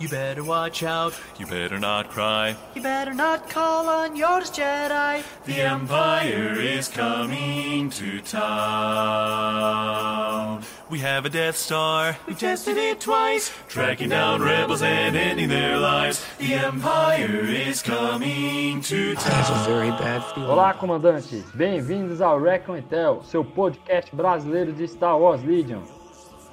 You better watch out. You better not cry. You better not call on yours Jedi. The Empire is coming to town. We have a Death Star. We tested it twice. Tracking down rebels and ending their lives. The Empire is coming to town. very bad feeling. Olá, comandantes! Bem-vindos ao Recon Intel, seu podcast brasileiro de Star Wars Legion.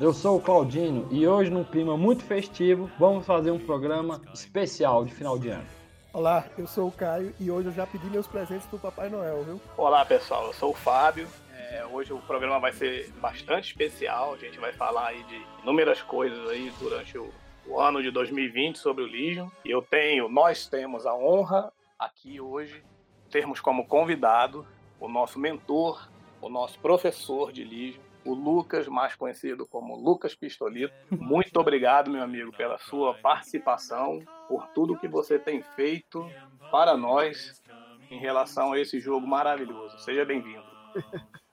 Eu sou o Claudino e hoje, num clima muito festivo, vamos fazer um programa especial de final de ano. Olá, eu sou o Caio e hoje eu já pedi meus presentes pro Papai Noel, viu? Olá pessoal, eu sou o Fábio. É, hoje o programa vai ser bastante especial. A gente vai falar aí de inúmeras coisas aí durante o, o ano de 2020 sobre o Legion. E eu tenho, nós temos a honra aqui hoje termos como convidado o nosso mentor, o nosso professor de Legion, o Lucas, mais conhecido como Lucas Pistolito. Muito obrigado, meu amigo, pela sua participação, por tudo que você tem feito para nós em relação a esse jogo maravilhoso. Seja bem-vindo.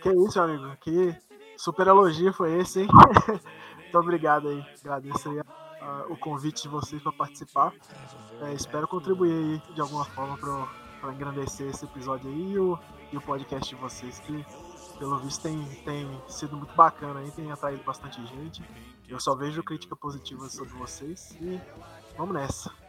Que isso, amigo. Que super elogio foi esse, hein? Muito obrigado aí. Agradeço aí ah, o convite de vocês para participar. É, espero contribuir aí de alguma forma para engrandecer esse episódio aí e o, e o podcast de vocês, que pelo visto tem, tem sido muito bacana aí, tem atraído bastante gente. Eu só vejo crítica positiva sobre vocês e vamos nessa.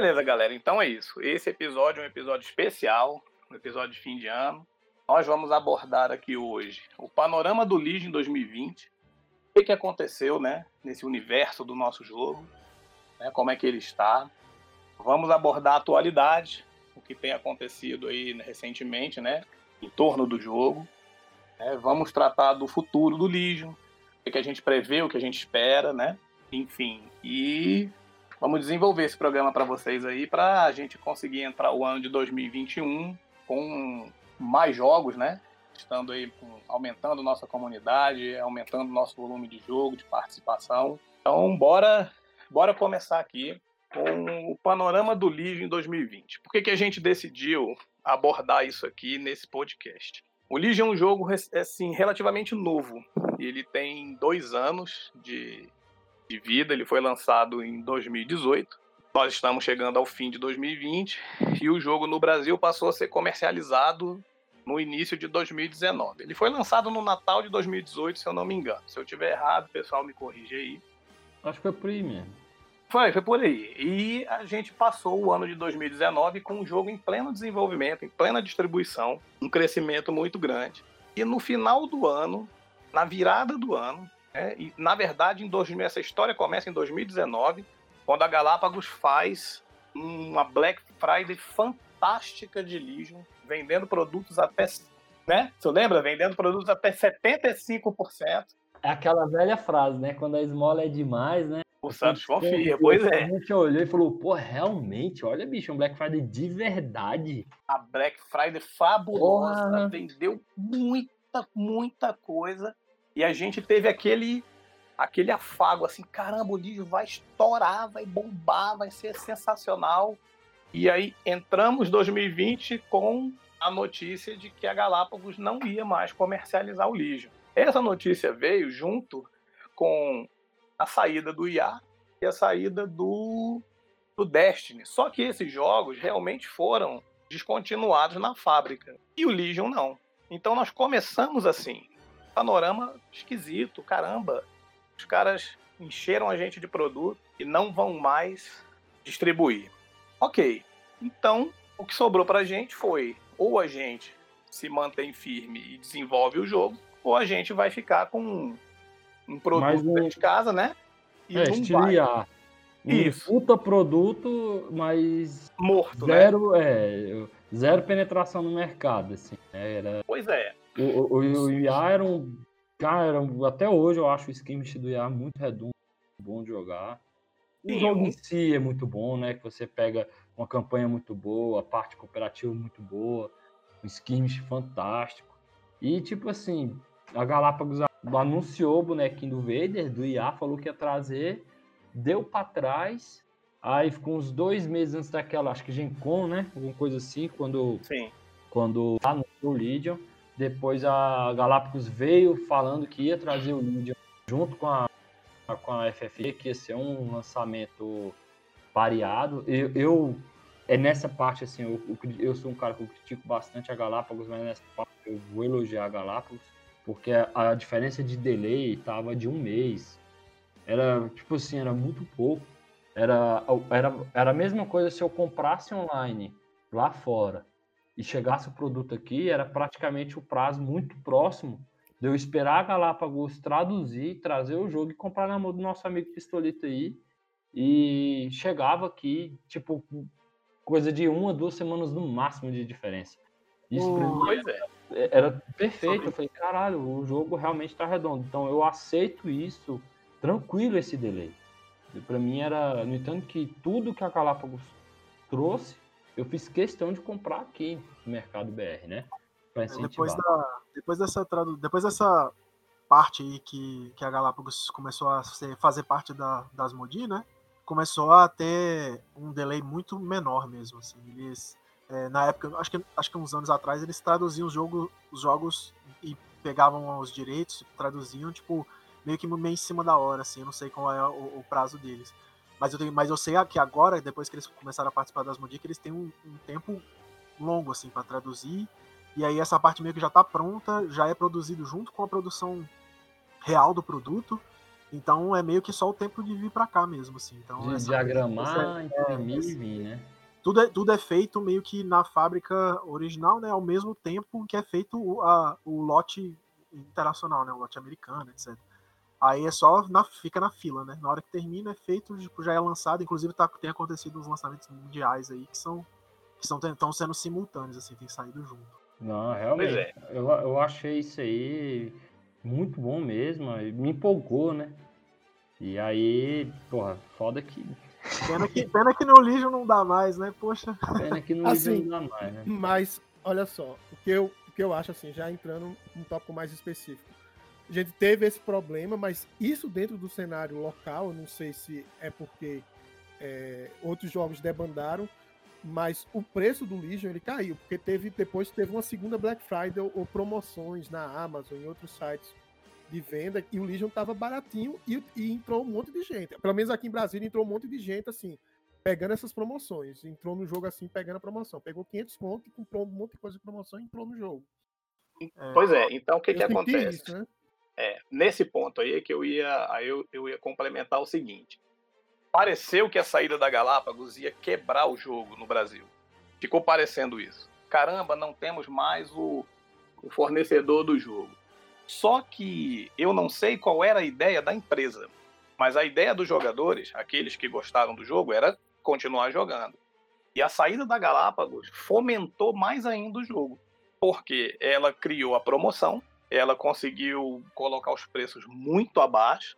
Beleza, galera. Então é isso. Esse episódio é um episódio especial, um episódio de fim de ano. Nós vamos abordar aqui hoje o panorama do Legion em 2020. O que, aconteceu, né, nesse universo do nosso jogo, né, como é que ele está. Vamos abordar a atualidade, o que tem acontecido aí recentemente, né, em torno do jogo. né. vamos tratar do futuro do Legion, o que a gente prevê, o que a gente espera, né, enfim. E Vamos desenvolver esse programa para vocês aí, para a gente conseguir entrar o ano de 2021 com mais jogos, né? Estando aí aumentando nossa comunidade, aumentando nosso volume de jogo, de participação. Então, bora, bora começar aqui com o panorama do Legion em 2020. Por que, que a gente decidiu abordar isso aqui nesse podcast? O Legion é um jogo assim, relativamente novo. Ele tem dois anos de, de vida. Ele foi lançado em 2018. Nós estamos chegando ao fim de 2020 e o jogo no Brasil passou a ser comercializado no início de 2019. Ele foi lançado no Natal de 2018, se eu não me engano. Se eu tiver errado, o pessoal me corrige aí. Acho que foi por aí mesmo. Foi, foi por aí. E a gente passou o ano de 2019 com o jogo em pleno desenvolvimento, em plena distribuição, um crescimento muito grande. E no final do ano, na virada do ano, é, e, na verdade, em 2000, essa história começa em 2019, quando a Galápagos faz uma Black Friday fantástica de Legion, vendendo produtos até. Né? Você lembra? Vendendo produtos até 75%. É aquela velha frase, né? Quando a esmola é demais, né? O Santos confia, pois é. A gente olhou e falou, pô, realmente, olha, bicho, um Black Friday de verdade. A Black Friday fabulosa, Porra. vendeu muita, muita coisa. E a gente teve aquele aquele afago assim, caramba, o Legion vai estourar, vai bombar, vai ser sensacional. E aí entramos 2020 com a notícia de que a Galápagos não ia mais comercializar o Legion. Essa notícia veio junto com a saída do IA e a saída do, do Destiny. Só que esses jogos realmente foram descontinuados na fábrica. E o Legion não. Então nós começamos assim panorama esquisito, caramba. Os caras encheram a gente de produto e não vão mais distribuir. Ok, então o que sobrou pra gente foi ou a gente se mantém firme e desenvolve o jogo, ou a gente vai ficar com um, um produto um- dentro de casa, né? E é. Um Isso. puta produto, mas Morto, né? zero, é, zero penetração no mercado, assim. né? Era Pois é. O, o, o IA era um. Cara, até hoje eu acho o skirmish do IA muito redondo, bom de jogar. O Sim, jogo em si é muito bom, né? Que você pega uma campanha muito boa, a parte cooperativa muito boa, um skirmish fantástico. E, tipo assim, a Galápagos anunciou o bonequinho do Vader, do IA, falou que ia trazer, deu pra trás, aí ficou uns dois meses antes daquela, acho que Gen Con, né? Alguma coisa assim, quando Sim. quando lá no Legion. Depois a Galápagos veio falando que ia trazer o Legion junto com a, com a FFG, que ia ser um lançamento pareado. Eu, eu é nessa parte assim, eu, eu, eu sou um cara que eu critico bastante a Galápagos, mas nessa parte eu vou elogiar a Galápagos, porque a, a diferença de delay tava de um mês. Era tipo assim, era muito pouco. Era, era, era a mesma coisa se eu comprasse online lá fora e chegasse o produto aqui, era praticamente o prazo muito próximo de eu esperar a Galápagos traduzir, trazer o jogo e comprar na mão do nosso amigo Pistolito aí. E chegava aqui, tipo, coisa de uma, duas semanas no máximo de diferença. Isso pra mim Pois é. era perfeito. Eu falei, caralho, o jogo realmente tá redondo. Então eu aceito isso, tranquilo esse delay. E Pra mim era, no entanto, que tudo que a Galápagos trouxe, eu fiz questão de comprar aqui no mercado BR, né? Pra incentivar. Depois, da, depois, dessa, tradu- depois dessa parte aí que, que a Galápagos começou a ser- fazer parte da, das Modi, né? Começou a ter um delay muito menor mesmo. Assim. Eles, é, na época, acho que, acho que uns anos atrás, eles traduziam os, jogo, os jogos e pegavam os direitos, traduziam, tipo, meio que meio em cima da hora, assim. Eu não sei qual é o, o prazo deles. Mas eu, tenho, mas eu sei que agora, depois que eles começaram a participar das que eles têm um, um tempo longo, assim, para traduzir e aí essa parte meio que já está pronta, já é produzido junto com a produção real do produto. Então é meio que só o tempo de vir para cá mesmo, assim. Então de essa- diagramar, imprimir vir, né? tudo é, tudo é feito meio que na fábrica original, né? Ao mesmo tempo que é feito o, a- o lote internacional, né? O lote americano, etc. Aí é só na, fica na fila, né? Na hora que termina é feito, tipo, já é lançado. Inclusive tá, tem acontecido os lançamentos mundiais aí que são que estão sendo simultâneos, assim, tem saído junto. Não, realmente. É. Eu, eu achei isso aí muito bom mesmo. e Me empolgou, né? E aí, porra, foda que. Pena que, pena que no Legion não dá mais, né? Poxa. Pena que não Assim, não dá mais, né? Mas, olha só, o que eu, o que eu acho assim, já entrando num tópico mais específico. A gente teve esse problema, mas isso dentro do cenário local, eu não sei se é porque é, outros jogos debandaram, mas o preço do Legion ele caiu, porque teve depois teve uma segunda Black Friday ou, ou promoções na Amazon e outros sites de venda e o Legion tava baratinho e, e entrou um monte de gente. Pelo menos aqui em Brasília entrou um monte de gente assim, pegando essas promoções. Entrou no jogo assim, pegando a promoção. Pegou 500 conto e comprou um monte de coisa de promoção e entrou no jogo. Pois é, então o que, Eu que acontece? isso, né? É, nesse ponto aí é que eu ia, aí eu, eu ia complementar o seguinte. Pareceu que a saída da Galápagos ia quebrar o jogo no Brasil. Ficou parecendo isso. Caramba, não temos mais o, o fornecedor do jogo. Só que eu não sei qual era a ideia da empresa. Mas a ideia dos jogadores, aqueles que gostaram do jogo, era continuar jogando. E a saída da Galápagos fomentou mais ainda o jogo. Porque ela criou a promoção, ela conseguiu colocar os preços muito abaixo.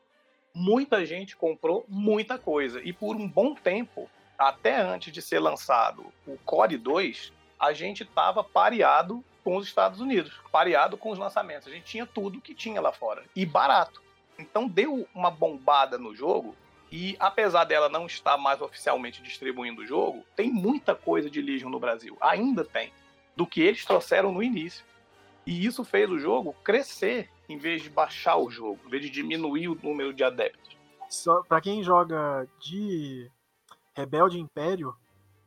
Muita gente comprou muita coisa. E por um bom tempo, até antes de ser lançado o Core 2, a gente estava pareado com os Estados Unidos, pareado com os lançamentos. A gente tinha tudo que tinha lá fora. E barato. Então deu uma bombada no jogo. E apesar dela não estar mais oficialmente distribuindo o jogo, tem muita coisa de Legion no Brasil. Ainda tem. Do que eles trouxeram no início. E isso fez o jogo crescer em vez de baixar o jogo, em vez de diminuir o número de adeptos. Pra quem joga de Rebelde Império,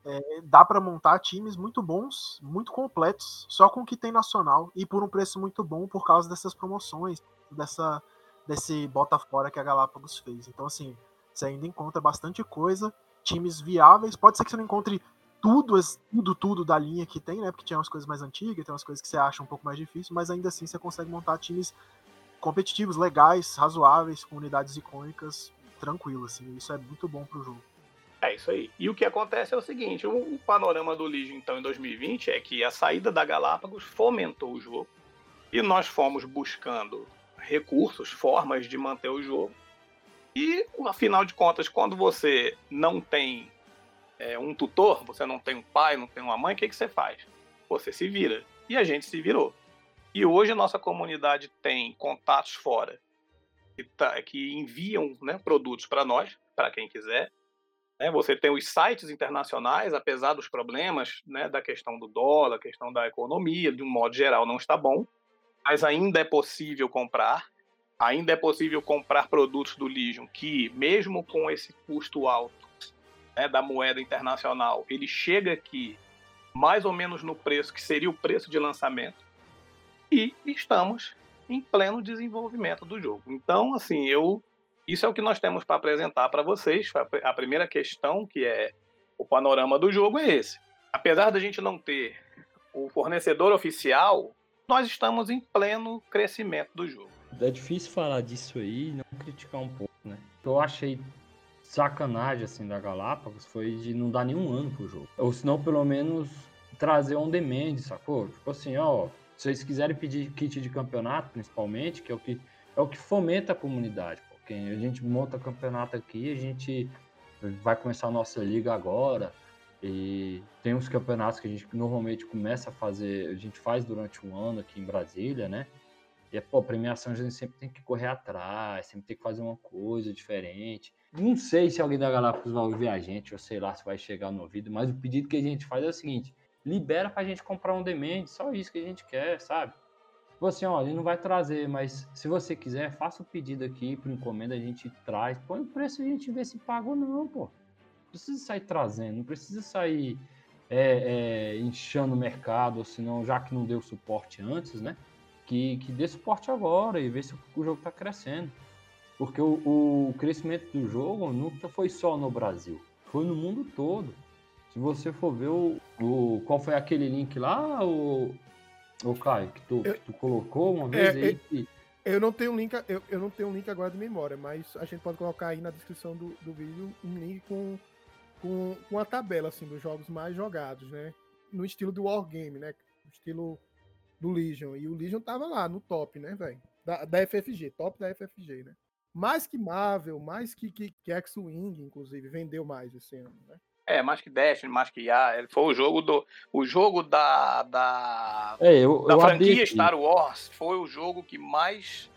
é, dá pra montar times muito bons, muito completos, só com o que tem nacional e por um preço muito bom por causa dessas promoções, dessa desse bota fora que a Galápagos fez. Então assim, você ainda encontra bastante coisa, times viáveis. Pode ser que você não encontre tudo, tudo, tudo da linha que tem, né? Porque tinha umas coisas mais antigas, tem umas coisas que você acha um pouco mais difícil, mas ainda assim você consegue montar times competitivos, legais, razoáveis, com unidades icônicas, tranquilo, assim. Isso é muito bom pro jogo. É isso aí. E o que acontece é o seguinte: o, o panorama do Legion, então, em 2020 é que a saída da Galápagos fomentou o jogo. E nós fomos buscando recursos, formas de manter o jogo. E, afinal de contas, quando você não tem é, um tutor, você não tem um pai, não tem uma mãe, o que, que você faz? Você se vira. E a gente se virou. E hoje a nossa comunidade tem contatos fora que, tá, que enviam né, produtos para nós, para quem quiser. Né, você tem os sites internacionais, apesar dos problemas né, da questão do dólar, questão da economia, de um modo geral, não está bom, mas ainda é possível comprar. Ainda é possível comprar produtos do Legion que, mesmo com esse custo alto né, da moeda internacional, ele chega aqui mais ou menos no preço que seria o preço de lançamento. E estamos em pleno desenvolvimento do jogo. Então, assim, eu isso é o que nós temos para apresentar para vocês. A primeira questão, que é o panorama do jogo, é esse. Apesar da gente não ter o fornecedor oficial, nós estamos em pleno crescimento do jogo. É difícil falar disso aí e não criticar um pouco, né? Eu achei sacanagem assim da Galápagos foi de não dar nenhum ano pro jogo. Ou se não, pelo menos trazer on demand, sacou? Tipo assim, ó, se vocês quiserem pedir kit de campeonato, principalmente, que é o que é o que fomenta a comunidade. Porque a gente monta campeonato aqui, a gente vai começar a nossa liga agora. E tem uns campeonatos que a gente normalmente começa a fazer, a gente faz durante um ano aqui em Brasília, né? E, pô, premiação a gente sempre tem que correr atrás, sempre tem que fazer uma coisa diferente. Não sei se alguém da Galápagos vai ouvir a gente, ou sei lá se vai chegar no ouvido, mas o pedido que a gente faz é o seguinte: libera pra gente comprar um demand, só isso que a gente quer, sabe? Tipo assim, ó, ele não vai trazer, mas se você quiser, faça o pedido aqui por encomenda, a gente traz, põe o preço e a gente vê se paga ou não, pô. Não precisa sair trazendo, não precisa sair é, é, inchando o mercado, senão, já que não deu suporte antes, né? Que, que dê suporte agora e ver se o jogo tá crescendo. Porque o, o crescimento do jogo nunca foi só no Brasil, foi no mundo todo. Se você for ver o, o qual foi aquele link lá, o, o Caio, que tu, eu, que tu colocou uma vez é, aí. Que... Eu não tenho link, eu, eu não tenho um link agora de memória, mas a gente pode colocar aí na descrição do, do vídeo um link com, com, com a tabela assim, dos jogos mais jogados, né? No estilo do Wargame, né? No estilo do Legion. E o Legion tava lá no top, né, velho? Da, da FFG, top da FFG, né? Mais que Marvel, mais que, que, que X-Wing, inclusive, vendeu mais esse ano, né? É, mais que Destiny, mais que IA. Foi o jogo do. O jogo da. Da, é, eu, da eu franquia Star Wars foi o jogo que mais,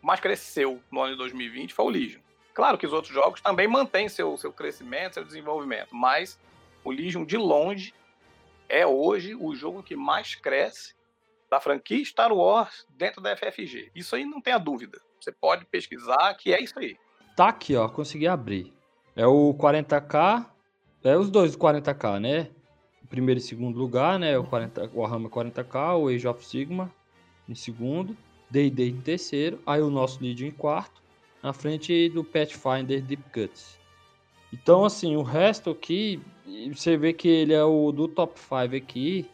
mais cresceu no ano de 2020, foi o Legion. Claro que os outros jogos também mantêm seu, seu crescimento, seu desenvolvimento, mas o Legion, de longe, é hoje o jogo que mais cresce da franquia Star Wars dentro da FFG. Isso aí não tem a dúvida. Você pode pesquisar que é isso aí. Tá aqui, ó, consegui abrir. É o 40k é os dois 40k, né? Primeiro e segundo lugar, né? O, 40, o Warhammer 40k, o Age of Sigma em segundo, D&D em terceiro, aí o nosso Legion em quarto, na frente do Pathfinder Deep Cuts. Então, assim, o resto aqui, você vê que ele é o do top 5 aqui,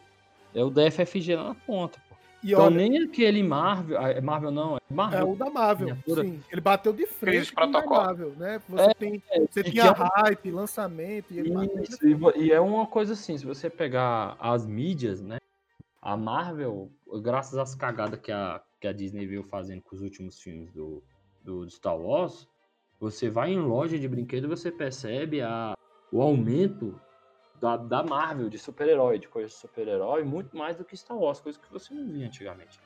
é o da FFG lá na ponta. E então olha, nem aquele Marvel, é Marvel não, é Marvel. É o da Marvel, sim. Ele bateu de frente com o Marvel, né? Você, é, tem, você tinha é, hype, lançamento, e ele isso, e, e é uma coisa assim, se você pegar as mídias, né? A Marvel, graças às cagadas que a, que a Disney veio fazendo com os últimos filmes do, do, do Star Wars, você vai em loja de brinquedo e você percebe a, o aumento da, da Marvel, de super-herói, de coisa de super-herói, muito mais do que Star Wars, coisa que você não via antigamente.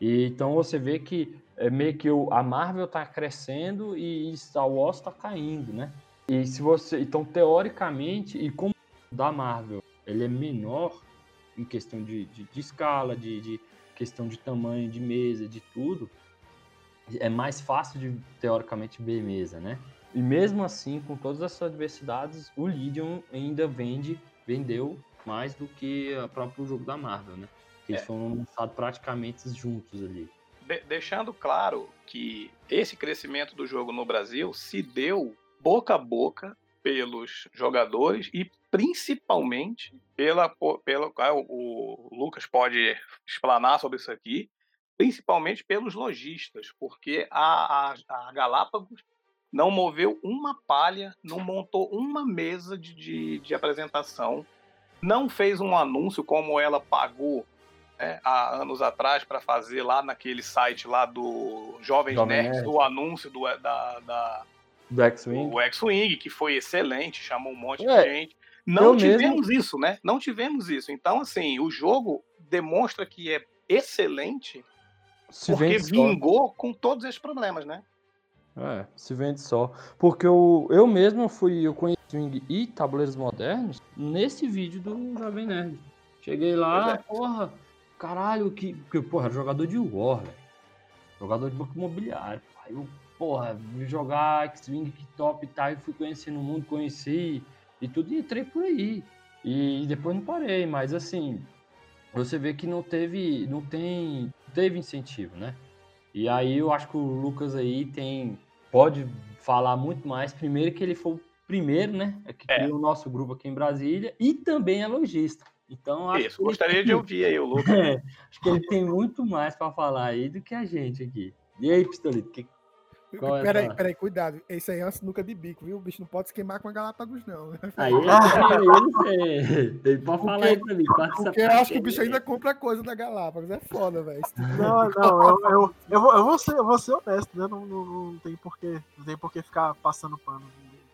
E, então você vê que é meio que o, a Marvel está crescendo e Star Wars está caindo, né? E se você. Então, teoricamente, e como da Marvel ele é menor em questão de, de, de escala, de, de, questão de tamanho de mesa, de tudo, é mais fácil de, teoricamente, ver mesa, né? E mesmo assim, com todas essas adversidades, o Legion ainda vende, vendeu mais do que o próprio jogo da Marvel, né? Eles é. foram lançados praticamente juntos ali. De deixando claro que esse crescimento do jogo no Brasil se deu boca a boca pelos jogadores e principalmente pela, pela ah, o, o Lucas pode explanar sobre isso aqui, principalmente pelos lojistas, porque a, a, a Galápagos não moveu uma palha, não montou uma mesa de, de, de apresentação, não fez um anúncio como ela pagou né, há anos atrás para fazer lá naquele site lá do Jovens Jovem Nerds, Nerd. o anúncio do, da, da, Do X-Wing. X-Wing, que foi excelente, chamou um monte É, de gente. Não tivemos isso, né? Não tivemos isso. Então, assim, o jogo demonstra que é excelente Se porque vingou com todos esses problemas, né? É, se vende só. Porque eu, eu mesmo fui, eu conheci Swing e tabuleiros modernos nesse vídeo do Jovem Nerd. Cheguei lá, é. porra, caralho, que. Porque, porra, era jogador de War, velho. Jogador de banco imobiliário. Aí eu, porra, vim jogar X-Wing, que top e tal, e fui conhecendo o mundo, conheci e tudo, e entrei por aí. E depois não parei, mas assim, você vê que não teve, não tem, teve incentivo, né? E aí eu acho que o Lucas aí tem, pode falar muito mais. Primeiro que ele foi o primeiro, né? Que É. criou o nosso grupo aqui em Brasília e também é lojista. Então acho Isso, que ele gostaria tem- de ouvir aí o Lucas. É, acho que ele tem muito mais para falar aí do que a gente aqui. E aí, Pistolito, que, Qual é Peraí, peraí, cuidado. Esse aí é uma sinuca de bico, viu? O bicho não pode se queimar com a Galápagos, não. aí ele, ele, ele pode falar aí pra mim. Porque eu acho que o bicho ainda compra coisa da Galápagos. É foda, velho. Não, não, eu, eu, eu, vou, eu, vou ser, eu vou ser honesto, né? Não, não, não tem porquê, não tem porquê ficar passando pano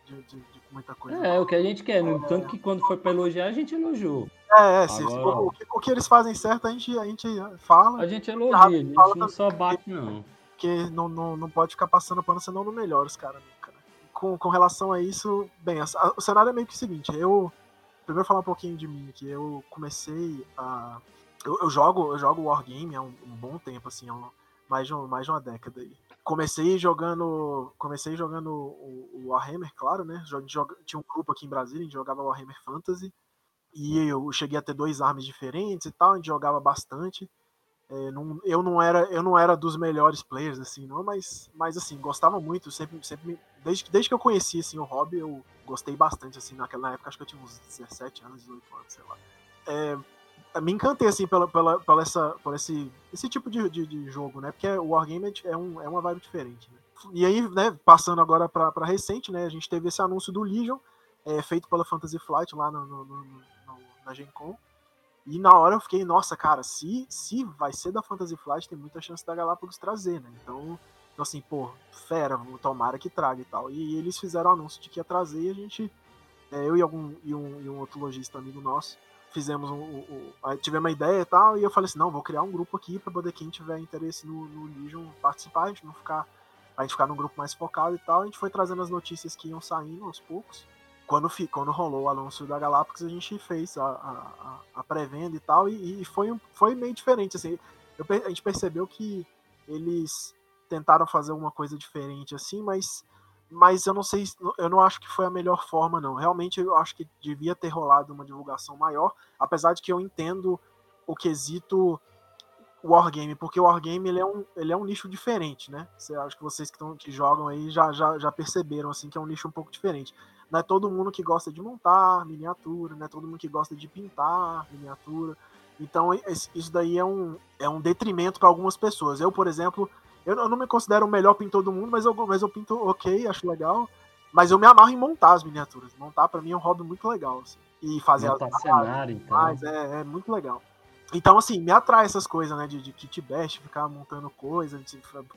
de, de, de- de muita coisa. É, o que a gente quer. No tanto que quando foi pra elogiar, a gente elogiou. É, é, se- o, o que- o que eles fazem certo, a gente, a gente fala, A gente elogia, a gente não só bate, não. Porque não, não, não pode ficar passando pano, senão não melhora os caras nunca. né? Com, com relação a isso, bem, a- a- o cenário é meio que o seguinte, eu. Primeiro falar um pouquinho de mim, que eu comecei a. Eu, eu jogo, eu jogo Wargame há um, um bom tempo, assim, um- mais, de um- mais de uma década aí. Comecei jogando. Comecei jogando o, o Warhammer, claro, né? Tinha um grupo aqui em Brasília, a gente jogava Warhammer Fantasy. E eu cheguei a ter dois armas diferentes e tal, a gente jogava bastante. É, não- eu, não era, eu não era dos melhores players, assim, não, mas, mas assim, gostava muito, sempre, sempre desde, que- desde que eu conheci, assim, o hobby, eu gostei bastante, assim, naquela época, acho que eu tinha uns 17 anos, 18 anos, sei lá. É, me encantei, assim, pela, pela, pela essa, por esse, esse tipo de, de, de jogo, né, porque o Wargame é, um, é uma vibe diferente, né. E aí, né, passando agora pra recente, né, a gente teve esse anúncio do Legion, é, feito pela Fantasy Flight lá no, no- no- no- na Gen Con, e na hora eu fiquei, nossa, cara, se, se vai ser da Fantasy Flight, tem muita chance da Galápagos trazer, né? Então, então assim, pô, fera, tomara que traga e tal. E eles fizeram o anúncio de que ia trazer e a gente, é, eu e, algum, e, um, e um outro lojista amigo nosso, fizemos um, um- um- tivemos uma ideia e tal, e eu falei assim, não, vou criar um grupo aqui pra poder quem tiver interesse no, no Legion participar, a gente não ficar, a gente ficar num grupo mais focado e tal, a gente foi trazendo as notícias que iam saindo aos poucos quando, quando rolou o anúncio da Galápagos, a gente fez a, a, a- pré-venda e tal, e, e foi, foi meio diferente. Assim, eu a gente percebeu que eles tentaram fazer alguma coisa diferente, assim, mas, mas eu não sei, se- eu não acho que foi a melhor forma, não. Realmente eu acho que devia ter rolado uma divulgação maior, apesar de que eu entendo o quesito Wargame, porque o Wargame ele é, um, ele é um nicho diferente, né? Você acho que vocês que, tão, que jogam aí já, já, já perceberam assim que é um nicho um pouco diferente não é todo mundo que gosta de montar miniatura, não é todo mundo que gosta de pintar miniatura. Então isso daí é um, é um detrimento para algumas pessoas. Eu, por exemplo, eu não eu não me considero o melhor pintor do mundo, mas eu, mas eu pinto ok, acho legal. Mas eu me amarro em montar as miniaturas. Montar para mim é um hobby muito legal. assim. E fazer Montar as cenário, então. mas é, é muito legal. Então, assim, me atrai essas coisas, né? De, de kit bash, ficar montando coisa,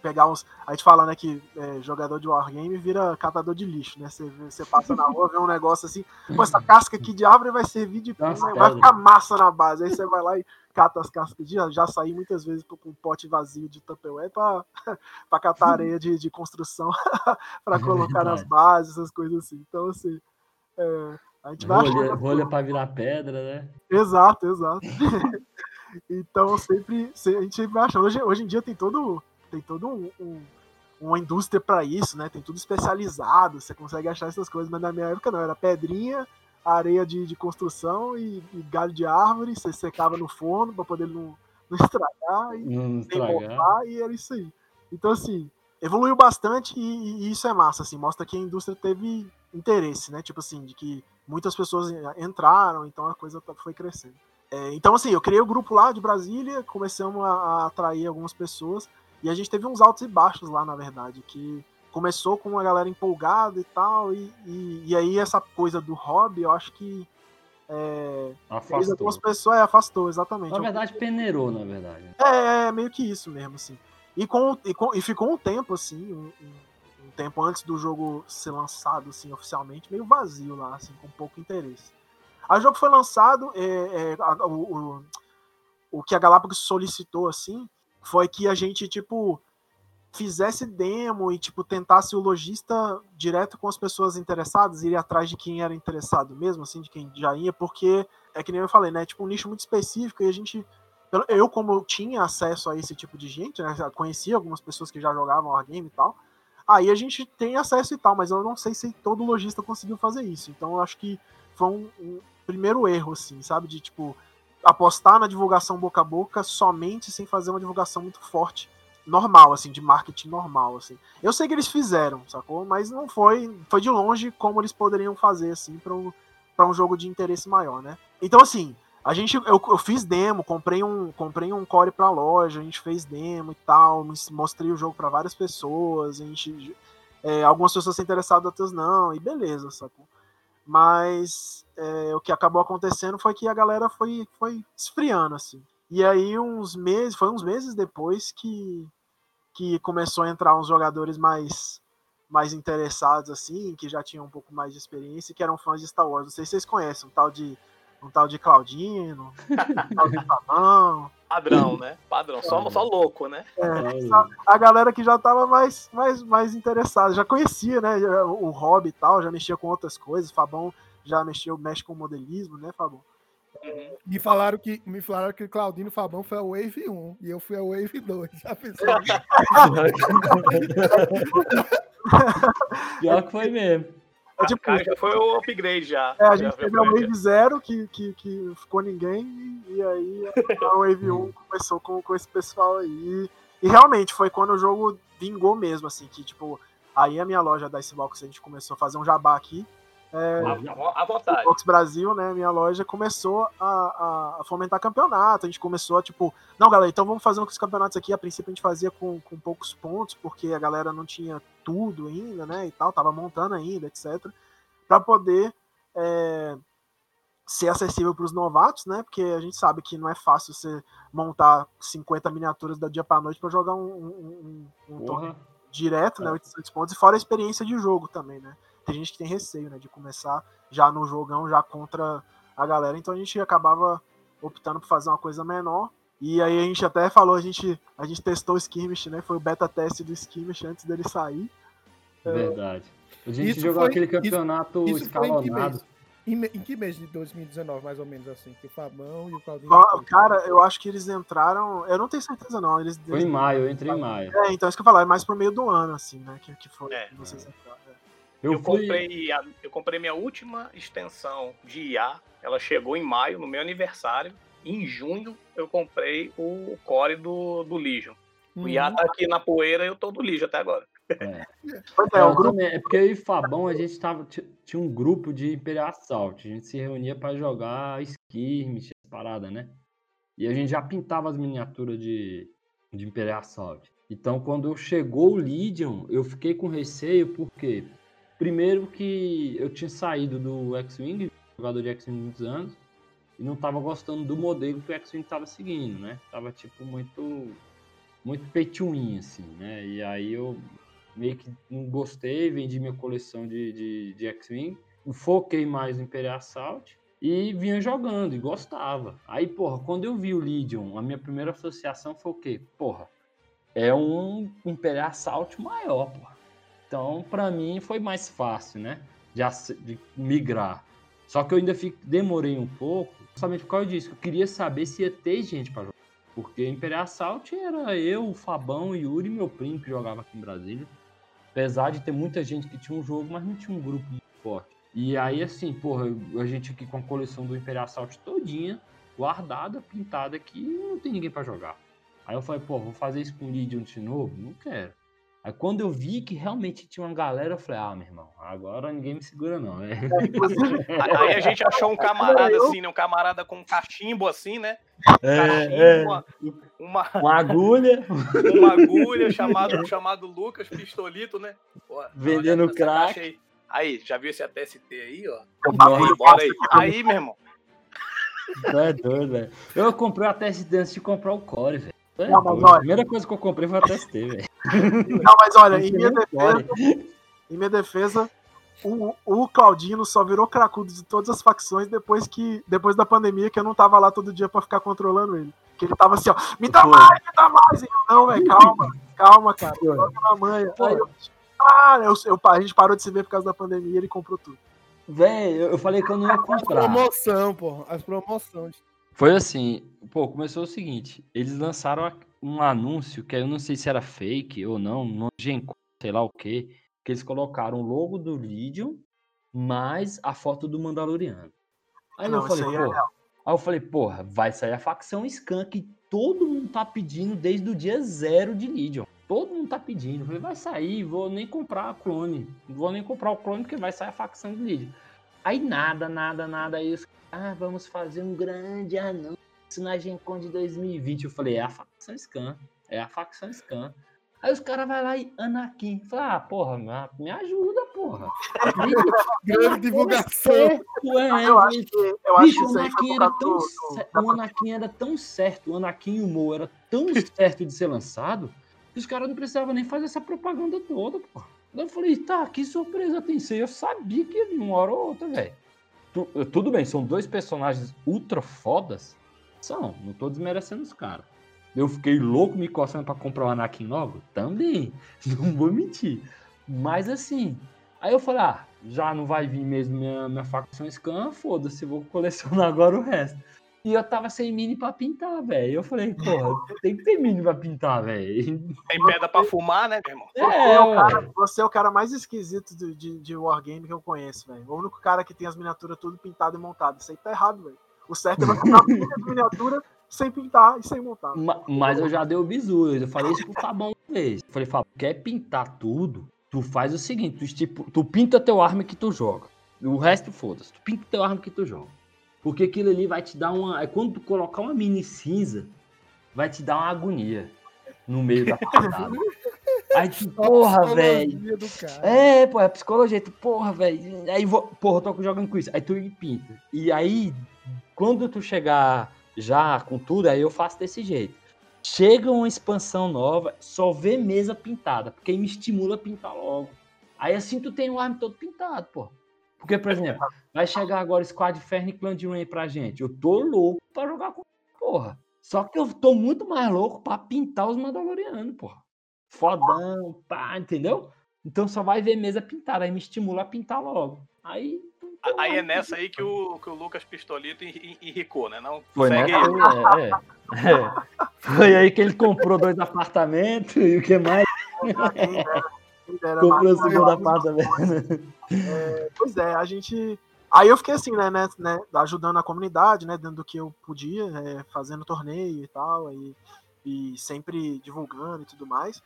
pegar uns. A gente fala, né, que é, jogador de Wargame vira catador de lixo, né? Você, passa na rua, vê um negócio assim, pô, essa casca aqui de árvore vai servir de Nossa, vai pedra. ficar massa na base. Aí você vai lá e cata as cascas de. Já saí muitas vezes com um pote vazio de Tupperware pra, pra catar areia de, de construção pra colocar nas Verdade. bases, essas coisas assim. Então, assim. é, a gente vai achando Rolha, as rolha pra virar pedra, né? Exato, exato. então sempre, se- a gente sempre acha. Hoje, hoje em dia tem todo, tem todo um, um- uma indústria para isso, né? Tem tudo especializado, você consegue achar essas coisas, mas na minha época não, era pedrinha, areia de, de construção e, e galho de árvore, você secava no forno para poder não, não estragar e Não estragar. e era isso aí. Então, assim, evoluiu bastante e, e isso é massa, assim, mostra que a indústria teve interesse, né? Tipo assim, de que muitas pessoas entraram, então a coisa tá- foi crescendo. É, então, assim, eu criei o grupo lá de Brasília, começamos a, a atrair algumas pessoas, e a gente teve uns altos e baixos lá, na verdade, que começou com uma galera empolgada e tal, e, e, e aí essa coisa do hobby, eu acho que é, Afastou. algumas pessoas, é, afastou, exatamente. Na verdade, peneirou, na verdade. É, é meio que isso mesmo, assim. E, com, e, com- e ficou um tempo, assim, um, um- um tempo antes do jogo ser lançado, assim, oficialmente, meio vazio lá, assim, com pouco interesse. O jogo foi lançado, é, é, a- o, o, o que a Galápagos solicitou, assim, foi que a gente, tipo, fizesse demo e, tipo, tentasse o lojista direto com as pessoas interessadas, ir atrás de quem era interessado mesmo, assim, de quem já ia, porque é que nem eu falei, né, tipo, um nicho muito específico e a gente eu- como tinha acesso a esse tipo de gente, né, conhecia algumas pessoas que já jogavam Wargame e tal, aí a gente tem acesso e tal, mas eu não sei se todo lojista conseguiu fazer isso. Então eu acho que foi um primeiro erro, assim, sabe? De, tipo, apostar na divulgação boca a boca somente sem fazer uma divulgação muito forte, normal, assim, de marketing normal, assim. Eu sei que eles fizeram, sacou? Mas não foi, foi de longe como eles poderiam fazer, assim, para um, pra um jogo de interesse maior, né? Então, assim, a gente, eu, eu fiz demo, comprei um, comprei um core pra loja, a gente fez demo e tal, mos- mostrei o jogo pra várias pessoas, a gente, é, algumas pessoas se interessaram, outras não, e beleza, sacou? Mas é, o que acabou acontecendo foi que a galera foi, foi esfriando, assim. E aí uns meses, foi uns meses depois que, que começou a entrar uns jogadores mais mais interessados, assim, que já tinham um pouco mais de experiência, que eram fãs de Star Wars. Não sei se vocês conhecem, um tal de um tal de Claudino, um tal de Fabão. Padrão, né? Padrão. Só, só louco, né? A galera que já tava mais, mais, mais interessada, já conhecia, né? O hobby e tal, já mexia com outras coisas. Fabão já mexeu, mexe com modelismo, né, Fabão? Uhum. Me falaram que me falaram que Claudino Fabão foi a Wave 1 e eu fui a Wave 2. Já pensou? Pior que foi mesmo. É tipo, Cara, já foi o upgrade já. é, a Já gente foi teve a. Wave Zero, que, que, que ficou ninguém, e aí a Wave 1 começou com, com esse pessoal aí. E realmente foi quando o jogo vingou mesmo, assim, que tipo, aí a minha loja da Icebox, a gente começou a fazer um jabá aqui. É, À, vontade. Box Brasil, né, minha loja, começou a, a- fomentar campeonato. A gente começou a, tipo, não, galera, então vamos fazer uns campeonatos aqui. A princípio a gente fazia com, com poucos pontos, porque a galera não tinha tudo ainda, né, e tal, tava montando ainda, etc. Pra poder é, ser acessível para os novatos, né, porque a gente sabe que não é fácil você montar 50 miniaturas da dia pra noite para jogar um, um, um, um torneio direto, né, 800 pontos, e fora a experiência de jogo também, né. Tem gente que tem receio, né, de começar já no jogão, já contra a galera, então a gente acabava optando por fazer uma coisa menor, e aí a gente até falou, a gente, a gente testou o Skirmish, né, foi o beta teste do Skirmish antes dele sair. Verdade. A gente Isso jogou foi- aquele isso- campeonato Isso em que escalonado. mês? Em, me- em que mês de 2019, mais ou menos assim? Que o Fabão e o Claudinho. Cara, eu acho que eles entraram, eu não tenho certeza não, eles... Foi em maio, eu entrei em maio. É, então isso que eu falar, é mais pro meio do ano, assim, né, que, que foi, É. que vocês entraram. é. Eu, Eu fui. comprei a- eu comprei minha última extensão de IA. Ela chegou em maio, no meu aniversário. Em junho, eu comprei o core do, do Legion. O IA tá aqui na poeira e eu tô do Legion até agora. É. É, É, grupo é porque eu e Fabão, a gente tava, ti- tinha um grupo de Imperial Assault. A gente se reunia pra jogar skirmish, essa parada, né? E a gente já pintava as miniaturas de, de Imperial Assault. Então, quando chegou o Legion, eu fiquei com receio, porque primeiro que eu tinha saído do X-Wing, jogador de X-Wing muitos anos, e não tava gostando do modelo que o X-Wing tava seguindo, né? Tava, tipo, muito muito pay to win, assim, né? E aí eu meio que não gostei, vendi minha coleção de, de, de X-Wing, foquei mais no Imperial Assault e vinha jogando e gostava. Aí, porra, quando eu vi o Legion, a minha primeira associação foi o quê? Porra, é um Imperial Assault maior, porra. Então, pra mim, foi mais fácil, né? De, de migrar. Só que eu ainda fico, demorei um pouco, somente por causa disso, eu queria saber se ia ter gente pra jogar. Porque Imperial Assault era eu, o Fabão, o Yuri meu primo que jogava aqui em Brasília. Apesar de ter muita gente que tinha um jogo, mas não tinha um grupo muito forte. E aí, assim, porra, a gente aqui com a coleção do Imperial Assault todinha, guardada, pintada aqui, não tem ninguém pra jogar. Aí eu falei, pô, vou fazer isso com o Legion de novo? Não quero. Aí quando eu vi que realmente tinha uma galera, eu falei, ah, meu irmão, agora ninguém me segura não. É, inclusive, Aí a gente achou um camarada assim, né? Um camarada com um cachimbo assim, né? É, Cachimbo, uma, uma, uma agulha, uma agulha chamado, chamado Lucas Pistolito, né? Pô, Vendendo olha crack. Aí. Aí, já viu esse ATST aí, ó? Aí, bora aí. Aí, meu irmão, Tu é doido, velho. Eu comprei a teste antes de comprar o Core, velho. É Não, mas olha- A primeira coisa que eu comprei foi a TST, velho. Não, mas olha, em minha defesa, em minha defesa, o, o Claudino só virou cracudo de todas as facções depois que depois da pandemia que eu não tava lá todo dia pra ficar controlando ele. Que ele tava assim, ó, me dá Pô. mais, me dá mais. Eu, não, velho, calma, calma, cara. Na manha. Aí eu, ah, eu, eu- a gente parou de se ver por causa da pandemia e ele comprou tudo. Velho, eu- falei que eu não ia As comprar. promoção, pô. As promoções. Foi assim, pô, começou o seguinte, eles lançaram um anúncio que eu não sei se era fake ou não, Gencom, sei lá o que, que eles colocaram o logo do Legion mais a foto do Mandaloriano. Aí Não, eu falei, isso aí é aí eu falei, porra, vai sair a facção Scan que todo mundo tá pedindo desde o dia zero de Legion. Todo mundo tá pedindo. Eu falei, vai sair, vou nem comprar a clone. Não vou nem comprar o clone porque vai sair a facção de Legion. Aí nada, nada, nada. Aí os ah, vamos fazer um grande anúncio na Gen Con de 2020. Eu falei, é a facção Scan. É a facção Scan. Aí os caras vão lá e Anakin. Falei, ah, porra, me- ajuda, porra. Grande divulgação. Certo, é, Eu acho que, eu acho Bicho, o Anakin era tão, causa do, cer- do, da o Anakin era tão certo, o Anakin e o Mo era tão certo de ser lançado, que os caras não precisavam nem fazer essa propaganda toda, pô. Eu falei, tá, que surpresa tem aí. Eu sabia que ia uma hora ou outra, velho. Tu- Tudo bem, são dois personagens ultra fodas. São, não tô desmerecendo os caras. Eu fiquei louco me coçando pra comprar o Anakin logo? Também, não vou mentir. Mas assim, aí eu falei, ah, já não vai vir mesmo minha, minha facção Scan, foda-se, vou colecionar agora o resto. E eu tava sem mini pra pintar, velho. Eu falei, porra, tem que ter mini pra pintar, velho. Tem pedra pra fumar, né, meu irmão? É, o cara-. Você é o cara mais esquisito do- de, de Wargame que eu conheço, velho. O único cara que tem as miniaturas tudo pintado e montado. Isso aí tá errado, velho. O certo é você comprar de miniatura sem pintar e sem montar. Ma- Mas eu já dei o bizu. Eu falei isso pro Fabão uma vez. Eu falei, Fabão, quer pintar tudo? Tu faz o seguinte, tu, estipu- tu pinta teu arma que tu joga. O resto, foda-se. Tu pinta teu arma que tu joga. Porque aquilo ali vai te dar uma. É quando tu colocar uma mini cinza, vai te dar uma agonia no meio da parada. Aí tu, porra, velho. É, pô, é psicologia. Tu, porra, velho. Aí, vou, porra, eu tô jogando com isso. Aí tu pinta. E aí, quando tu chegar já com tudo, aí eu faço desse jeito. Chega uma expansão nova, só vê mesa pintada, porque aí me estimula a pintar logo. Aí assim tu tem o arma todo pintado, pô. Porque, por exemplo, vai chegar agora Squad Fern e Clan de Rain pra gente. Eu tô louco pra jogar com porra. Só que eu tô muito mais louco pra pintar os Mandalorianos, porra. Fodão, pá, entendeu? Então só vai ver mesa pintada, aí me estimula a pintar logo. Aí. Aí é nessa aí que o, que o Lucas Pistolito en- en- enricou, né? Não Foi, né? segue. Foi, é, é. É. Foi aí que ele comprou dois apartamentos e o que mais? Comprou o apartamento. Pois é, a gente. Aí eu fiquei assim, né, né, né, ajudando a comunidade, né, dentro do que eu podia, é, fazendo torneio e tal, e, e sempre divulgando e tudo mais.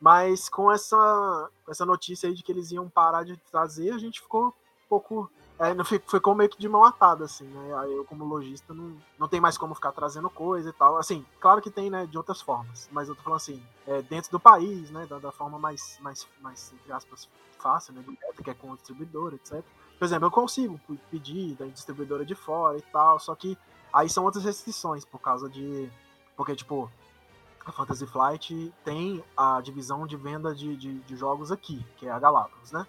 Mas com essa, com essa notícia aí de que eles iam parar de trazer, a gente ficou um pouco. É, não fi- ficou meio que de mão atada, assim, né? Aí eu, como lojista, não, não tem mais como ficar trazendo coisa e tal. Assim, claro que tem, né, de outras formas, mas eu tô falando assim, é, dentro do país, né, da, da forma mais, mais, mais, entre aspas, fácil, né, direta, que é com o distribuidor, etc. Por exemplo, eu consigo pedir da distribuidora de fora e tal, só que aí são outras restrições por causa de. Porque, tipo, a Fantasy Flight tem a divisão de venda de, de, de jogos aqui, que é a Galápagos, né?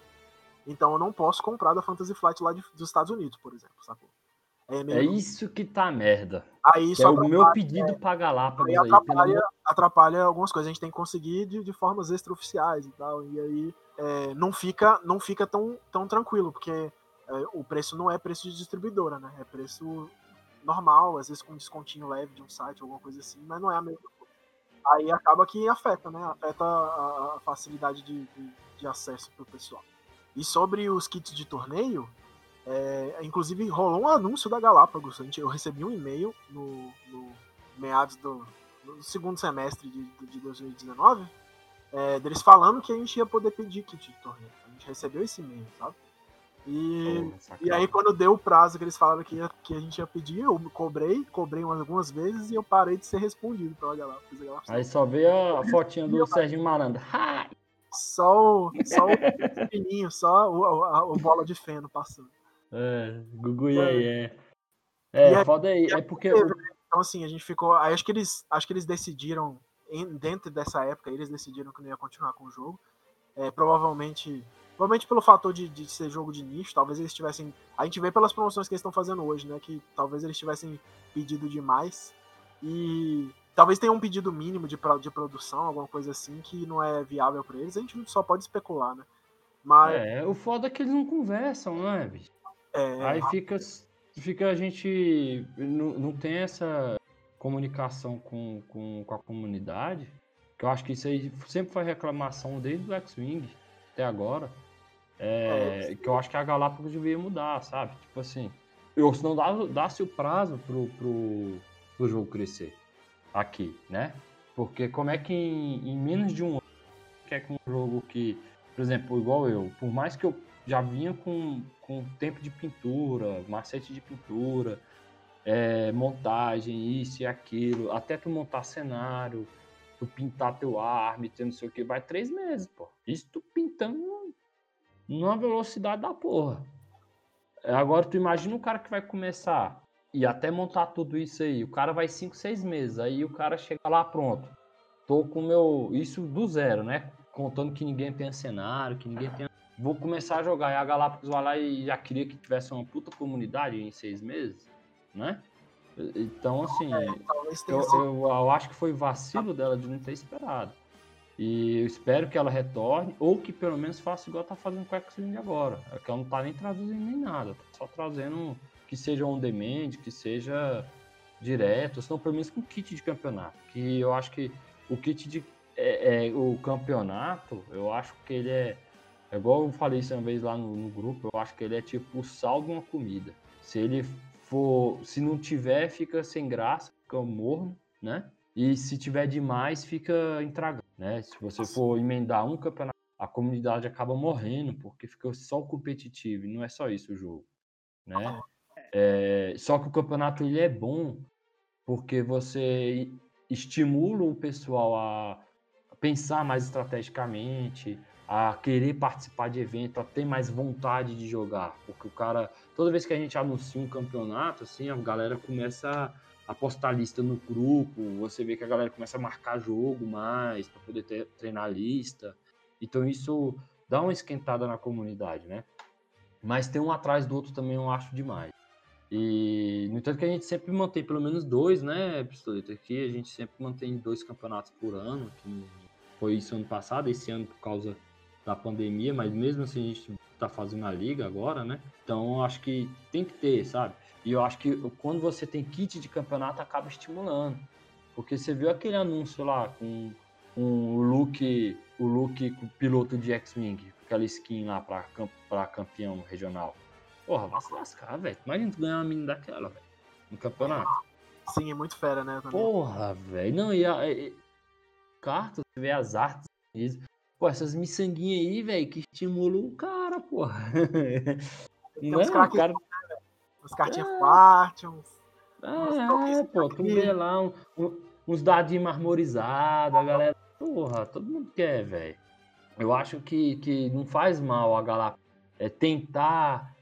Então eu não posso comprar da Fantasy Flight lá de- dos Estados Unidos, por exemplo, sacou? É, É isso que tá merda. aí é o meu pedido pra Galápagos aí aí. atrapalha, amor- atrapalha algumas coisas. A gente tem que conseguir de, de formas extraoficiais e tal. E aí é, não fica, não fica tão, tão tranquilo, porque é, o preço não é preço de distribuidora, né? É preço normal, às vezes com um descontinho leve de um site, alguma coisa assim, mas não é a mesma coisa. Aí acaba que afeta, né? Afeta a, a facilidade de, de, de acesso pro pessoal. E sobre os kits de torneio, é, inclusive rolou um anúncio da Galápagos. A gente, eu recebi um e-mail no, no meados do no segundo semestre de, de 2019, é, deles falando que a gente ia poder pedir kit de torneio. A gente recebeu esse e-mail, sabe? E, Pô, e aí quando deu o prazo que eles falaram que, ia- que a gente ia pedir, eu cobrei, cobrei umas- algumas vezes e eu parei de ser respondido pela Galápagos. Aí só vê a fotinha do Serginho Maranda. Ha! Só o, só o pininho, só o, a- o bola de feno passando. É, Gugu e aí, é. É, aí- foda aí. É porque. teve, Então, assim, a gente ficou. Aí acho que eles, acho que eles decidiram, em- dentro dessa época, eles decidiram que não ia continuar com o jogo. É, provavelmente. Provavelmente pelo fator de, de ser jogo de nicho, talvez eles tivessem. A gente vê pelas promoções que eles estão fazendo hoje, né? Que talvez eles tivessem pedido demais. E talvez tenha um pedido mínimo de, de produção, alguma coisa assim, que não é viável para eles. A gente só pode especular, né? Mas. É, o foda é que eles não conversam, né, bicho? é, Aí fica, fica a gente. Não, não tem essa comunicação com, com, com a comunidade. Que eu acho que isso aí sempre foi reclamação desde o X-Wing até agora. É, que eu acho que a Galápagos devia mudar, sabe? Tipo assim. Eu, se não dá- dá-se o prazo pro, pro, pro jogo crescer aqui, né? Porque como é que em, em menos de um ano quer que um jogo que, por exemplo, igual eu, por mais que eu já vinha com, com tempo de pintura, macete de pintura, é, montagem, isso e aquilo, até tu montar cenário, tu pintar teu arme, não sei o que, vai três meses, pô. Isso tu pintando numa velocidade da porra. É, Agora tu imagina o cara que vai começar e até montar tudo isso aí, o cara vai cinco, seis meses, aí o cara chega lá, pronto, tô com meu, isso do zero, né? Contando que ninguém tenha cenário, que ninguém tenha vou começar a jogar. E a Galápagos vai lá e já queria que tivesse uma puta comunidade em seis meses, né? Então, assim, talvez tenha eu, eu, eu acho que foi vacilo dela de não ter esperado. E eu espero que ela retorne, ou que pelo menos faça igual tá fazendo com o X-Wing agora. É que ela não tá nem traduzindo nem nada, tá só trazendo que seja on demand, que seja direto, senão pelo menos com kit de campeonato. Que eu acho que o kit de. é- é, o campeonato, eu acho que ele é. É igual eu falei isso uma vez lá no, no grupo, eu acho que ele é tipo o sal de uma comida. Se ele for. Se não tiver, fica sem graça, fica morno, né? E se tiver demais, fica intragável, né? Se você for emendar um campeonato, a comunidade acaba morrendo, porque fica só competitivo, e não é só isso o jogo, né? É, só que o campeonato ele é bom porque você estimula o pessoal a pensar mais estrategicamente, a querer participar de evento, a ter mais vontade de jogar, porque o cara, toda vez que a gente anuncia um campeonato, assim, a galera começa a postar lista no grupo, você vê que a galera começa a marcar jogo mais para poder ter- treinar a lista. Então isso dá uma esquentada na comunidade, né? Mas tem um atrás do outro também eu acho demais. E no entanto que a gente sempre mantém pelo menos dois, né, Pistoleta? Aqui a gente sempre mantém dois campeonatos por ano. Que foi isso ano passado, esse ano por causa da pandemia, mas mesmo assim a gente tá fazendo a liga agora, né? Então eu acho que tem que ter, sabe? E eu acho que quando você tem kit de campeonato acaba estimulando. Porque você viu aquele anúncio lá com, com o look, o look com o piloto de X-Wing, aquela skin lá pra campeão regional. Porra, vai se lascar, velho. Imagina tu ganhar uma menina daquela, velho. No campeonato. Sim, é muito fera, né? Também. Porra, velho. Não, e a. E, cartas, você vê as artes. isso. Pô, essas miçanguinhas aí, velho, que estimulam o cara, porra. Tem Não uns é, que cara. Os cartinhas fortes, uns. É, pô, tu vê lá um- um- uns dadinhos marmorizados, a galera. Porra, todo mundo quer, velho. Eu acho que, que não faz mal a Galápagos é, tentar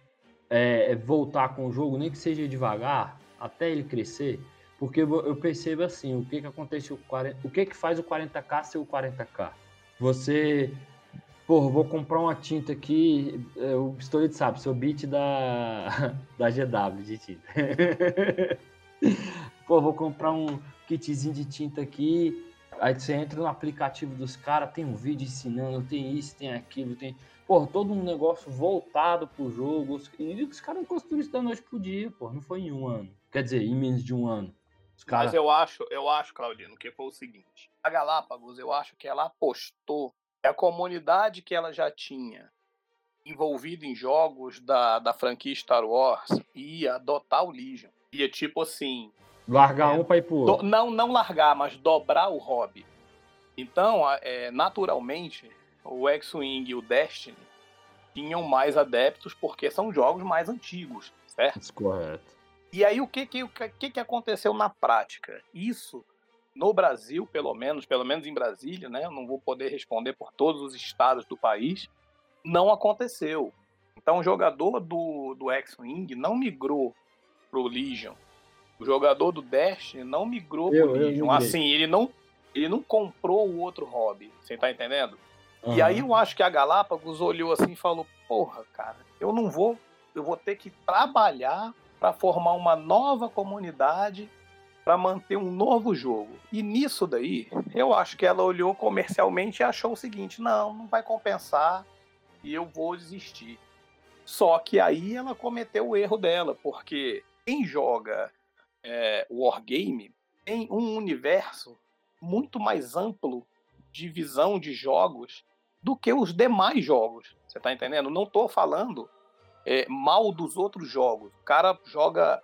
é, voltar com o jogo, nem que seja devagar, até ele crescer. Porque eu percebo assim, o que que acontece, o, 40, o que que faz o 40k ser o 40k? Você, porra, vou comprar uma tinta aqui, é, o Pistolete sabe, sou beat da, da GW de tinta. Pô, vou comprar um kitzinho de tinta aqui. Aí você entra no aplicativo dos caras, tem um vídeo ensinando, tem isso, tem aquilo, tem. Pô, todo um negócio voltado pro jogo. E os caras não construíram isso da noite pro dia, pô. Não foi em um ano. Quer dizer, em menos de um ano. Os caras. Mas eu acho, eu acho, Claudino, que foi o seguinte: a Galápagos, eu acho que ela apostou que a comunidade que ela já tinha envolvida em jogos da, da franquia Star Wars ia adotar o Legion. Ia tipo assim, Largar É. um pra ir pro do- não não largar, mas dobrar o hobby. Então, é, naturalmente, o X-Wing e o Destiny tinham mais adeptos porque são jogos mais antigos, certo? Correto. E aí o que que, o que que aconteceu na prática? Isso no Brasil, pelo menos, pelo menos em Brasília, né? Eu não vou poder responder por todos os estados do país, não aconteceu. Então o jogador do, do X-Wing não migrou pro Legion. O jogador do Destiny não migrou Eu- pro Legion. Assim, ele não, ele não comprou o outro hobby. Você tá entendendo? E Aham. aí eu acho que a Galápagos olhou assim e falou: Porra, cara, eu não vou, eu vou ter que trabalhar para formar uma nova comunidade para manter um novo jogo. E nisso daí, eu acho que ela olhou comercialmente e achou o seguinte: não, não vai compensar e eu vou desistir. Só que aí ela cometeu o erro dela, porque quem joga é, Wargame tem um universo muito mais amplo de visão de jogos do que os demais jogos. Você tá entendendo? Não tô falando é, mal dos outros jogos. O cara joga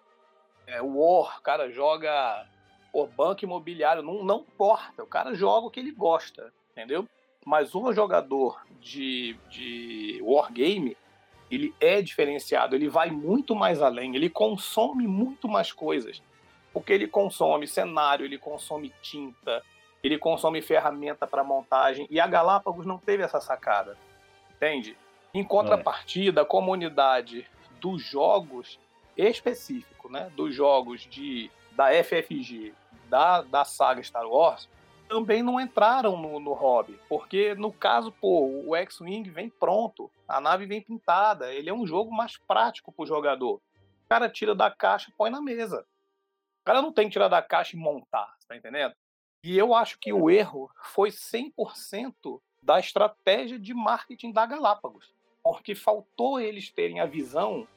é, War, o cara joga o banco imobiliário, não, não importa. O cara joga o que ele gosta, entendeu? Mas um jogador de, de Wargame, ele é diferenciado, ele vai muito mais além, ele consome muito mais coisas. Porque ele consome cenário, ele consome tinta, ele consome ferramenta para montagem. E a Galápagos não teve essa sacada. Entende? Em contrapartida, a comunidade dos jogos específico, né? Dos jogos de, da FFG, da, da saga Star Wars, também não entraram no, no hobby. Porque, no caso, pô, o X-Wing vem pronto, a nave vem pintada, ele é um jogo mais prático pro jogador. O cara tira da caixa põe na mesa. O cara não tem que tirar da caixa e montar, tá entendendo? E eu acho que o erro foi 100% da estratégia de marketing da Galápagos. Porque faltou eles terem a visão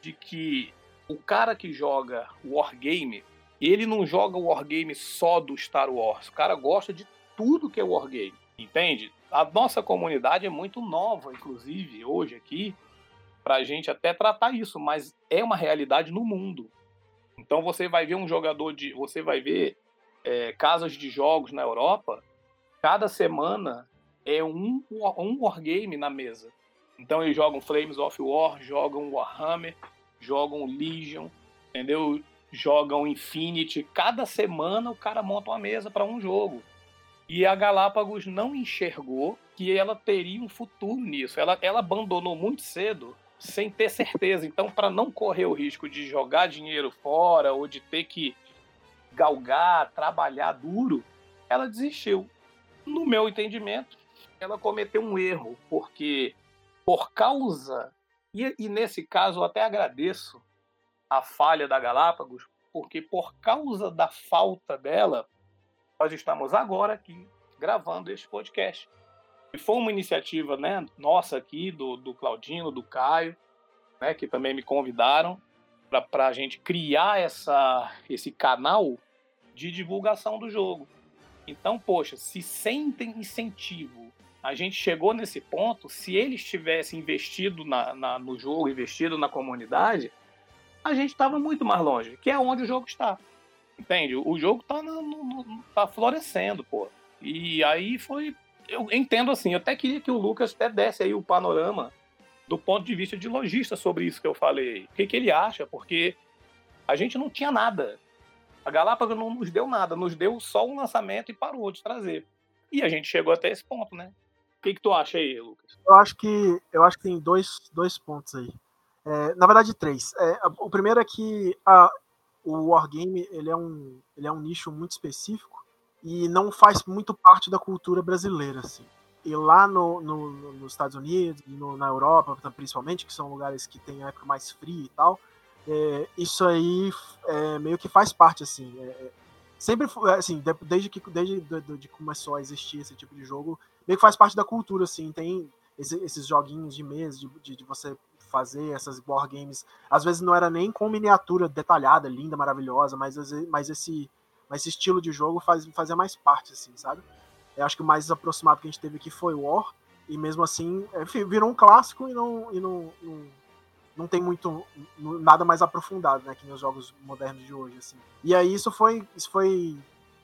de que o cara que joga Wargame, ele não joga Wargame só do Star Wars. O cara gosta de tudo que é Wargame, entende? A nossa comunidade é muito nova, inclusive, hoje aqui, pra gente até tratar isso, mas é uma realidade no mundo. Então você vai ver um jogador de. Você vai ver é, casas de jogos na Europa, cada semana é um, um wargame na mesa. Então eles jogam Flames of War, jogam Warhammer, jogam Legion, entendeu? Jogam Infinity. Cada semana o cara monta uma mesa para um jogo. E a Galápagos não enxergou que ela teria um futuro nisso. Ela, ela abandonou muito cedo, sem ter certeza. Então, para não correr o risco de jogar dinheiro fora ou de ter que galgar, trabalhar duro, ela desistiu. No meu entendimento, ela cometeu um erro, porque por causa. E, e, nesse caso eu até agradeço a falha da Galápagos, porque por causa da falta dela, nós estamos agora aqui gravando este podcast. E foi uma iniciativa né, nossa aqui, do, do Claudino, do Caio, né, que também me convidaram para a gente criar essa, esse canal de divulgação do jogo. Então, poxa, se sem incentivo a gente chegou nesse ponto, se eles tivessem investido na, na, no jogo, investido na comunidade, a gente estava muito mais longe, que é onde o jogo está. Entende? O jogo está tá florescendo, pô. E aí foi. Eu entendo assim, eu até queria que o Lucas até desse aí o panorama do ponto de vista de lojista sobre isso que eu falei. O que, que ele acha? Porque a gente não tinha nada. A Galápagos não nos deu nada, nos deu só um lançamento e parou de trazer. E a gente chegou até esse ponto, né? O que, que tu acha aí, Lucas? Eu acho que eu acho que tem dois, dois pontos aí. É, na verdade, três. É, o primeiro é que a, o Wargame ele é, um, ele é um nicho muito específico e não faz muito parte da cultura brasileira. Assim. E lá no, no, nos Estados Unidos, no, na Europa principalmente, que são lugares que tem época mais fria e tal, é, isso aí é, meio que faz parte, assim. É, sempre assim, desde que desde de, de começou a existir esse tipo de jogo, meio que faz parte da cultura, assim. Tem esse, esses joguinhos de mesa, de, de, de, você fazer essas war games. Às vezes não era nem com miniatura detalhada, linda, maravilhosa, mas, mas, esse, mas esse estilo de jogo faz, fazia mais parte, assim, sabe? Eu acho que o mais aproximado que a gente teve aqui foi War, e mesmo assim virou um clássico e não, e não, não, não tem muito nada mais aprofundado, né, que nos jogos modernos de hoje, assim. E aí isso foi, isso foi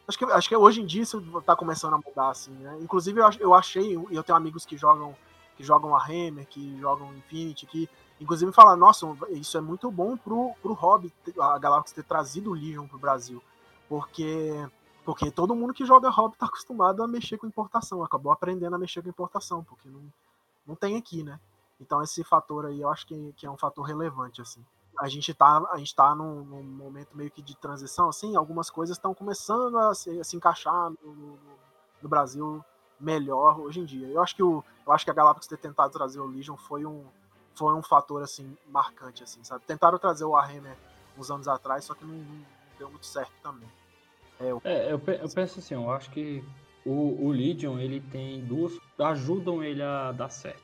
acho que, acho que hoje em dia isso tá começando a mudar, assim, né? Inclusive eu, eu achei, e eu tenho amigos que jogam que jogam a Hammer, que jogam Infinity, que inclusive falam, nossa, isso é muito bom pro, pro hobby, a Galáxia ter trazido o Legion pro Brasil, porque porque todo mundo que joga hobby tá acostumado a mexer com importação, acabou aprendendo a mexer com importação, porque não, não tem aqui, né? Então esse fator aí eu acho que, que é um fator relevante, assim. a gente tá, a gente tá num, num, momento meio que de transição, assim, algumas coisas estão começando a se, a se encaixar no, no, no, Brasil melhor hoje em dia. Eu acho que o, eu acho que a Galápagos ter tentado trazer o Legion foi um, foi um fator assim marcante, assim, sabe? Tentaram trazer o Warhammer uns anos atrás, só que não, não deu muito certo também. É, eu... É, eu, eu penso assim, eu acho que o, o Legion ele tem duas ajudam ele a dar certo.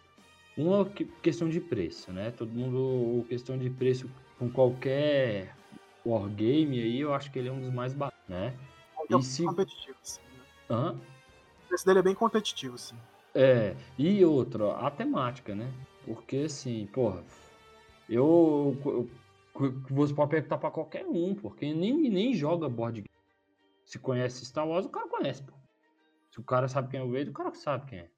Uma questão de preço, né? Todo mundo questão de preço com qualquer wargame aí, eu acho que ele é um dos mais baratos, né? É e se... competitivo, sim. Né? Hã? O preço dele é bem competitivo, sim. É, e outra, a temática, né? Porque assim, porra, eu, eu você pode perguntar para qualquer um, porque nem, nem joga board game. Se conhece Star Wars, o cara conhece, pô. Se o cara sabe quem é o Vader, o cara sabe quem é.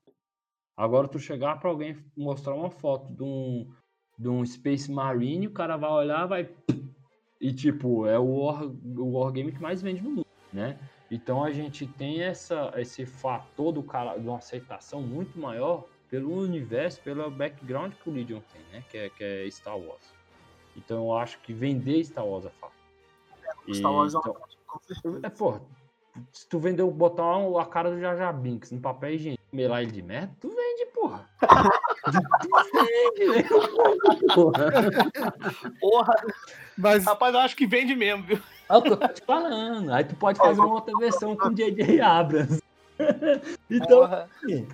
Agora tu chegar para alguém mostrar uma foto de um, de um Space Marine, o cara vai olhar, vai e tipo, é o war, o wargame que mais vende no mundo, né? Então a gente tem essa esse fator do cara de uma aceitação muito maior pelo universo, pelo background que o Legion tem, né? Que é, que é Star Wars. Então eu acho que vender Star Wars é fácil. É, Star Wars é então, com certeza. É, pô, se tu vendeu, botar a cara do Jaja Binks no papel higiênico, melar ele de merda, tu vende, porra. tu vende, porra. porra. Mas... Rapaz, eu acho que vende mesmo, viu? É o que eu tô te falando. Aí tu pode fazer uma outra versão com o JJ Abrams. então, porra. Assim,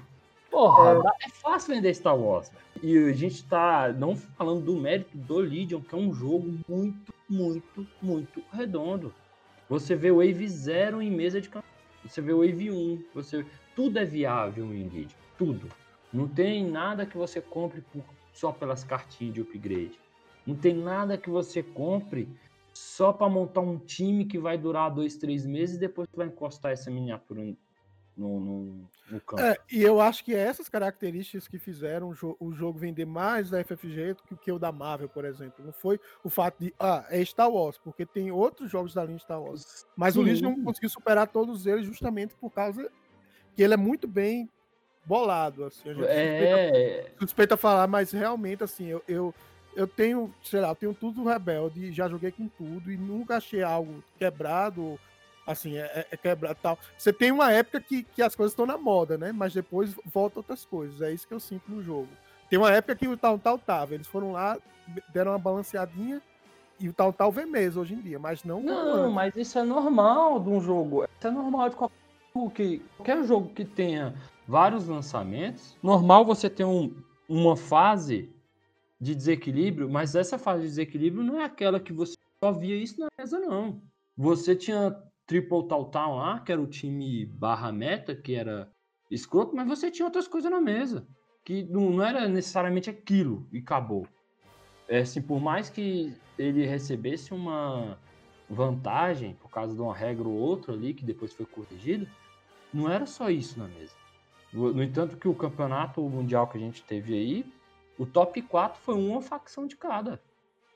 porra, é... é fácil vender Star Wars. E a gente tá não falando do mérito do Legion, que é um jogo muito, muito, muito redondo. Você vê o Wave 0 em mesa de campo. Você vê o Wave 1. Você... Tudo é viável em Legion. Tudo. Não tem nada que você compre por... só pelas cartinhas de upgrade. Não tem nada que você compre só para montar um time que vai durar dois, três meses e depois vai encostar essa miniatura no, no, no campo. É, e eu acho que é essas características que fizeram o, jo o, jogo vender mais da FFG do que o da Marvel, por exemplo. Não foi o fato de, ah, é Star Wars, porque tem outros jogos da linha Star Wars. Mas Sim. o Legion não conseguiu superar todos eles justamente por causa que ele é muito bem bolado. Assim, a gente é... suspeita, suspeita falar, mas realmente, assim, eu, eu eu tenho, sei lá, eu tenho tudo rebelde, já joguei com tudo e nunca achei algo quebrado assim, é, é, é quebrado tal. Você tem uma época que, que as coisas estão na moda, né? Mas depois volta outras coisas. É isso que eu sinto no jogo. Tem uma época que o tal tal tava. Eles foram lá, deram uma balanceadinha e o tal tal vem mesmo hoje em dia, mas não. Não, mas isso é normal de um jogo. Isso é normal de qualquer jogo que, qualquer jogo que tenha vários lançamentos. Normal você ter um, uma fase de desequilíbrio, mas essa fase de desequilíbrio não é aquela que você só via isso na mesa, não. Você tinha Triple Town lá, que era o time barra meta, que era escroto, mas você tinha outras coisas na mesa. Que não, não era necessariamente aquilo e acabou. É, assim, por mais que ele recebesse uma vantagem por causa de uma regra ou outra ali, que depois foi corrigida, não era só isso na mesa. No entanto, que o campeonato mundial que a gente teve aí, o top 4 foi uma facção de cada.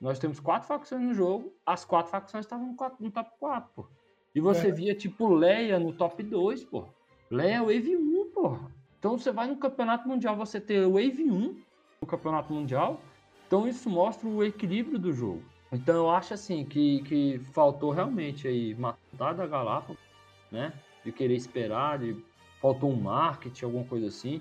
Nós temos quatro facções no jogo, as quatro facções estavam no top 4, pô. E você é. via, tipo, Leia no top 2, pô. Leia Wave 1, pô. Então você vai no Campeonato Mundial, você ter Wave 1 no Campeonato Mundial. Então isso mostra o equilíbrio do jogo. Então eu acho assim que, que faltou realmente aí matar da Galápagos, né? De querer esperar, de, faltou um marketing, alguma coisa assim.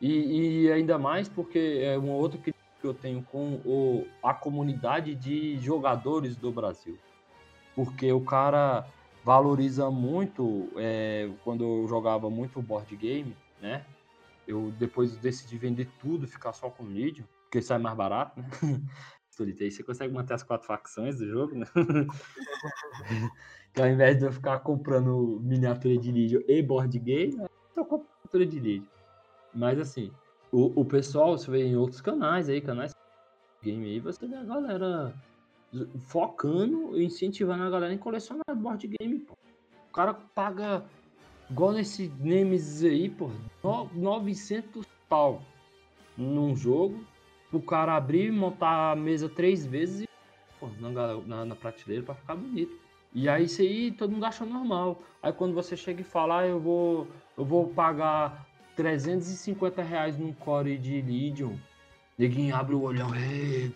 E, e ainda mais porque é outra crítica que eu tenho com o, a comunidade de jogadores do Brasil. Porque o cara valoriza muito é, quando eu jogava muito board game, né? Eu depois decidi vender tudo, ficar só com Legion, porque sai mais barato, né? Você consegue manter as quatro facções do jogo, né? então, ao invés de eu ficar comprando miniatura de Legion e board game, eu compro miniatura de Legion. Mas assim, o, o pessoal, você vê em outros canais aí, canais game aí, você vê a galera focando e incentivando a galera em colecionar board game, pô. O cara paga, igual nesse Nemesis aí, pô, 900 pau num jogo, o cara abrir e montar a mesa três vezes pô, na, na, na prateleira pra ficar bonito. E aí isso aí todo mundo acha normal. Aí quando você chega e fala, ah, eu vou, eu vou pagar 350 reais num core de Legion, ninguém abre o olhão,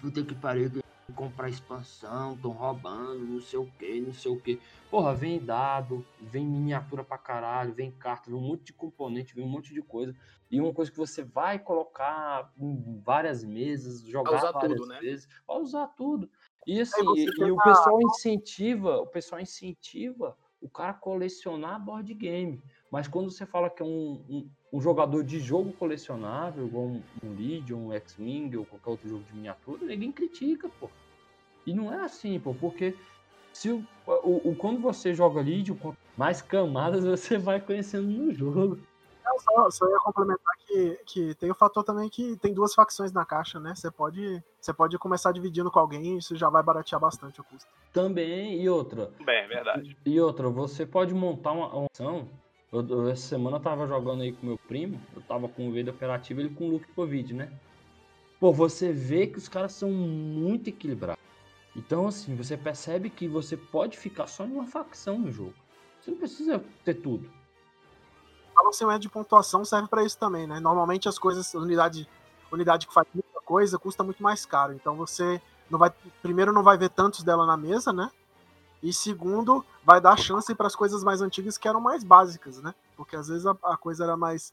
puta que pariu, comprar expansão, estão roubando, não sei o que, não sei o que. Porra, vem dado, vem miniatura pra caralho, vem carta, vem um monte de componente, vem um monte de coisa. E uma coisa que você vai colocar em várias mesas, jogar usar várias tudo, né? vezes, vai usar tudo. E assim, e, e o pessoal incentiva, o pessoal incentiva o cara a colecionar board game. Mas quando você fala que é um, um, um jogador de jogo colecionável, igual um, Legion, um X-Wing ou qualquer outro jogo de miniatura, ninguém critica, pô. E não é assim, pô, porque se o, o, o- quando você joga Legion, quanto mais camadas você vai conhecendo no jogo. Eu só, só ia complementar que, que tem o fator também que tem duas facções na caixa, né? Você pode, você pode começar dividindo com alguém e isso já vai baratear bastante o custo. Também, e outra, Bem, é verdade. E outra, você pode montar uma, uma ação. Eu, eu- essa semana eu tava jogando aí com meu primo, eu tava com o Veda Operativo ele com o Luke Covid, né? Pô, você vê que os caras são muito equilibrados. Então, assim, você percebe que você pode ficar só em uma facção no jogo. Você não precisa ter tudo. balanceamento de pontuação serve para isso também, né? Normalmente as coisas, unidade, unidade que faz muita coisa custa muito mais caro. Então você não vai, primeiro não vai ver tantos dela na mesa, né? E segundo, vai dar chance para as coisas mais antigas que eram mais básicas, né? Porque às vezes a, a coisa era mais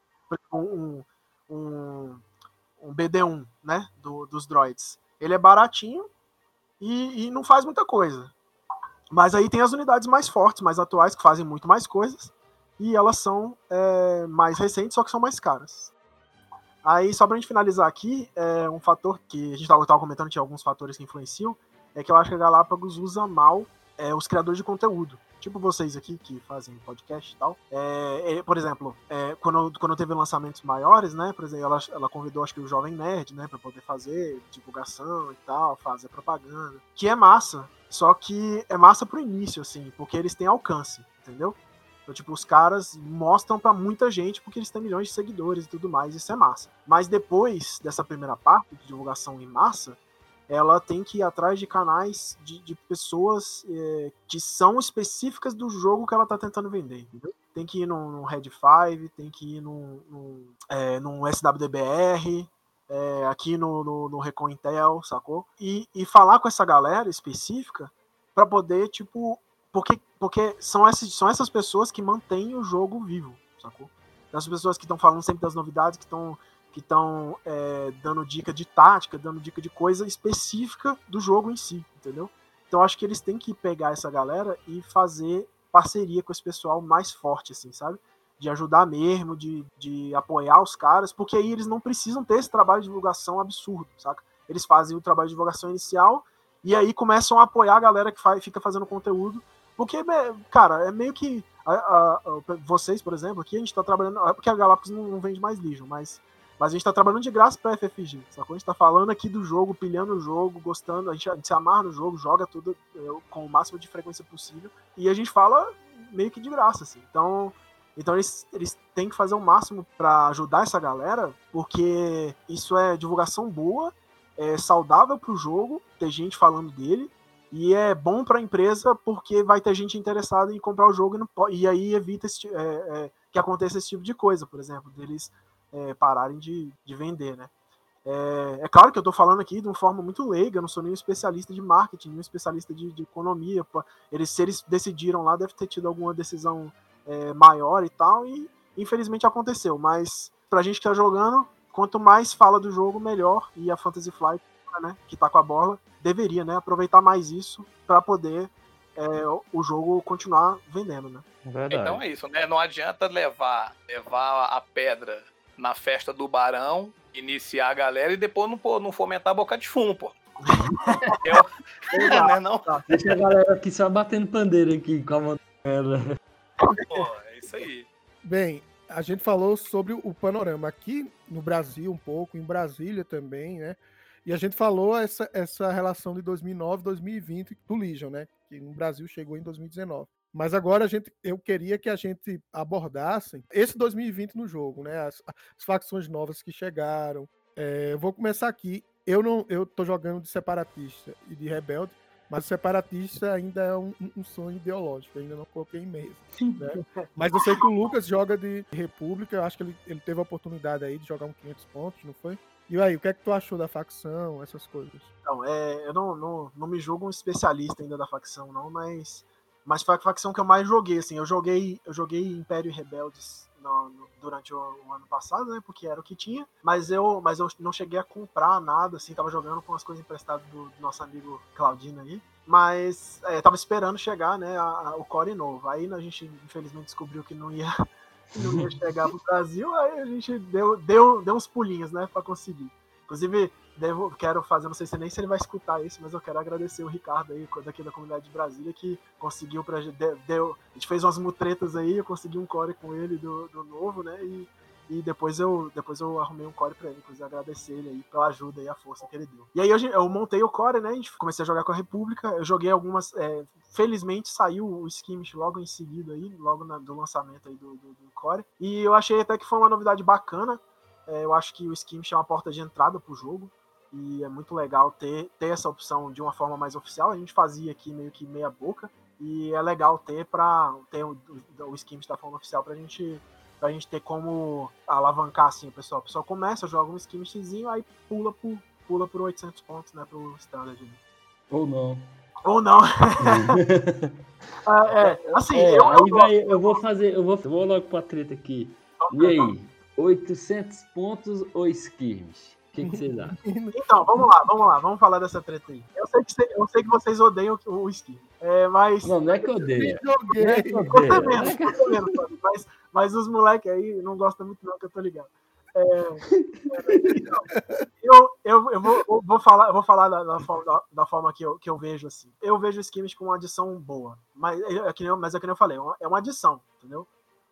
um, um, um BD1, né? Do, dos droids. Ele é baratinho e, e não faz muita coisa. Mas aí tem as unidades mais fortes, mais atuais, que fazem muito mais coisas e elas são é, mais recentes, só que são mais caras. Aí, só pra gente finalizar aqui, é um fator que a gente tava, tava comentando, tinha alguns fatores que influenciam, é que eu acho que a Galápagos usa mal é, os criadores de conteúdo. Tipo vocês aqui, que fazem podcast e tal. É, é, por exemplo, é, quando, quando teve lançamentos maiores, né? Por exemplo, ela, ela convidou, acho que o Jovem Nerd, né? Pra poder fazer divulgação e tal, fazer propaganda. Que é massa, só que é massa pro início, assim, porque eles têm alcance, entendeu? Então, tipo, os caras mostram pra muita gente porque eles têm milhões de seguidores e tudo mais, isso é massa. Mas depois dessa primeira parte de divulgação em massa, ela tem que ir atrás de canais de, de pessoas é, que são específicas do jogo que ela tá tentando vender, entendeu? Tem que ir num, Red 5, tem que ir num, num, é, SWDBR, é, aqui no, no, no Recon Intel, sacou? E, e falar com essa galera específica para poder, tipo, porque, porque são, essas, são essas pessoas que mantêm o jogo vivo, sacou? As pessoas que estão falando sempre das novidades, que estão que estão é, dando dica de tática, dando dica de coisa específica do jogo em si, entendeu? Então acho que eles têm que pegar essa galera e fazer parceria com esse pessoal mais forte, assim, sabe? De ajudar mesmo, de, de apoiar os caras, porque aí eles não precisam ter esse trabalho de divulgação absurdo, saca? Eles fazem o trabalho de divulgação inicial e aí começam a apoiar a galera que faz, fica fazendo conteúdo, porque, cara, é meio que. A, a, a, vocês, por exemplo, aqui a gente tá trabalhando. É porque a Galápagos não, não vende mais Legion, mas mas a gente tá trabalhando de graça pra FFG, sacou? A gente tá falando aqui do jogo, pilhando o jogo, gostando, a gente, se amarra no jogo, joga tudo com o máximo de frequência possível, e a gente fala meio que de graça, assim. Então, então eles, eles têm que fazer o máximo para ajudar essa galera, porque isso é divulgação boa, é saudável pro jogo, ter gente falando dele, e é bom para a empresa porque vai ter gente interessada em comprar o jogo e, não, e aí evita esse, é, é, que aconteça esse tipo de coisa, por exemplo, deles é, pararem de, de, vender, né? É, é, claro que eu estou falando aqui de uma forma muito leiga, eu não sou nenhum especialista de marketing, nenhum especialista de, de economia. Eles, se eles decidiram lá, deve ter tido alguma decisão é, maior e tal, e infelizmente aconteceu. Mas pra gente que tá jogando, quanto mais fala do jogo, melhor. E a Fantasy Flight, né, que tá com a bola, deveria né, aproveitar mais isso para poder é, o jogo continuar vendendo, né? Verdade. Então é isso, né? Não adianta levar, levar a pedra na festa do Barão, iniciar a galera e depois não, pô, não fomentar a boca de fumo, pô. Eu, né, não? Deixa a galera aqui só batendo pandeiro aqui com a mão Pô, é isso aí. Bem, a gente falou sobre o panorama aqui no Brasil um pouco, em Brasília também, né? E a gente falou essa, essa relação de 2009 2020 do Legion, né? Que no Brasil chegou em 2019. Mas agora a gente, eu queria que a gente abordasse esse 2020 no jogo, né? As, as facções novas que chegaram. É, eu vou começar aqui. Eu não, eu tô jogando de separatista e de rebelde. Mas o separatista ainda é um, um sonho ideológico, ainda não coloquei em mesa. Né? Mas eu sei que o Lucas joga de República, eu acho que ele, ele teve a oportunidade aí de jogar um 500 pontos, não foi? E aí, o que é que tu achou da facção, essas coisas? Então, é, eu não, não, não me julgo um especialista ainda da facção, não, mas, mas foi a facção que eu mais joguei, assim, eu joguei, eu joguei Império Rebeldes no, no, durante o, o, ano passado, né? Porque era o que tinha. Mas eu, mas eu não cheguei a comprar nada, assim, tava jogando com as coisas emprestadas do, do nosso amigo Claudino aí. Mas é, tava esperando chegar, né, a, a, o core novo. Aí a gente, infelizmente, descobriu que não ia, não ia chegar pro Brasil, aí a gente deu, deu, deu uns pulinhos, né, pra conseguir. Inclusive, devo, quero fazer, não sei se nem se ele vai escutar isso, mas eu quero agradecer o Ricardo aí, daqui da comunidade de Brasília, que conseguiu pra deu, a gente fez umas mutretas aí, eu consegui um core com ele do, do novo, né? E, e depois eu, depois eu arrumei um core pra ele, inclusive agradecer ele aí pela ajuda e a força que ele deu. E aí eu, eu montei o core, né? Gente comecei a jogar com a República, eu joguei algumas. É, felizmente saiu o Skimish logo em seguida aí, logo na, do lançamento aí do, do, do core. E eu achei até que foi uma novidade bacana. É, eu acho que o Skimish é uma porta de entrada pro jogo e é muito legal ter, ter essa opção de uma forma mais oficial. A gente fazia aqui meio que meia boca e é legal ter para ter o, o, o da forma oficial para gente pra gente ter como alavancar assim o pessoal. O pessoal começa, joga um skimishzinho, aí pula por pula por 800 pontos, né, pro standard. Ou não. Ou não. ah, é, assim, é, eu, aí vai, eu vou fazer, eu vou, eu vou logo pra treta aqui. E aí, 800 pontos ou skirmish? Que, que vocês acham? Então, vamos lá, vamos lá, vamos falar dessa treta aí. Eu sei que, eu sei que vocês odeiam o, o é, mas... Não, não é que eu odeio. Não é que eu odeio. mas, mas os moleques aí não gostam muito não, que eu tô ligado. É, é, então, eu, eu, eu vou, vou falar, vou falar da, da, da, forma que eu, que eu vejo assim. Eu vejo o Skims com uma adição boa, mas é, é que nem, mas é que nem eu falei, é uma adição, entendeu?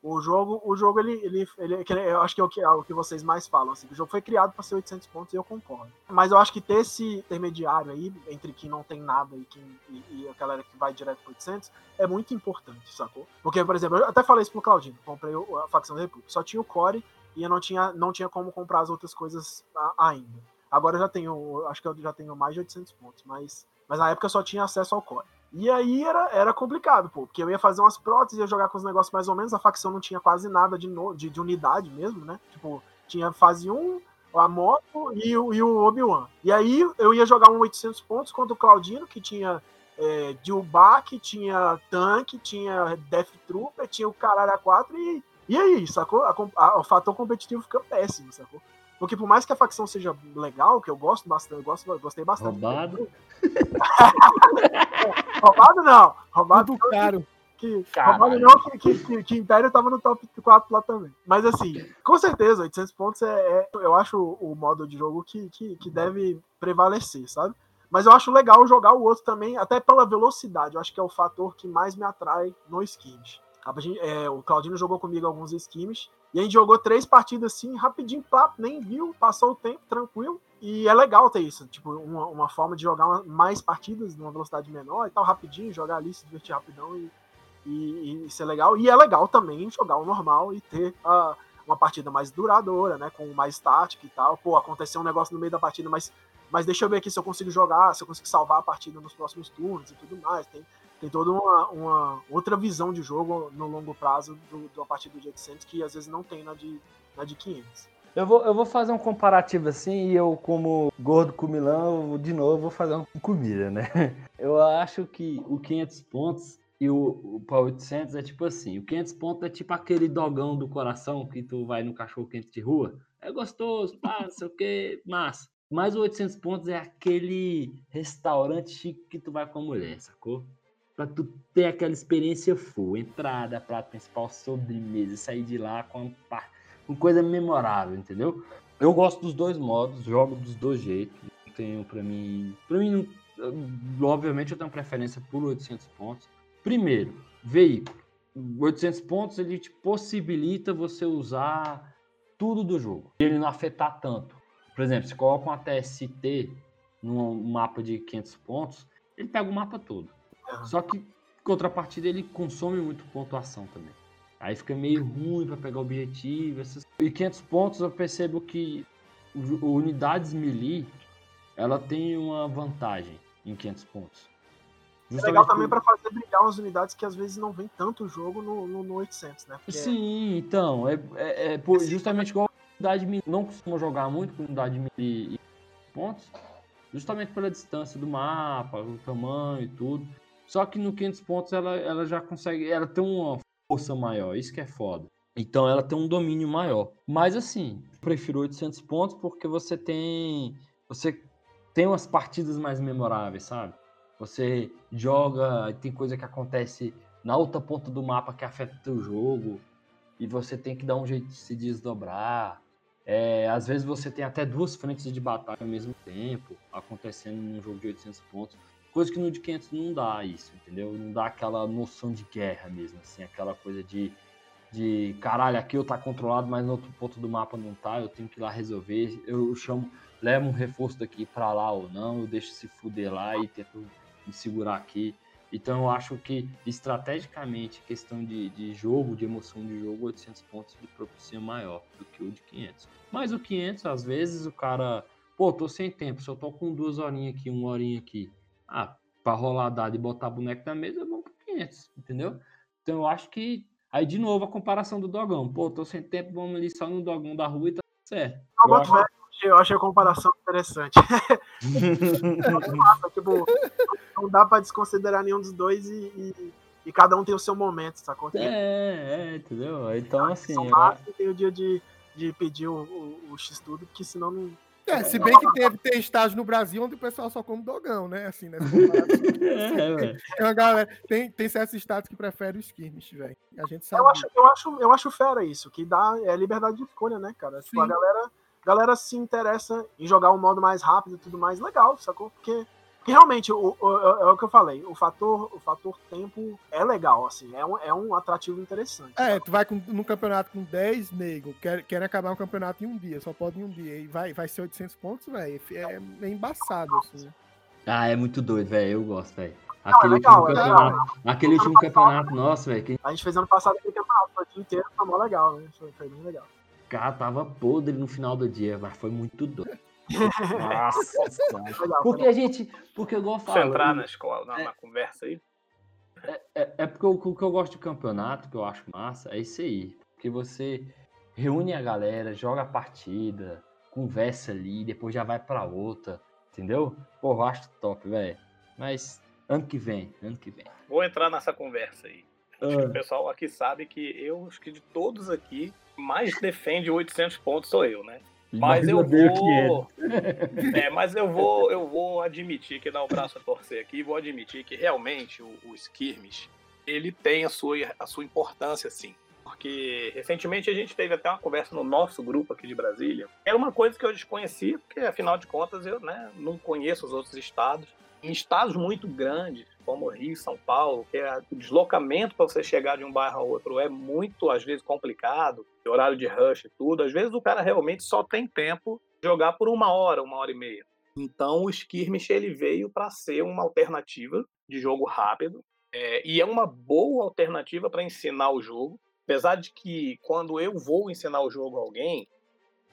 O jogo, o jogo ele, ele, ele, eu acho que é o que, é o que vocês mais falam. Assim, o jogo foi criado para ser 800 pontos e eu concordo. Mas eu acho que ter esse intermediário aí, entre quem não tem nada e, quem, e, e a galera que vai direto para 800, é muito importante, sacou? Porque, por exemplo, eu até falei isso pro Claudinho, comprei a facção da República, só tinha o Core e eu não tinha, não tinha como comprar as outras coisas ainda. Agora eu já tenho, acho que eu já tenho mais de 800 pontos, mas, mas na época eu só tinha acesso ao Core. E aí era, era complicado, pô, porque eu ia fazer umas próteses, ia jogar com os negócios mais ou menos, a facção não tinha quase nada de, no, de, de unidade mesmo, né? Tipo, tinha fase 1, a moto e o, e o Obi-Wan. E aí eu ia jogar um 800 pontos contra o Claudino, que tinha é, Dilbach, tinha tanque, tinha Death Trooper, tinha o Caralho 4 e, e aí, sacou? A, a, o fator competitivo fica péssimo, sacou? Porque por mais que a facção seja legal, que eu gosto bastante, eu gosto, gostei bastante. Roubado? roubado não. Roubado Muito caro. Que, roubado não, que, que, que, que Império tava no top 4 lá também. Mas assim, com certeza, 800 pontos é, é eu acho o, modo de jogo que, que, que deve prevalecer, sabe? Mas eu acho legal jogar o outro também, até pela velocidade. Eu acho que é o fator que mais me atrai no skins. É, o Claudino jogou comigo alguns skins e a gente jogou três partidas assim, rapidinho, nem viu, passou o tempo, tranquilo. E é legal ter isso, tipo, uma, uma forma de jogar mais partidas numa velocidade menor e tal, rapidinho, jogar ali, se divertir rapidão e, e, e ser legal. E é legal também jogar o normal e ter uma partida mais duradoura, né? Com mais tática e tal. Pô, aconteceu um negócio no meio da partida, mas, mas deixa eu ver aqui se eu consigo jogar, se eu consigo salvar a partida nos próximos turnos e tudo mais. Tem, tem toda uma, uma, outra visão de jogo no longo prazo do, do, a partir do de 800 que às vezes não tem na de, na de 500. Eu vou, eu vou fazer um comparativo assim e eu, como gordo com Milão, de novo vou fazer um comida, né? Eu acho que o 500 pontos e o, o para 800 é tipo assim: o 500 pontos é tipo aquele dogão do coração que tu vai no cachorro quente de rua. É gostoso, pá, não sei o que, massa. Mas o 800 pontos é aquele restaurante chique que tu vai com a mulher, sacou? Para tu ter aquela experiência full, entrada, prato principal, sobremesa, sair de lá com, com coisa memorável, entendeu? Eu gosto dos dois modos, jogo dos dois jeitos. Tenho para mim, para mim, obviamente eu tenho preferência por 800 pontos. Primeiro, veículo. 800 pontos ele te possibilita você usar tudo do jogo. Ele não afetar tanto. Por exemplo, se coloca um TST num mapa de 500 pontos, ele pega o mapa todo. Só que, contrapartida, ele consome muito pontuação também. Aí fica meio ruim para pegar objetivo. Essas... E 500 pontos eu percebo que unidades melee ela tem uma vantagem em 500 pontos. É legal também para fazer brilhar umas unidades que às vezes não vem tanto jogo no, no, no 800, né? Porque Sim, então, é, é, é por, justamente igual a unidade não costuma jogar muito com unidade e pontos, justamente pela distância do mapa, o tamanho e tudo. Só que no 500 pontos ela, ela já consegue, ela tem uma força maior, isso que é foda. Então ela tem um domínio maior. Mas assim, prefiro 800 pontos porque você tem você tem umas partidas mais memoráveis, sabe? Você joga, tem coisa que acontece na outra ponta do mapa que afeta o teu jogo e você tem que dar um jeito de se desdobrar. É, às vezes você tem até duas frentes de batalha ao mesmo tempo acontecendo num jogo de 800 pontos, coisa que no de 500 não dá isso, entendeu? Não dá aquela noção de guerra mesmo, assim, aquela coisa de de caralho, aqui eu tá controlado, mas no outro ponto do mapa não tá, eu tenho que ir lá resolver. Eu chamo, levo um reforço daqui para lá ou não, eu deixo se fuder lá e tento me segurar aqui. Então eu acho que estrategicamente, questão de, de jogo, de emoção de jogo, 800 pontos de propicia maior do que o de 500. Mas o 500, às vezes, o cara, pô, tô sem tempo, eu tô com duas horinhas aqui, uma horinha aqui, ah, pra rolar dado e botar boneco na mesa, vamos pro 500, entendeu? Então eu acho que, aí de novo a comparação do dogão, pô, tô sem tempo, vamos ali só no dogão da rua e tá certo. Eu, eu acho eu achei a comparação interessante. tipo, não dá pra desconsiderar nenhum dos dois e, e, e, cada um tem o seu momento, sacou? É, é, entendeu? Então, assim. Eu... Tem o dia de, de pedir o, o, o X-Tudo, porque senão não. É, se bem que teve, tem estágio no Brasil onde o pessoal só come dogão, né? Assim, né? é, é, uma galera, tem, tem certos estados que preferem o skirmish, velho. A gente sabe. Eu acho, eu, acho, eu acho fera isso, que dá é liberdade de escolha, né, cara? Tipo, a galera galera se interessa em jogar um modo mais rápido e tudo mais, legal, sacou? Porque, porque realmente, o, o, é o que eu falei, o fator, o fator tempo é legal, assim, é um, é um atrativo interessante. É, sabe? tu vai com, num campeonato com 10 nego, quer, quer acabar um campeonato em um dia, só pode em um dia, e vai, vai ser 800 pontos, velho, é, é embaçado, assim, né? Ah, é muito doido, velho, eu gosto, velho. Aquele, é legal, último, é campeonato, aquele último campeonato nosso, velho. Que... A gente fez ano passado aquele campeonato, foi o dia inteiro, foi mó legal, né? Foi, foi bem legal cara tava podre no final do dia, mas foi muito doido. Nossa, porque a gente, porque eu gosto de entrar na escola, na, é, na conversa aí. É, é, é porque o, que eu gosto de campeonato, que eu acho massa, é isso aí. Porque você reúne a galera, joga a partida, conversa ali, depois já vai pra outra, entendeu? Pô, eu acho top, velho. Mas ano que vem, ano que vem. Vou entrar nessa conversa aí. Acho que o ah. pessoal aqui sabe que eu, acho que de todos aqui, mais defende 800 pontos sou eu, né? Mas eu vou. É, mas eu vou, eu vou admitir que dar o braço a torcer aqui, vou admitir que realmente o, o Skirmish ele tem a sua, a sua importância, sim. Porque recentemente a gente teve até uma conversa no nosso grupo aqui de Brasília. Era uma coisa que eu desconhecia, porque afinal de contas eu né, não conheço os outros estados. Em estados muito grandes, como Rio, São Paulo, que é o deslocamento para você chegar de um bairro a outro é muito, às vezes, complicado, horário de rush e tudo. Às vezes o cara realmente só tem tempo de jogar por uma hora, uma hora e meia. Então o Skirmish ele veio para ser uma alternativa de jogo rápido é, e é uma boa alternativa para ensinar o jogo. Apesar de que quando eu vou ensinar o jogo a alguém,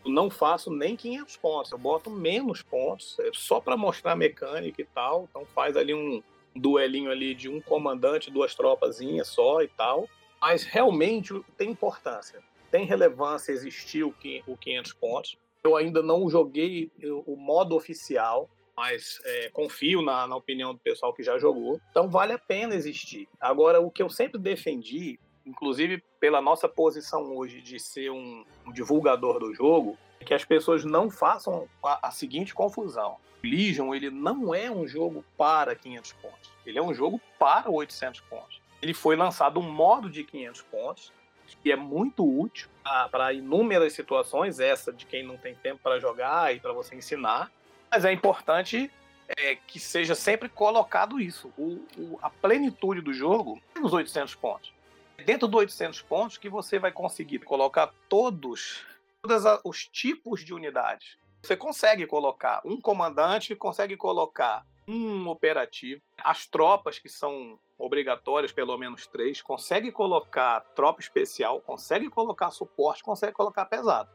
eu não faço nem 500 pontos, eu boto menos pontos, é só para mostrar a mecânica e tal. Então faz ali um, duelinho ali de um comandante, duas tropazinhas só e tal. Mas realmente tem importância, tem relevância existir o 500 pontos. Eu ainda não joguei o modo oficial, mas é, confio na, na opinião do pessoal que já jogou. Então vale a pena existir. Agora, o que eu sempre defendi, inclusive pela nossa posição hoje de ser um, um divulgador do jogo, que as pessoas não façam a, a seguinte confusão. Legion ele não é um jogo para 500 pontos. Ele é um jogo para 800 pontos. Ele foi lançado um modo de 500 pontos que é muito útil para inúmeras situações, essa de quem não tem tempo para jogar e para você ensinar. Mas é importante é, que seja sempre colocado isso. O, o, a plenitude do jogo é os 800 pontos. Dentro dos 800 pontos que você vai conseguir colocar todos, todos os tipos de unidades você consegue colocar um comandante, consegue colocar um operativo, as tropas que são obrigatórias, pelo menos três, consegue colocar tropa especial, consegue colocar suporte, consegue colocar pesado.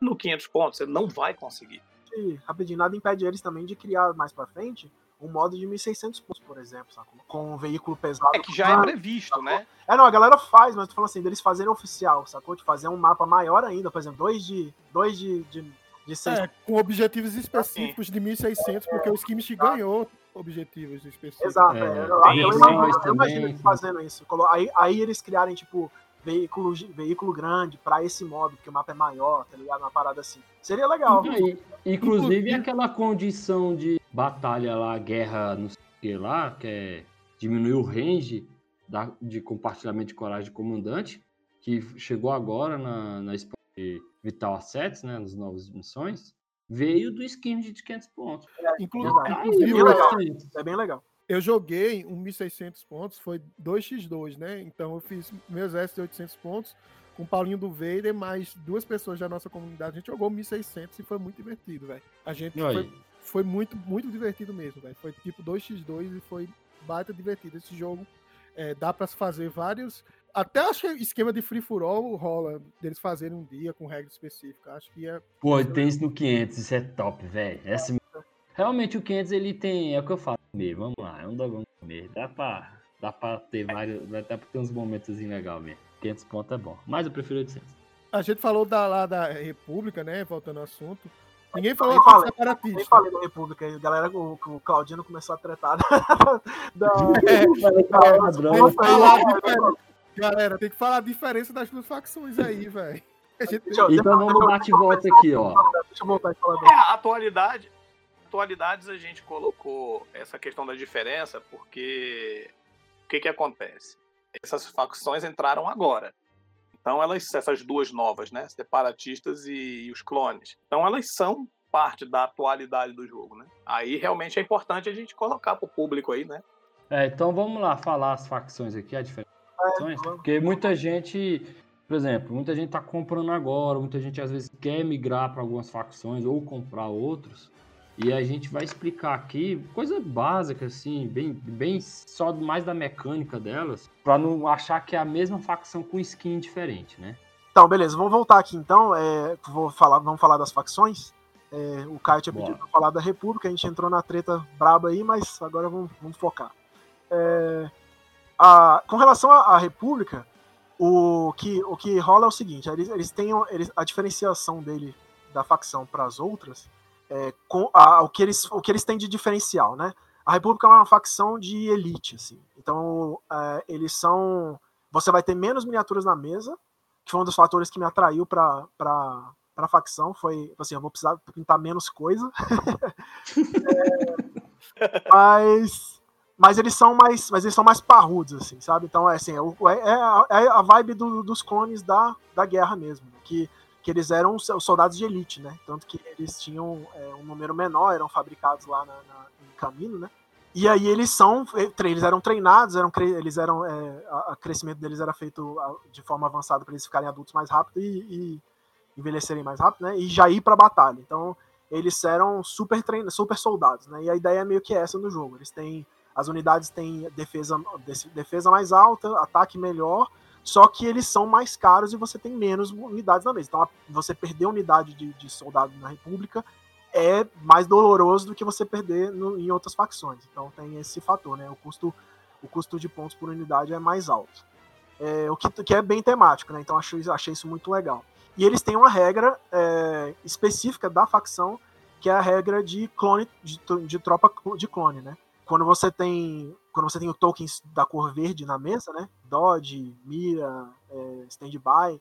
No 500 pontos, você não vai conseguir. E, rapidinho, nada impede eles também de criar mais para frente um modo de 1.600 pontos, por exemplo, sacou? Com um veículo pesado. É que já é previsto, né? É, não, a galera faz, mas eu tô falando assim, deles fazerem oficial, sacou? De fazer um mapa maior ainda, por exemplo, dois de. dois de, de, de seis. É, com objetivos específicos de 1.600, porque o Skimish ganhou objetivos específicos. Exato, É, é, eu, tem eu imagino, eu imagino eles fazendo isso. Colo- Aí, aí eles criarem, tipo, veículo, veículo grande pra esse modo, porque o mapa é maior, tá ligado? Uma parada assim. Seria legal. E, inclusive aquela condição de batalha lá, guerra, não sei o que lá, que é diminuir o range da- de compartilhamento de coragem de comandante, que chegou agora na, na Vital Assets, né, nas novas missões, veio do skin de 500 pontos. Tá inclusive, bem legal. bastante. Isso é bem legal. eu joguei um 1.600 pontos, foi 2x2, né? Então eu fiz meu exército de 800 pontos com o Paulinho do Vader, mais duas pessoas da nossa comunidade. A gente jogou 1.600 e foi muito divertido, velho. A gente foi, foi muito, muito divertido mesmo, velho. Foi tipo 2x2 e foi baita divertido. Esse jogo é, dá pra se fazer vários. Até acho que esquema de free for all rola deles fazerem um dia com regra específica. Acho que é. Pô, tem isso no 500, isso é top, velho. Essa- Realmente o 500 ele tem, é o que eu falo mesmo, vamos lá, é um dogão mesmo. Dá pra, dá pra ter vários, dá pra ter uns momentos legais mesmo. 500 pontos é bom, mas eu prefiro 800. A gente falou da, lá da República, né? Voltando ao assunto. Ninguém falou Nem falei, separatista. Nem falei da República aí. Galera, o, o Claudino começou a tretar da. É. Galera, tem que falar a diferença das duas facções aí, velho. Então vamos bate e volta aqui, ó. Deixa eu voltar e falar É, atualidade. Atualidades a gente colocou essa questão da diferença porque o que que acontece? Essas facções entraram agora. Então elas, essas duas novas, né, separatistas e, e os clones. Então elas são parte da atualidade do jogo, né? Aí realmente é importante a gente colocar pro público aí, né? É, então vamos lá falar as facções aqui, a diferença das facções, porque muita gente, por exemplo, muita gente tá comprando agora, muita gente às vezes quer migrar para algumas facções ou comprar outros. E a gente vai explicar aqui coisa básica assim, bem, bem só mais da mecânica delas, para não achar que é a mesma facção com skin diferente, né? Então, beleza, vamos voltar aqui então. É, vou falar, vamos falar das facções. É, o Caio tinha Bora. pedido pra falar da República, a gente entrou na treta braba aí, mas agora vamos, vamos focar. É, a- com relação à, à República, o que, o que rola é o seguinte: eles, eles têm eles, a diferenciação dele da facção para as outras, é, com a- o, que eles, o que eles têm de diferencial, né? A República é uma facção de elite, assim. Então, é, eles são. Você vai ter menos miniaturas na mesa, que foi um dos fatores que me atraiu para para facção foi assim, eu vou precisar pintar menos coisa. É, mas mas eles são mais mas eles são mais parrudos assim, sabe? Então é assim, é, é- é a, é a vibe do- dos clones da, da guerra mesmo, que que eles eram os os soldados de elite, né? Tanto que eles tinham é, um número menor, eram fabricados lá na, na- em caminho, né? E aí eles são, eh, eles eram treinados, eram, eles eram, é, a- a crescimento deles era feito de forma avançada para eles ficarem adultos mais rápido e, e envelhecerem mais rápido, né? E já ir para batalha. Então eles eram super treinados, super soldados, né? E a ideia é meio que essa no jogo. Eles têm as unidades têm defesa, defesa mais alta, ataque melhor, só que eles são mais caros e você tem menos unidades na mesa. Então você perder unidade de, de soldado na República é mais doloroso do que você perder no- em outras facções. Então tem esse fator, né? O custo, o custo de pontos por unidade é mais alto. É, o que, que é bem temático, né? Então achei, achei isso muito legal. E eles têm uma regra é, específica da facção, que é a regra de clone, de, de tropa de clone, né? Quando você tem quando você tem o tokens da cor verde na mesa, né? Dodge, mira, é, standby,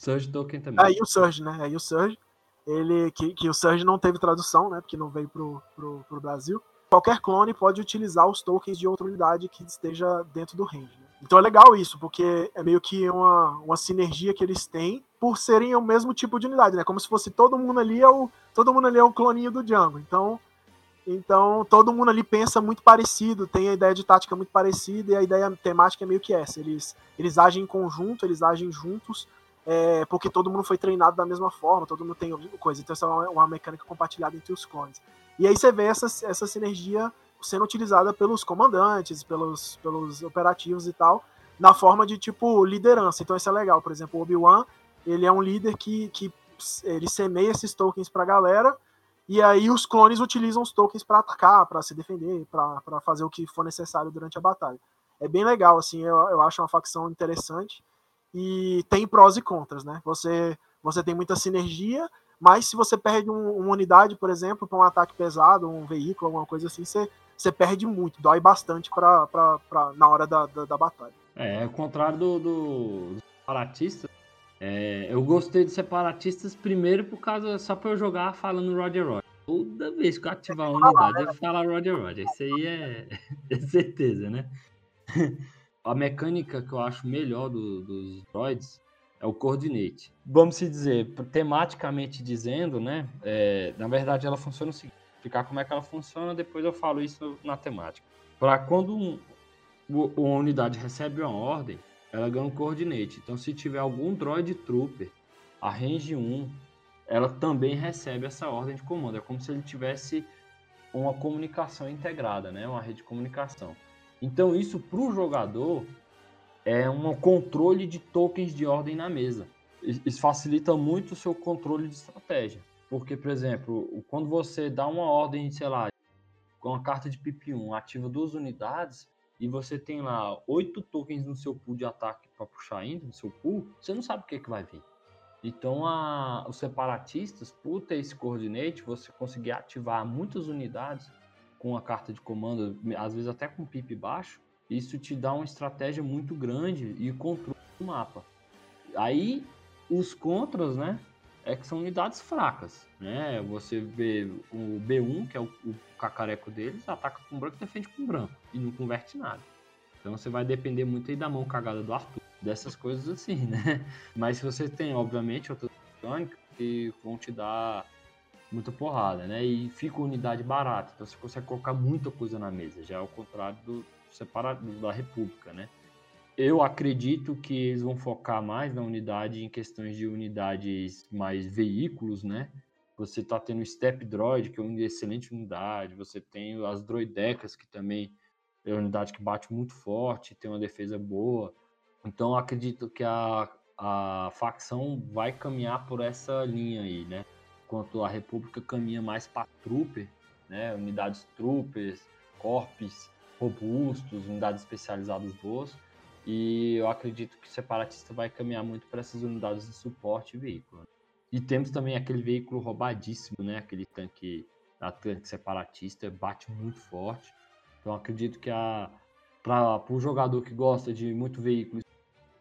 Surge Token também. Aí o Surge, né? Aí o Surge, ele que, que o Surge não teve tradução, né? Porque não veio pro, pro, pro Brasil. Qualquer clone pode utilizar os tokens de outra unidade que esteja dentro do range. né? Então é legal isso, porque é meio que uma, uma sinergia que eles têm por serem o mesmo tipo de unidade, né? Como se fosse todo mundo ali é o todo mundo ali é o cloninho do Django. Então então todo mundo ali pensa muito parecido, tem a ideia de tática muito parecida e a ideia temática é meio que essa. Eles eles agem em conjunto, eles agem juntos é, porque todo mundo foi treinado da mesma forma, todo mundo tem coisa. Então, essa é uma, uma mecânica compartilhada entre os clones. E aí você vê essa, essa sinergia sendo utilizada pelos comandantes, pelos, pelos operativos e tal, na forma de, tipo, liderança. Então, isso é legal. Por exemplo, o Obi-Wan, ele é um líder que, que ele semeia esses tokens pra galera, E aí os clones utilizam os tokens para atacar, para se defender, para fazer o que for necessário durante a batalha. É bem legal, assim, eu, eu acho uma facção interessante. E tem prós e contras, né? Você, você tem muita sinergia, mas se você perde um, uma unidade, por exemplo, para um ataque pesado, um veículo, alguma coisa assim, você, você perde muito, dói bastante pra, pra, pra na hora da, da, da batalha. É, ao contrário do, do, separatista, é, eu gostei dos separatistas primeiro por causa, só pra eu jogar falando Roger Roger. Toda vez que eu ativar a unidade, eu falar Roger Roger. Isso aí é, é certeza, né? a mecânica que eu acho melhor do, dos droids é o coordinate. Vamos se dizer, tematicamente dizendo, né? É, na verdade, ela funciona o seguinte: explicar como é que ela funciona, depois eu falo isso na temática. Para quando um, uma unidade recebe uma ordem, ela ganha um coordinate. Então, se tiver algum droid trooper, a range 1, ela também recebe essa ordem de comando. É como se ele tivesse uma comunicação integrada, né? Uma rede de comunicação. Então, isso para o jogador é um controle de tokens de ordem na mesa. Isso facilita muito o seu controle de estratégia. Porque, por exemplo, quando você dá uma ordem, sei lá, com a carta de PP1, ativa duas unidades, e você tem lá oito tokens no seu pool de ataque para puxar ainda, no seu pool, você não sabe o que, é que vai vir. Então, a, os separatistas, por ter esse coordinate, você conseguir ativar muitas unidades com a carta de comando, às vezes até com pip baixo, isso te dá uma estratégia muito grande e controle do mapa. Aí os contras, né? É que são unidades fracas, né? Você vê o B1, que é o, o cacareco deles, ataca com branco e defende com branco e não converte nada. Então você vai depender muito aí da mão cagada do Arthur, dessas coisas assim, né? Mas se você tem, obviamente, outras mecânicas que vão te dar muita porrada, né? E fica unidade barata, então você consegue colocar muita coisa na mesa, já é o contrário do, separado da República, né? Eu acredito que eles vão focar mais na unidade em questões de unidades mais veículos, né? Você tá tendo o Step Droid, que é uma excelente unidade, você tem as droidecas, que também é uma unidade que bate muito forte, tem uma defesa boa. Então acredito que a, a facção vai caminhar por essa linha aí, né? Enquanto a República caminha mais para trooper, né? Unidades troopers, corpos, robustos, unidades especializadas boas. E eu acredito que o separatista vai caminhar muito para essas unidades de suporte e veículo. E temos também aquele veículo roubadíssimo, né? Aquele tanque, a tanque separatista, bate muito forte. Então acredito que a para o jogador que gosta de muito veículo,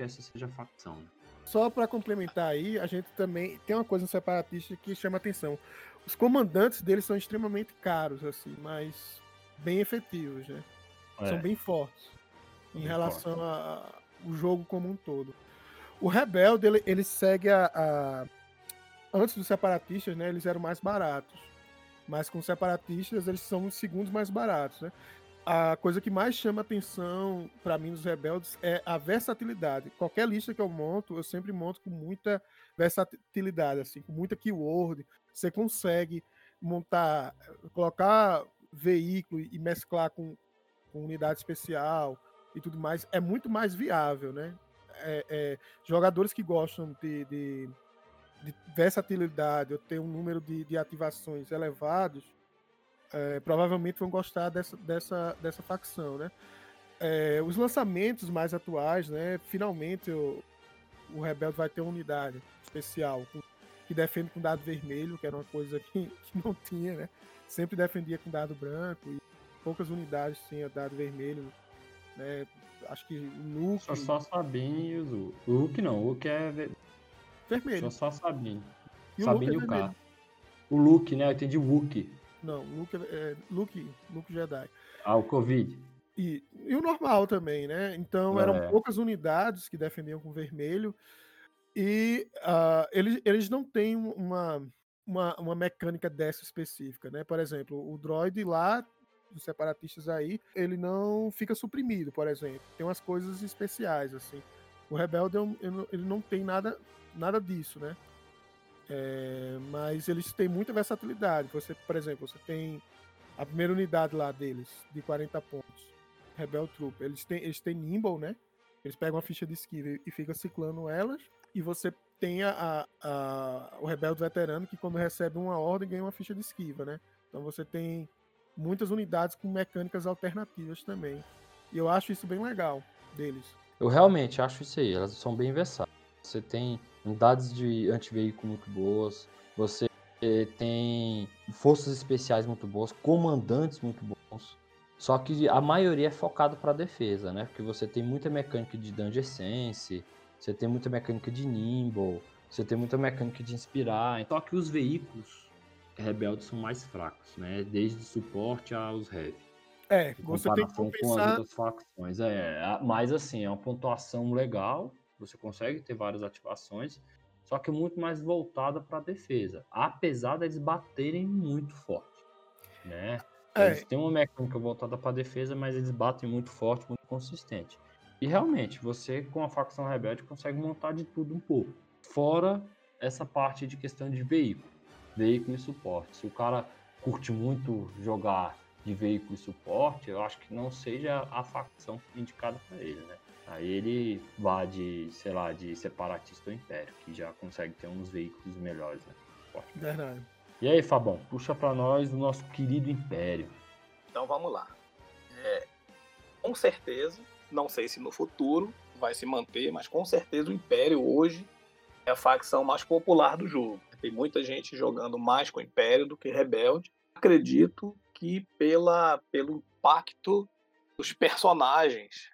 essa seja a facção. Né? Só para complementar aí, a gente também tem uma coisa no separatista que chama atenção. Os comandantes deles são extremamente caros, assim, mas bem efetivos, né? É. São bem fortes em bem relação ao jogo como um todo. O Rebelde, ele, ele segue a, a, Antes dos separatistas, né? Eles eram mais baratos. Mas com os separatistas, eles são os segundos mais baratos, né? A coisa que mais chama atenção para mim nos rebeldes é a versatilidade. Qualquer lista que eu monto, eu sempre monto com muita versatilidade, assim, com muita keyword. Você consegue montar, colocar veículo e mesclar com, com unidade especial e tudo mais, é muito mais viável, né? É, é, jogadores que gostam de, de, de versatilidade ou ter um número de, de ativações elevados, é, provavelmente vão gostar dessa, dessa, dessa facção, né? É, os lançamentos mais atuais, né? Finalmente o, o Rebelde vai ter uma unidade especial com, que defende com dado vermelho, que era uma coisa que, que não tinha, né? Sempre defendia com dado branco e poucas unidades tinha dado vermelho, né? Acho que o Luke. Só, só Sabine e o Luke. O Luke não, o Luke é ver... vermelho. Só, só Sabine. E Sabine o e o K. O Luke, né? Eu entendi Wookie. Não, Luke é, Luke, Luke Jedi. Ah, o Covid. E, e o normal também, né? Então é. eram poucas unidades que defendiam com vermelho. E uh, eles, eles não têm uma, uma, uma mecânica dessa específica, né? Por exemplo, o droid lá dos separatistas aí, ele não fica suprimido, por exemplo. Tem umas coisas especiais, assim. O Rebelde, ele não tem nada, nada disso, né? É, mas eles têm muita versatilidade. Você, por exemplo, você tem a primeira unidade lá deles, de 40 pontos, Rebel Troop. Eles têm, eles têm Nimble, né? Eles pegam a ficha de esquiva e ficam ciclando elas. E você tem a, a, o rebelde veterano que quando recebe uma ordem ganha uma ficha de esquiva, né? Então você tem muitas unidades com mecânicas alternativas também. E eu acho isso bem legal deles. Eu realmente acho isso aí, elas são bem versáteis. Você tem unidades de antiveículo muito boas, você tem forças especiais muito boas, comandantes muito bons. Só que a maioria é focado para defesa, né? Porque você tem muita mecânica de Dungeon Sense, você tem muita mecânica de Nimble, você tem muita mecânica de inspirar. Só que os veículos rebeldes são mais fracos, né? Desde suporte aos heavy. É, você tem que compensar... com as outras facções. É, mas assim, é uma pontuação legal, você consegue ter várias ativações, só que muito mais voltada para defesa, apesar deles baterem muito forte, né? É. Eles têm uma mecânica voltada para defesa, mas eles batem muito forte, muito consistente. E realmente, você com a facção rebelde consegue montar de tudo um pouco. Fora essa parte de questão de veículo, veículo e suporte. Se o cara curte muito jogar de veículo e suporte, eu acho que não seja a facção indicada para ele, né? Aí ele vá de, sei lá, de separatista ou império, que já consegue ter uns veículos melhores, né? Verdade. E aí, Fabão, puxa para nós o nosso querido império. Então vamos lá. É, com certeza, não sei se no futuro vai se manter, mas com certeza o império hoje é a facção mais popular do jogo. Tem muita gente jogando mais com o império do que rebelde. Acredito que pela, pelo impacto dos personagens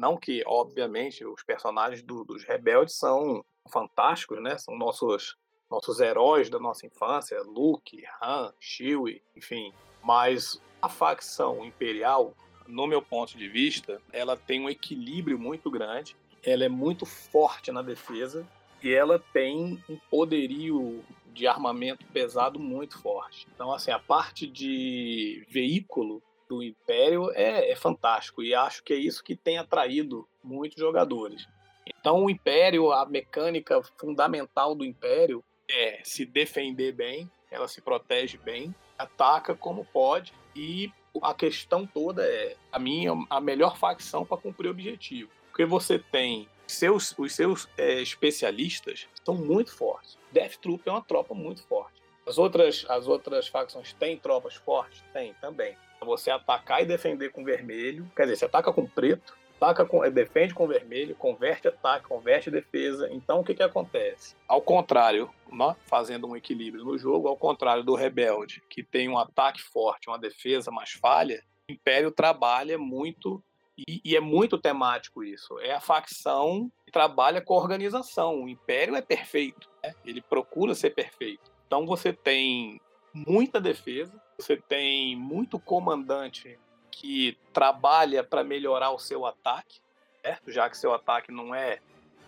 não que, obviamente, os personagens do, dos rebeldes são fantásticos, né? São nossos nossos heróis da nossa infância, Luke, Han, Chewie, enfim. Mas a facção imperial, no meu ponto de vista, ela tem um equilíbrio muito grande. Ela é muito forte na defesa e ela tem um poderio de armamento pesado muito forte. Então, assim, a parte de veículo do Império é, é fantástico e acho que é isso que tem atraído muitos jogadores. Então, o Império, a mecânica fundamental do Império é se defender bem, ela se protege bem, ataca como pode e a questão toda é a minha a melhor facção para cumprir o objetivo, porque você tem seus os seus é, especialistas são muito fortes. Death Troop é uma tropa muito forte. As outras as outras facções têm tropas fortes, tem também. Você atacar e defender com vermelho. Quer dizer, você ataca com preto, ataca com, defende com vermelho, converte ataque, converte defesa. Então o que, que acontece? Ao contrário, né, fazendo um equilíbrio no jogo, ao contrário do rebelde, que tem um ataque forte, uma defesa mais falha, o Império trabalha muito e, e, é muito temático isso. É a facção que trabalha com a organização. O Império é perfeito, né? ele procura ser perfeito. Então você tem muita defesa, você tem muito comandante que trabalha para melhorar o seu ataque, certo? Já que seu ataque não é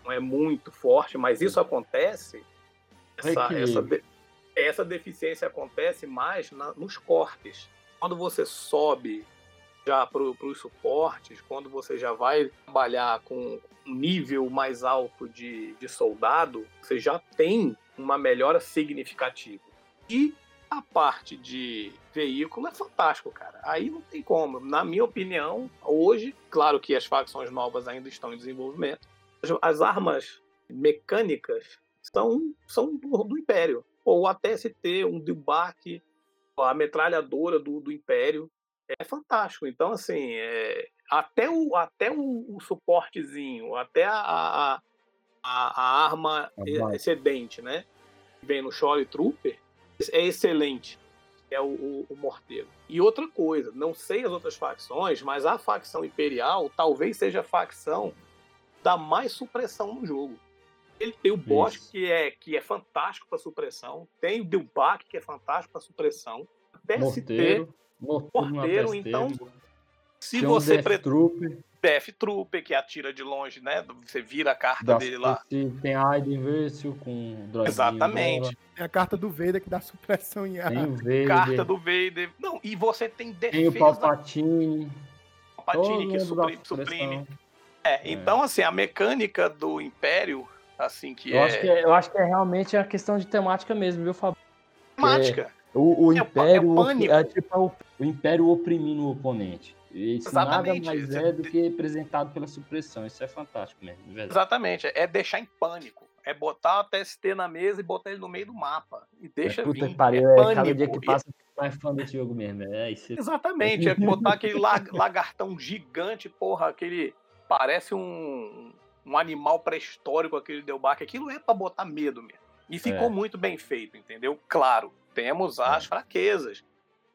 não é muito forte, mas isso acontece essa, essa, de, essa deficiência acontece mais na, nos cortes. Quando você sobe já para os suportes, quando você já vai trabalhar com um nível mais alto de, de soldado, você já tem uma melhora significativa. E a parte de veículo é fantástico, cara. Aí não tem como. Na minha opinião, hoje, claro que as facções novas ainda estão em desenvolvimento, as armas mecânicas são, são do, do Império. Ou até se ter um Dilbach, a metralhadora do, do Império, é fantástico. Então, assim, é, até, o, até o, o, suportezinho, até a, a, a, a arma excedente, né? Vem no Shore Trooper, é excelente. É o, o, o, Morteiro. E outra coisa, não sei as outras facções, mas a facção Imperial talvez seja a facção da mais supressão no jogo. Ele tem o Bosch, que é, que é fantástico para supressão, tem o Dilbach, que é fantástico para supressão, até Morteiro, se ter Morteiro, Morteiro então, se você um Death Death Trooper, que atira de longe, né? Você vira a carta dá, dele lá. Tem a Inversil com o Exatamente. Tem a carta do Vader que dá supressão em ar. Tem o Vader. Carta do Vader. Não, e você tem defesa. Tem o Palpatine. Palpatine que suprime. suprime. É, é, então, assim, a mecânica do Império, assim, que eu é... Acho que é... Eu acho que é realmente a questão de temática mesmo, viu, Fábio? Temática. O, o é, Império é, é tipo o, o Império oprimindo o oponente. Isso Exatamente. nada mais é do que representado pela supressão. Isso é fantástico mesmo. Exatamente. É deixar em pânico. é botar o TST na mesa e botar ele no meio do mapa. E deixa Puta vir. que pariu, é é, pânico. cada dia que passa, mais fã desse jogo mesmo. É isso. Exatamente, é botar aquele la- lagartão gigante, porra, aquele. Parece um, um animal pré-histórico, aquele Delbac. Aquilo é pra botar medo mesmo. E ficou É. muito bem feito, entendeu? Claro, temos as fraquezas.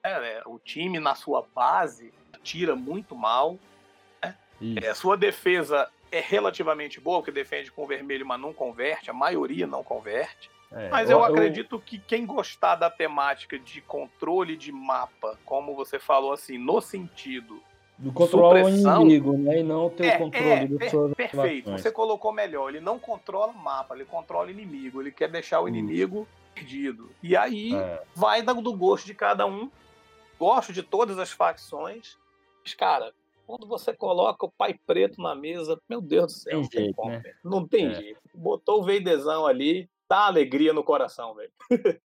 É, é, o time, na sua base, tira muito mal. Isso. É, a sua defesa é relativamente boa, porque defende com vermelho, mas não converte. A maioria não converte. É, Mas eu, acredito que quem gostar da temática de controle de mapa, como você falou assim, no sentido. Do controlar o inimigo, né? E não ter É, o controle é, das per- suas perfeito, você colocou melhor. Ele não controla o mapa, ele controla o inimigo. Ele quer deixar o inimigo perdido. E aí É, vai do do gosto de cada um. Gosto de todas as facções. Mas, cara, quando você coloca o pai preto na mesa, meu Deus do céu, não tem jeito, como, né? Não tem É. jeito. Botou o Veidezão ali, dá alegria no coração, velho.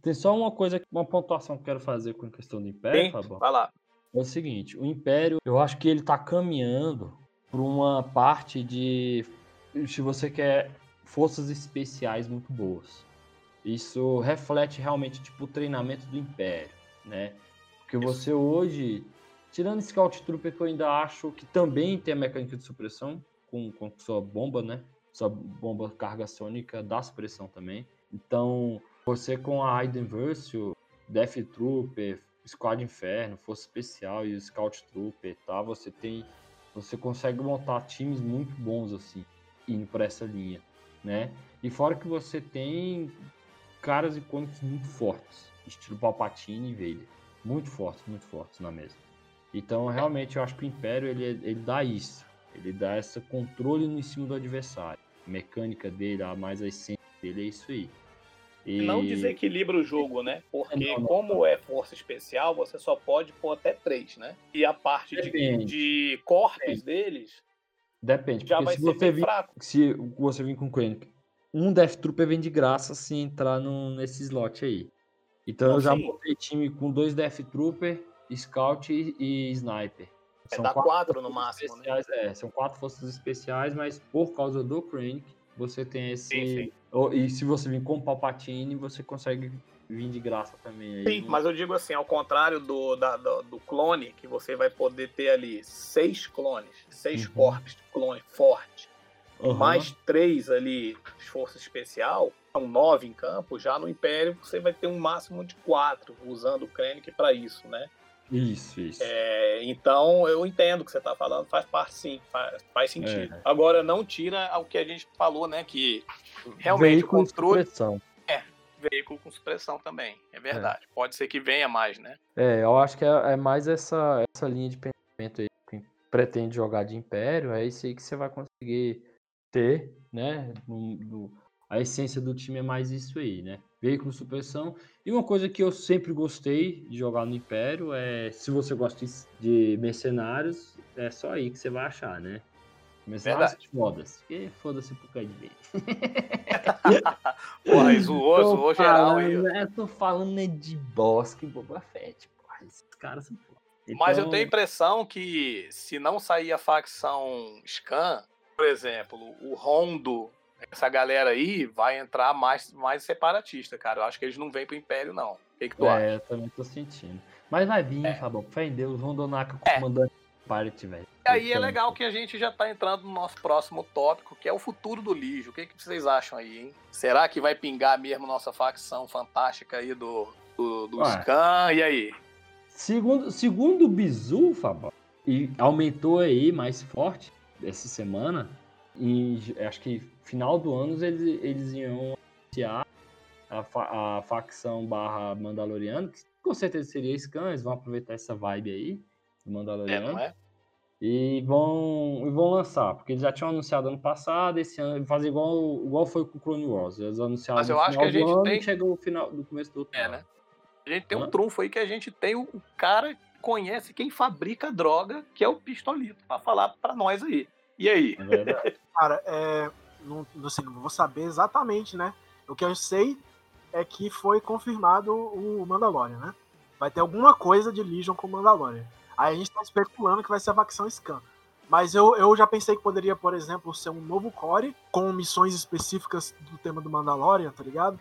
Tem só uma coisa, uma pontuação que eu quero fazer com a questão do Império, Tem? Fabão. Vai lá. É o seguinte, o Império, eu acho que ele tá caminhando para uma parte de se você quer forças especiais muito boas. Isso reflete realmente tipo o treinamento do Império, né? Porque você hoje, tirando Scout Trooper que eu ainda acho que também tem a mecânica de supressão com, com sua bomba, né? Sua bomba carga sônica dá supressão também. Então, você com a Raiden Versio, Death Trooper, Squad Inferno, Força Especial e o Scout Trooper, tá? Você tem, você consegue montar times muito bons assim, indo por essa linha, né? E fora que você tem caras icônicos muito fortes, estilo Palpatine e Vader, muito fortes, muito fortes na mesa. Então, realmente, eu acho que o Império ele, ele dá isso, ele dá esse controle no em cima do adversário. A mecânica dele, a mais a essência dele é isso aí. E... Não desequilibra o jogo, né? Porque Não, não. como é força especial, você só pode pôr até três, né? E a parte de, Depende. de cortes deles Depende, já vai se ser você vir fraco. se você vir com Krennic, um Death Trooper vem de graça se entrar num, nesse slot aí. Então Não, eu já sim. montei time com dois Death Trooper, Scout e, e Sniper. É, dá quatro no forças máximo, né? É, são quatro forças especiais, mas por causa do Krennic, você tem esse... Sim, sim. E se você vir com Palpatine, você consegue vir de graça também. aí. Sim, mas eu digo assim, ao contrário do, da- do, do clone, que você vai poder ter ali seis clones, seis Uhum. corpos de clone forte, Aham. mais três ali de força especial, são nove em campo, já no Império você vai ter um máximo de quatro, usando o Krennic para isso, né? Isso, isso. É, então eu entendo o que você está falando, faz parte sim, faz, faz sentido. É. Agora não tira o que a gente falou, né? Que realmente Veículo o controle supressão. veículo com supressão também, é verdade. Pode ser que venha mais, né? É, eu acho que é, é mais essa, essa linha de pensamento aí. Quem pretende jogar de Império, é isso aí que você vai conseguir ter, né? no- no- a essência do time é mais isso aí, né? Veículo supressão. E uma coisa que eu sempre gostei de jogar no Império é, se você gosta de- de mercenários, é só aí que você vai achar, né? Mercenários foda-se. Porque foda-se Cad Bane. Porra, zoou, Tô zoou geral aí. é, tô falando é de Bosque e Boba Fett, porra. Esses caras são foda. Mas eu Então, tenho a impressão que se não sair a facção Scan, por exemplo, o Rondo, essa galera aí vai entrar mais, mais separatista, cara. Eu acho que eles não vêm pro Império, não. O que, que tu acha? É, eu também tô sentindo. Mas vai vir, É. Fabão. Fé em Deus, Rondonaka É. comandante velho. E aí é Então, legal que a gente já tá entrando no nosso próximo tópico, que é o futuro do Lijo. O que, que vocês acham aí, hein? Será que vai pingar mesmo nossa facção fantástica aí do, do, do. Scan? E aí? Segundo, segundo o Bizu, Fabão, e aumentou aí mais forte essa semana. E acho que final do ano eles, eles iam anunciar a, fa- a facção barra Mandaloriano, que com certeza seria Scan, eles vão aproveitar essa vibe aí do É, Mandaloriano. não é? E vão, e vão lançar, porque eles já tinham anunciado ano passado, esse ano, fazer igual, igual foi com o Clone Wars. Eles anunciaram Mas eu no acho final que a gente ano tem- chegou o final do começo do outro É, ano. né? A gente tem um Hã? trunfo aí que a gente tem o, cara que conhece quem fabrica droga, que é o Pistolito, pra falar pra nós aí. E aí? É verdade. Cara, é, não, assim, não vou saber exatamente, né? O que eu sei é que foi confirmado o Mandalorian, né? Vai ter alguma coisa de Legion com o Mandalorian. Aí a gente tá especulando que vai ser a facção Scan. Mas eu, eu já pensei que poderia, por exemplo, ser um novo core com missões específicas do tema do Mandalorian, tá ligado?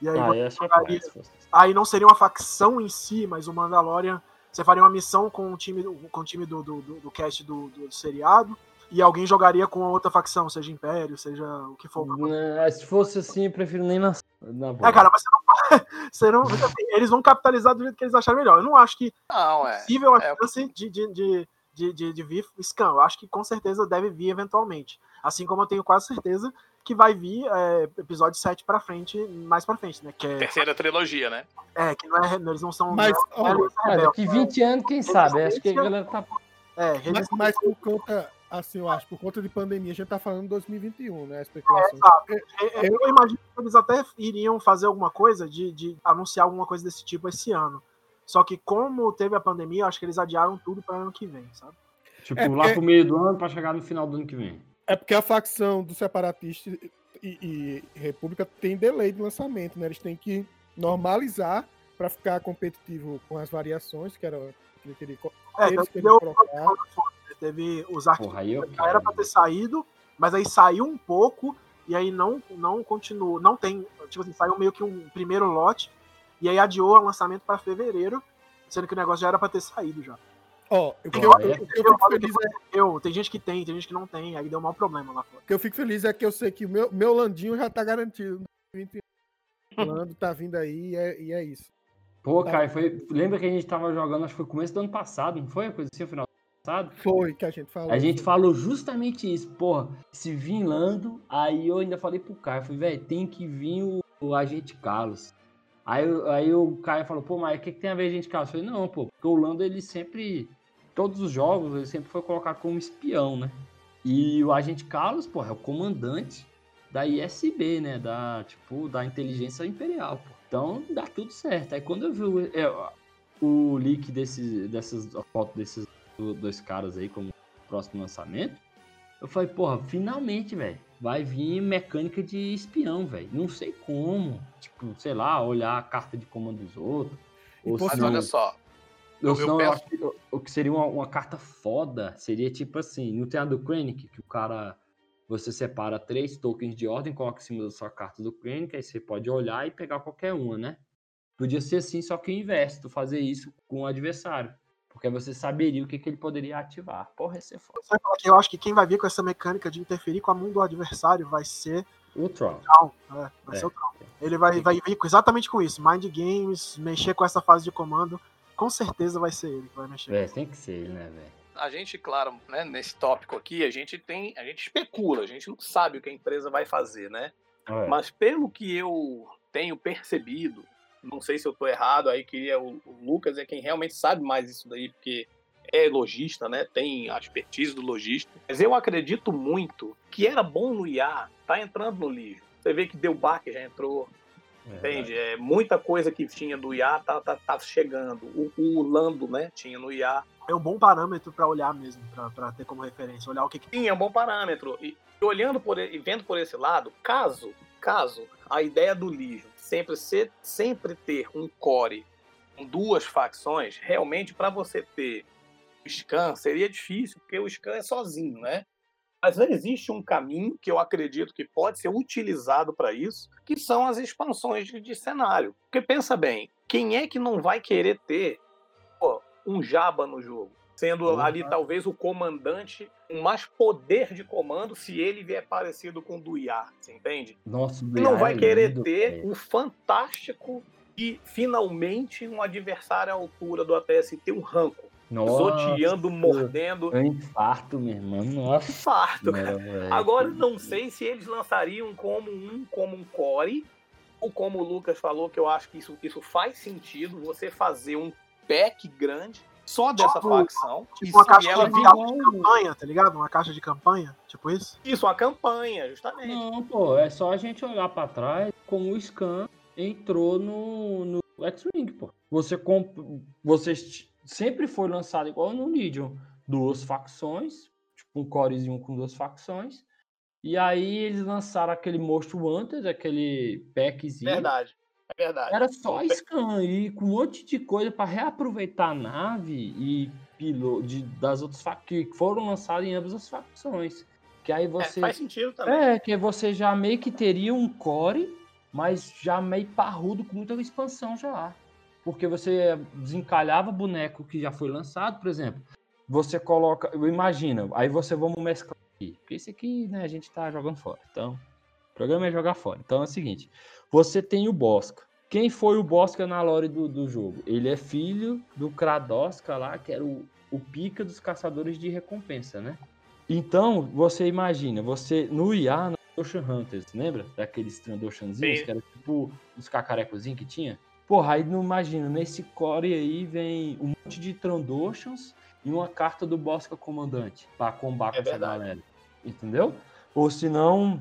E aí, Ah, é jogaria- parte. aí não seria uma facção em si, mas o Mandalorian. Você faria uma missão com o time, com o time do, do, do, do cast do, do seriado. E alguém jogaria com a outra facção, seja Império, seja o que for. Né, Se fosse assim, eu prefiro nem lançar. Na boa. É, cara, mas você não. Você não assim, eles vão capitalizar do jeito que eles acharem melhor. Eu não acho que Não, é. possível a É. chance de, de, de, de, de, de vir Scam. Eu acho que com certeza deve vir eventualmente. Assim como eu tenho quase certeza que vai vir é, episódio 7 pra frente, mais pra frente, né? Que é, Terceira trilogia, né? é, que não é. Eles não são. Mas, não é olha, daqui 20 anos, quem sabe? Acho que a galera tá. É, Mas, mas por conta, assim, eu acho, por conta de pandemia, a gente tá falando 2021, né? A especulação. Exato. É, é, Eu imagino que eles até iriam fazer alguma coisa de, de anunciar alguma coisa desse tipo esse ano. Só que como teve a pandemia, eu acho que eles adiaram tudo para ano que vem, sabe? Tipo, É, lá porque- pro meio do ano pra chegar no final do ano que vem. É porque a facção dos separatistas e, e República tem delay de lançamento, né? Eles têm que normalizar para ficar competitivo com as variações, que era o que ele queria. É, eles então, queriam deu. Teve os arquivos Porra, eu já era pra quero. ter saído, mas aí saiu um pouco e aí não não continuou, não tem, tipo assim, saiu meio que um primeiro lote e aí adiou o lançamento para fevereiro, sendo que o negócio já era pra ter saído já. Ó, o Pô, eu, é- o eu fico feliz é, Eu, tem gente que tem, tem gente que não tem, aí deu mau problema lá fora. o que eu fico feliz é que eu sei que o meu, meu Landinho já tá garantido. no 2021. O Lando tá vindo aí e é, e é isso. Pô, Tá. cara, foi. Lembra que a gente tava jogando, acho que foi começo do ano passado, não foi? Coisa assim, no final passado? Foi que a gente falou. A gente falou justamente isso, porra. Se vir Lando, aí eu ainda falei pro Caio, falei, velho, tem que vir o, o agente Carlos. Aí, aí o Caio falou, pô, mas o que, que tem a ver agente Carlos? Eu falei, não, pô, porque o Lando, ele sempre, todos os jogos, ele sempre foi colocado como espião, né? E o agente Carlos, porra, é o comandante da ISB, né? Da, tipo, da inteligência imperial, pô. Então, dá tudo certo. Aí quando eu vi o, é, o leak desses, dessas fotos desses do- dois caras aí como próximo lançamento, eu falei, porra, finalmente, velho, vai vir mecânica de espião, velho. Não sei como. Tipo, sei lá, olhar a carta de comando dos outros. Ou Mas se não, olha só, ou eu se não, eu penso- acho que o- o que seria uma, uma carta foda seria tipo assim, não tem a do Krennic, que o cara. Você separa três tokens de ordem, coloca em cima da sua carta do Krennic, aí você pode olhar e pegar qualquer uma, né? Podia ser assim, só que o inverso, tu fazer isso com o adversário. Porque você saberia o que, que ele poderia ativar. Porra, ia ser foda. Eu acho que quem vai vir com essa mecânica de interferir com a mão do adversário vai ser O. Tron. É, vai É. ser o Tron. Ele vai, vai vir exatamente com isso. Mind games, mexer com essa fase de comando. Com certeza vai ser ele que vai mexer. É, tem que ser ele, né, velho? a gente, claro, né, nesse tópico aqui, a gente tem, a gente especula, a gente não sabe o que a empresa vai fazer, né? É. Mas pelo que eu tenho percebido, não sei se eu tô errado, aí queria o, o Lucas é quem realmente sabe mais isso daí, porque é lojista, né? Tem a expertise do lojista. Mas eu acredito muito que era bom no IA, tá entrando no lixo. Você vê que deu baque, já entrou, entende? É, muita coisa que tinha do IA tá, tá, tá chegando. O, o Lando, né? Tinha no IA. É um bom parâmetro pra olhar mesmo, pra ter como referência. Olhar o que, que Sim, é um bom parâmetro. E, olhando por e vendo por esse lado, caso, caso a ideia do Legion sempre ser, sempre ter um core com duas facções, realmente para você ter o Scan seria difícil, porque o Scan é sozinho, né? Mas existe um caminho que eu acredito que pode ser utilizado para isso, que são as expansões de, de cenário. Porque pensa bem, quem é que não vai querer ter pô, um Jabba no jogo? Sendo Porra. ali talvez o comandante com mais poder de comando se ele vier parecido com o do IA, você entende? Nossa, o E não vai é querer lindo, ter velho. um fantástico e finalmente um adversário à altura do ATST, um ranco, Nossa, pisoteando, mordendo, É um infarto, meu irmão. Nossa. farto, cara. velho. Agora não sei se eles lançariam como um como um core ou como o Lucas falou que eu acho que isso, isso faz sentido você fazer um pack grande só dessa Tipo- facção e tipo uma caixa ela de vir caixa igual- de campanha, tá ligado? Uma caixa de campanha, tipo isso. isso uma campanha justamente Não, pô, é só a gente olhar pra trás como o Scan entrou no, no X-Wing, pô. Você comp... você sempre foi lançado igual no Legion, duas facções, tipo um corezinho com duas facções. E aí eles lançaram aquele Most Wanted, aquele packzinho. verdade é verdade Era só scan e com um monte de coisa pra reaproveitar a nave e, pilo de, das outras facções que foram lançadas em ambas as facções. Que aí É, você. faz sentido também. É, que você já meio que teria um core, mas já meio parrudo com muita expansão já. Porque você desencalhava boneco que já foi lançado, por exemplo. Você coloca. Imagina, aí você vamos mesclar aqui. Porque esse aqui, né, a gente tá jogando fora. Então, o programa é jogar fora. Então é o seguinte: você tem o Bosca. Quem foi o Bosca na lore do, do jogo? Ele é filho do Kradoska lá, que era o, o pica dos caçadores de recompensa, né? Então, você imagina, você no IA, no Ocean Hunters, lembra? Daqueles Trandoshanzinhos, que era tipo os cacarecozinhos que tinha? Porra, aí não imagina, nesse core aí vem um monte de Trandoshans e uma carta do Bosca Comandante pra combater É essa galera. Entendeu? Ou senão,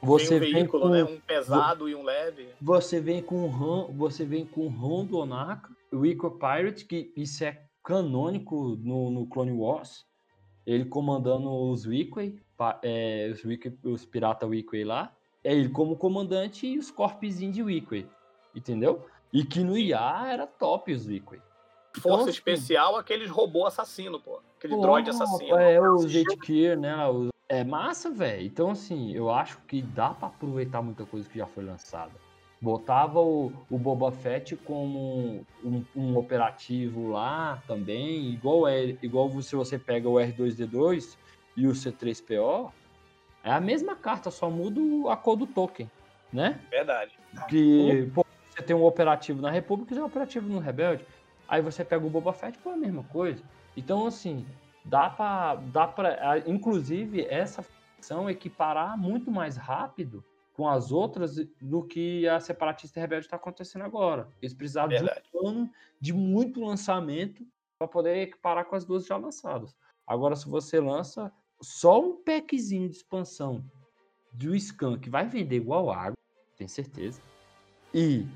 você Tem um vem veículo, com né? Um pesado e um leve. você vem com o você vem com o do Onaka, o Eco Pirate, que isso é canônico no, no Clone Wars. Ele comandando os pa- é, os, Weequay, os pirata Weequay lá. É ele como comandante e os corpezinhos de Weequay. Entendeu? E que no IA era top os Weequay. Força assim, especial, aqueles robô assassino, pô. Aquele Pô, droid assassino. É, o Jetgear, né? os- É massa, velho. Então, assim, eu acho que dá pra aproveitar muita coisa que já foi lançada. Botava o, o Boba Fett como um, um operativo lá também, igual é, igual se você pega o R2D2 e o C3PO, é a mesma carta, só muda a cor do token, né? Verdade. Que pô, você tem um operativo na República e um operativo no Rebelde. Aí você pega o Boba Fett, pô, é a mesma coisa. Então, assim, dá pra. Dá pra a- inclusive, essa facção equiparar muito mais rápido com as outras do que a Separatista Rebelde está acontecendo agora. Eles precisaram Verdade. de um ano de muito lançamento para poder equiparar com as duas já lançadas. Agora, se você lança só um packzinho de expansão do Scan, que vai vender igual água, tenho certeza. E,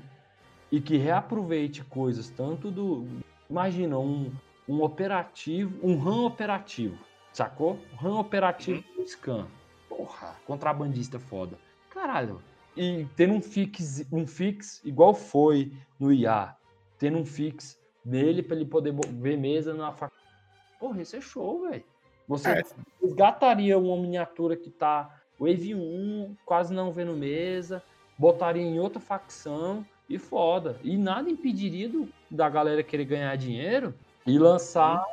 e que reaproveite coisas tanto do. Imagina, um, um operativo, um RAM operativo, sacou? RAM operativo do Scan. Porra, contrabandista foda. Caralho. E tendo um fix, um fix igual foi no IA, tendo um fix nele pra ele poder ver mesa na faca. Porra, isso é show, velho. Você É. resgataria uma miniatura que tá Wave 1, quase não vendo mesa, botaria em outra facção e foda. E nada impediria do- da galera querer ganhar dinheiro e lançar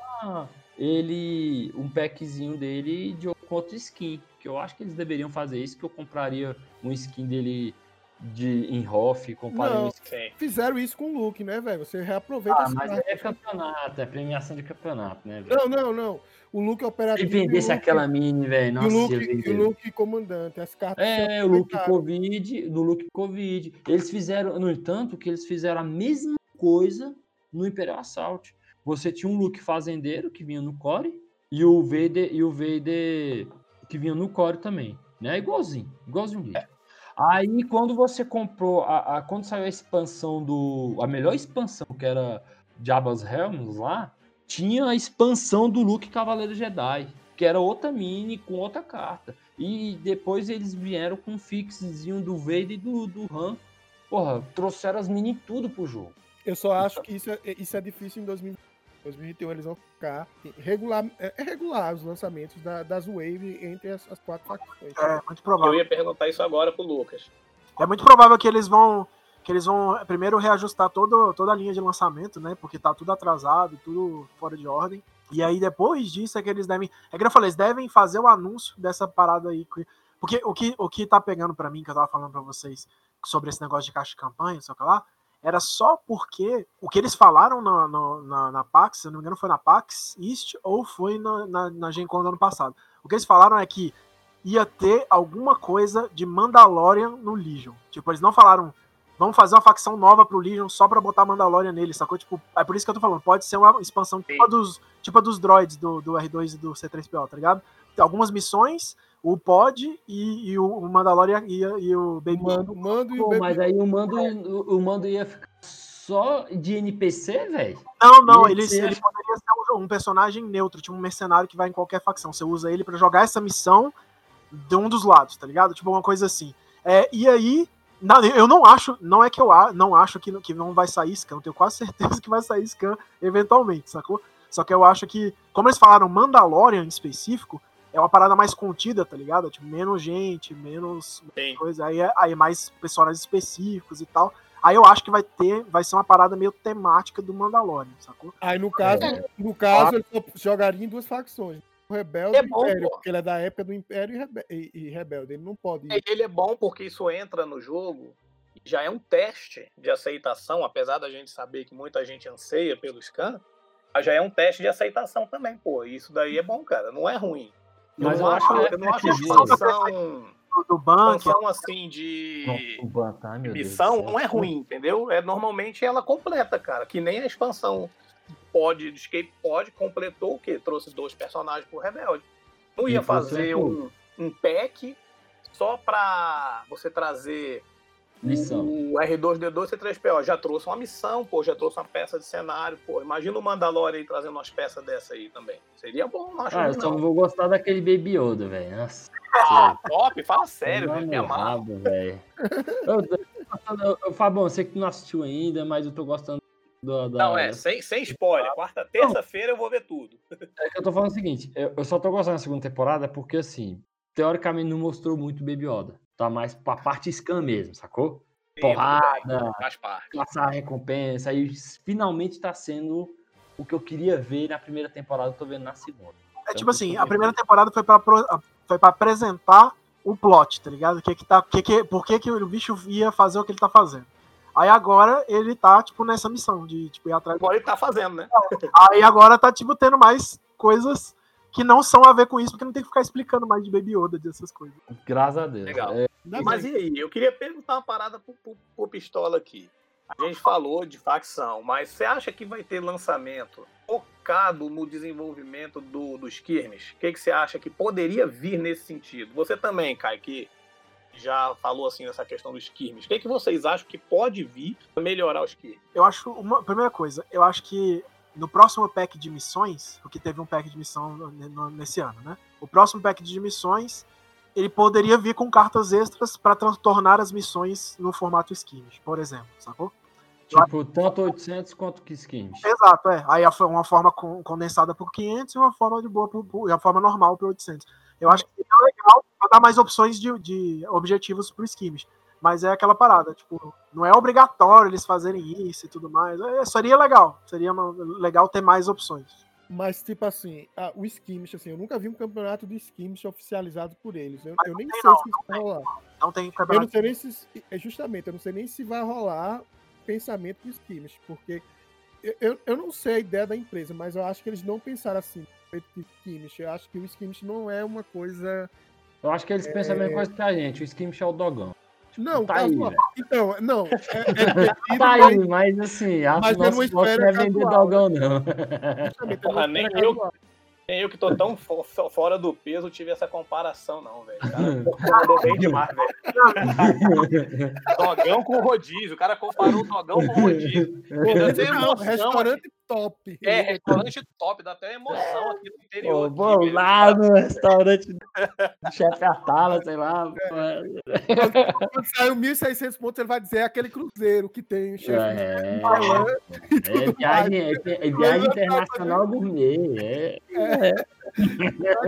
ele, um packzinho dele de com outra skin. Que eu acho que eles deveriam fazer isso, que eu compraria um skin dele de em Hoff, compraria Não. um skin. Sim. Fizeram isso com o Luke, né, velho? Você reaproveita Ah, mas é campeonato, é premiação de campeonato, né, velho? Não, não, não. O Luke Se operativo. e o vendesse Luke- aquela mini, velho, nossa, o Luke, e o Luke comandante, as cartas. É, o Luke. Covid, no Luke Covid. Eles fizeram, no entanto, que eles fizeram a mesma coisa no Imperial Assault. Você tinha um Luke fazendeiro que vinha no core e o Vader e o Vader que vinha no core também, né? Igualzinho, igualzinho dele. Aí quando você comprou a, a- quando saiu a expansão do a melhor expansão que era Jabba's Helms lá, tinha a expansão do Luke Cavaleiro Jedi, que era outra mini com outra carta. E depois eles vieram com um fixzinho do Vader e do, do Han. Porra, trouxeram as mini tudo pro jogo. Eu só acho que isso é, isso é difícil em 2020. 2021 eles vão ficar regular, é é regular os lançamentos da- das Wave entre as, as quatro facções. É muito Eu provável. ia perguntar isso agora pro Lucas. É muito provável que eles vão que eles vão primeiro reajustar todo, toda a linha de lançamento, né? Porque tá tudo atrasado, tudo fora de ordem. E aí depois disso é que eles devem, é que eu falei, eles devem fazer o anúncio dessa parada aí, que- porque o que o que tá pegando pra mim que eu tava falando pra vocês sobre esse negócio de caixa de campanha, só que lá, era só porque o que eles falaram na, na, na, na PAX, se eu não me engano, foi na PAX East ou foi na, na, na Gen Con do ano passado. O que eles falaram é que ia ter alguma coisa de Mandalorian no Legion. Tipo, eles não falaram, vamos fazer uma facção nova pro Legion só pra botar Mandalorian nele, sacou? Tipo, é por isso que eu tô falando, pode ser uma expansão tipo a dos, tipo a dos droids do, do R2 e do C3PO, tá ligado? Tem algumas missões, o Pod e, e o Mandalorian e, e o Baby Mando, mando e o Pô, Baby mas aí o mando, o, o mando ia ficar só de NPC, velho? Não, não, ele, ele poderia ser um, um personagem neutro, tipo um mercenário que vai em qualquer facção. Você usa ele pra jogar essa missão de um dos lados, tá ligado? Tipo uma coisa assim. É, e aí, na- eu não acho, não é que eu a- não acho que, não- que não vai sair scan, eu tenho quase certeza que vai sair scan eventualmente, sacou? Só que eu acho que, como eles falaram Mandalorian em específico, é uma parada mais contida, tá ligado? Tipo, menos gente, menos Sim. coisa. Aí, é- aí mais personagens específicos e tal. Aí eu acho que vai ter, vai ser uma parada meio temática do Mandalorian, sacou? Aí no caso, É. no caso ele só jogaria em duas facções. O Rebelde É e o bom, Império, pô. porque ele é da época do Império e, Rebe- e- e Rebelde. Ele não pode. E Ele é bom porque isso entra no jogo, já é um teste de aceitação, apesar da gente saber que muita gente anseia pelo scan, mas já é um teste de aceitação também, pô. Isso daí é bom, cara, não é ruim. Mas eu, eu não acho que eu não acho a é expansão, Do bunker. expansão assim de Deus do missão céu. não é ruim, entendeu? É normalmente ela completa, cara. Que nem a expansão pode, de Escape pode, completou o quê? Trouxe dois personagens pro Rebelde. Não ia fazer um, um pack só pra você trazer Lição. o R2D2 C3PO. Já trouxe uma missão, pô, já trouxe uma peça de cenário, pô. Imagina o Mandalorian aí trazendo umas peças dessa aí também. Seria bom, não acho Ah, eu ruim, só não. vou gostar daquele Baby Yoda, velho. Nossa. Ah, top, fala sério, Vai velho. Me rabo, velho. Fabão, eu sei que tu não assistiu ainda, mas eu tô gostando do, da. Não, é, sem, sem spoiler. Quarta, terça-feira eu vou ver tudo. É que eu tô falando o seguinte, eu, eu só tô gostando da segunda temporada porque, assim, teoricamente não mostrou muito Baby Yoda. Tá mais pra parte scan mesmo, sacou? Sim, tudo Porrada. bem, Faz parte. Caçar a recompensa. Aí finalmente tá sendo o que eu queria ver na primeira temporada, eu tô vendo na segunda. É tipo assim, a primeira temporada foi pra, pro- foi pra apresentar o plot, tá ligado? Que que tá, que que, por que, que o bicho ia fazer o que ele tá fazendo. Aí agora ele tá, tipo, nessa missão de tipo, ir atrás do Agora ele tá fazendo, né? Aí agora tá, tipo, tendo mais coisas que não são a ver com isso, porque não tem que ficar explicando mais de Baby Yoda, dessas coisas. Graças a Deus. Legal. É, Ainda Mas e aí? Eu queria perguntar uma parada pro, pro, pro Pistola aqui. A gente falou de facção, mas você acha que vai ter lançamento focado no desenvolvimento do, do Skirmish? O que, que você acha que poderia vir nesse sentido? Você também, Kai, que já falou assim nessa questão do Skirmish. O que, que vocês acham que pode vir para melhorar o Skirmish? Eu acho, uma primeira coisa, eu acho que no próximo pack de missões, porque teve um pack de missão nesse ano, né? O próximo pack de missões, ele poderia vir com cartas extras para tornar as missões no formato skins, por exemplo, sacou? tipo, tanto 800 quanto que skins. Exato, é. Aí uma forma con- condensada por 500 e uma forma de boa por, a forma normal por 800. Eu acho que é legal pra dar mais opções de, de objetivos pro skins. Mas é aquela parada, tipo, não é obrigatório eles fazerem isso e tudo mais. É, seria legal, seria uma- legal ter mais opções. Mas, tipo assim, a- o Skimish, assim, eu nunca vi um campeonato de Skimish oficializado por eles. Eu, Mas eu não nem tem sei não, se isso vai rolar. Não tem Eu não campeonato. sei nem se. É justamente, eu não sei nem se vai rolar pensamento do Skimish, porque eu, eu, eu não sei a ideia da empresa, mas eu acho que eles não pensaram assim, de Skimish. Eu acho que o Skimish não é uma coisa. Eu acho que eles pensam a mesma coisa que a gente. O skimish é o dogão. Não, tá aí. Então, não. É, é Tá mas aí, mas assim, a Mas eu nossa não espero não é vender dogão, não. Porra, eu nem eu-. Nem eu que tô tão fo- fo- fora do peso tive essa comparação, não, velho. O cara mandou bem demais, velho. Dogão com rodízio. O cara comparou o dogão com rodízio. Não, emoção restaurante top. É, restaurante top, dá até emoção aqui no interior. Pô, aqui, vou velho. lá no restaurante do chefe Atala, sei lá. pô. Quando saiu 1.600 pontos, ele vai dizer é aquele cruzeiro que tem o chefe. É, Milan. é, viagem, é, é viagem internacional gourmet. É,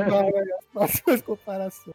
Agora, faço as comparações.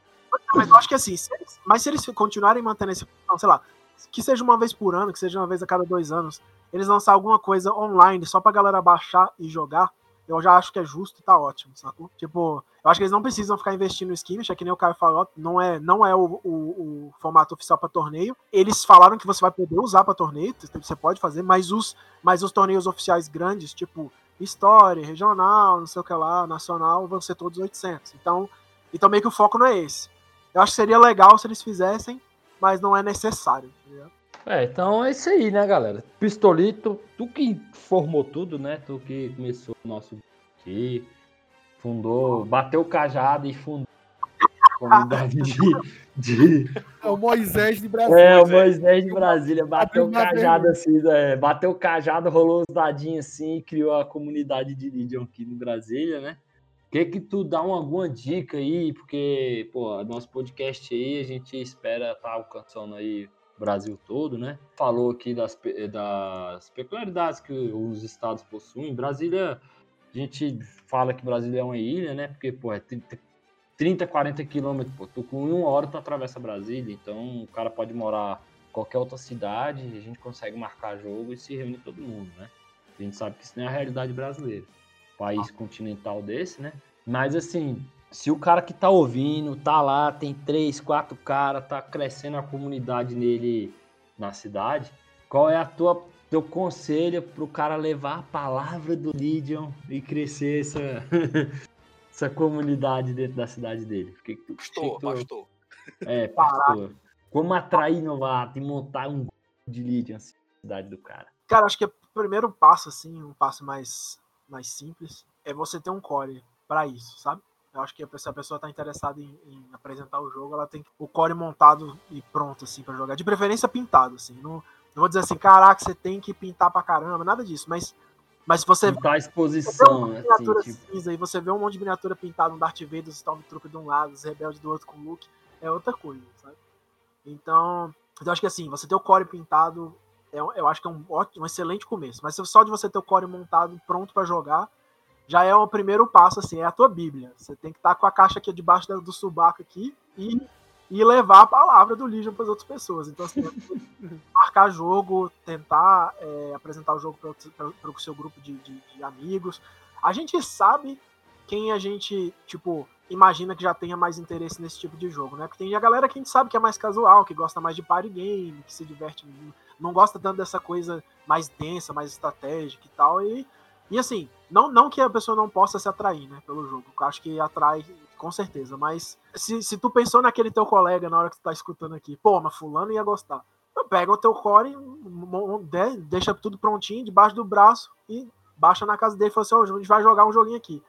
Mas eu acho que assim, se eles- mas se eles continuarem mantendo esse. Não, sei lá, que seja uma vez por ano, que seja uma vez a cada dois anos, eles lançar alguma coisa online só pra galera baixar e jogar, eu já acho que é justo e tá ótimo, sacou? Tipo, eu acho que eles não precisam ficar investindo no skirmish, é que nem o Caio falou, não é, não é o, o, o formato oficial pra torneio. Eles falaram que você vai poder usar pra torneio, você pode fazer, mas os, mas os torneios oficiais grandes, tipo História, Regional, não sei o que lá, Nacional, vão ser todos 800. Então, então meio que o foco não é esse. Eu acho que seria legal se eles fizessem, mas não é necessário. ligado? É, então é isso aí, né, galera? Pistolito, tu que formou tudo, né? Tu que começou o nosso aqui, fundou, bateu o cajado e fundou a comunidade de, de- É o Moisés de Brasil. É, o Moisés de Brasília bateu o cajado assim, né? bateu o cajado, rolou os dadinhos assim e criou a comunidade de Legion aqui no Brasília, né? Que que tu dá uma, alguma dica aí, porque, pô, nosso podcast aí a gente espera estar alcançando aí Brasil todo, né? Falou aqui das, das peculiaridades que os estados possuem. Brasília, a gente fala que Brasília é uma ilha, né? Porque, pô, é 30, 30 40 quilômetros, pô, tu com uma hora tu atravessa Brasília, então o cara pode morar em qualquer outra cidade, a gente consegue marcar jogo e se reunir todo mundo, né? A gente sabe que isso não é a realidade brasileira. País continental desse, né? Mas assim, se o cara que tá ouvindo, tá lá, tem três, quatro caras, tá crescendo a comunidade nele na cidade, qual é a tua teu conselho pro cara levar a palavra do Legion e crescer essa, essa comunidade dentro da cidade dele? Que, que, Pastor, tu- pastor. É, pastor. Como atrair novato e montar um grupo de Legion assim, na cidade do cara? Cara, acho que o primeiro passo, assim, um passo mais, mais simples, é você ter um core pra isso, sabe? Eu acho que se a pessoa tá interessada em, em apresentar o jogo, ela tem o core montado e pronto, assim, pra jogar. De preferência pintado, assim. Não, não vou dizer assim, caraca, você tem que pintar pra caramba, nada disso. Mas, mas se você Montar a Você exposição, uma assim, miniatura tipo, cinza e você vê um monte de miniatura pintada, um Darth Vader, os Stormtrooper de um lado, os rebeldes do outro com o Luke, é outra coisa, sabe? Então, eu acho que assim, você ter o core pintado, é, eu acho que é um, ótimo, um excelente começo. Mas só de você ter o core montado pronto pra jogar, já é o primeiro passo, assim, é a tua bíblia. Você tem que estar com a caixa aqui debaixo do subaco aqui e, e levar a palavra do Legion para as outras pessoas. Então, assim, marcar jogo, tentar é, apresentar o jogo para o seu grupo de, de- de amigos. A gente sabe quem a gente, tipo, imagina que já tenha mais interesse nesse tipo de jogo, né? Porque tem a galera que a gente sabe que é mais casual, que gosta mais de party game, que se diverte, não gosta tanto dessa coisa mais densa, mais estratégica e tal. E, e assim, não, não que a pessoa não possa se atrair, né, pelo jogo. Eu acho que atrai com certeza, mas se, se tu pensou naquele teu colega na hora que tu tá escutando aqui, pô, mas fulano ia gostar. Pega o teu core, de- deixa tudo prontinho, debaixo do braço e baixa na casa dele e fala assim, ó, a gente vai jogar um joguinho aqui.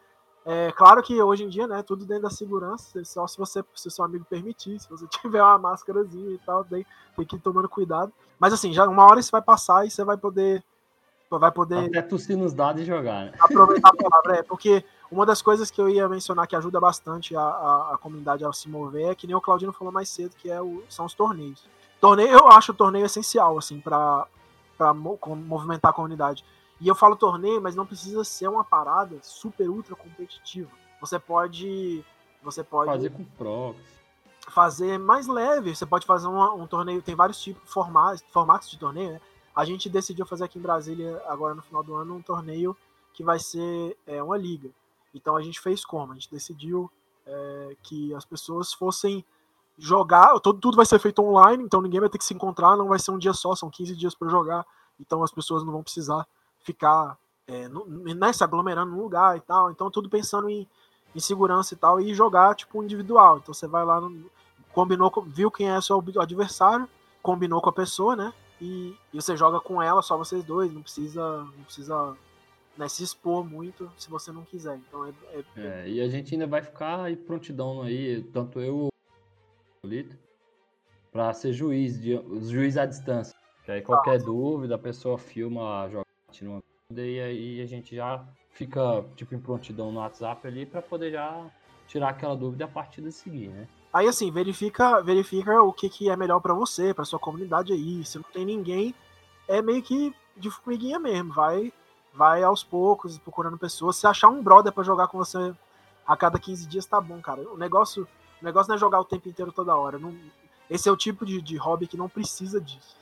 É claro que hoje em dia, né, tudo dentro da segurança, só se você, se seu amigo permitir, se você tiver uma máscarazinha e tal, daí tem que ir tomando cuidado. Mas assim, já uma hora isso vai passar e você vai poder vai poder até tossir nos dados e jogar, né? aproveitar a palavra, é, porque uma das coisas que eu ia mencionar que ajuda bastante a, a, a comunidade a se mover é que nem o Claudino falou mais cedo, que é o, são os torneios. Torneio, eu acho o torneio essencial, assim, para movimentar a comunidade. E eu falo torneio, mas não precisa ser uma parada super ultra competitiva. Você pode. Você pode Fazer com prox. fazer mais leve. Você pode fazer uma- um, torneio, tem vários tipos de formatos, formatos de torneio, né? A gente decidiu fazer aqui em Brasília, agora no final do ano, um torneio que vai ser é, uma liga. Então a gente fez como? A gente decidiu é, que as pessoas fossem jogar, tudo, tudo vai ser feito online, então ninguém vai ter que se encontrar, não vai ser um dia só, são 15 dias para jogar, então as pessoas não vão precisar ficar é, no- né, se aglomerando num lugar e tal. Então tudo pensando em, em segurança e tal, e jogar tipo individual. Então você vai lá, no, combinou, com- viu quem é seu adversário, combinou com a pessoa, né? E, e você joga com ela, só vocês dois, não precisa, não precisa né, se expor muito se você não quiser. Então é, é- É, e a gente ainda vai ficar aí prontidão aí, tanto eu o Lito, pra ser juiz, de, juiz à distância. Que aí qualquer dúvida, a pessoa filma, joga, tira uma dúvida e aí a gente já fica tipo em prontidão no WhatsApp ali pra poder já tirar aquela dúvida a partida seguir, né? Aí assim, verifica, verifica o que, que é melhor pra você, pra sua comunidade aí. Se não tem ninguém, é meio que de formiguinha mesmo. Vai, vai aos poucos, procurando pessoas. Se achar um brother pra jogar com você a cada 15 dias, tá bom, cara. O negócio, o negócio não é jogar o tempo inteiro toda hora. Não- esse é o tipo de, de hobby que não precisa disso.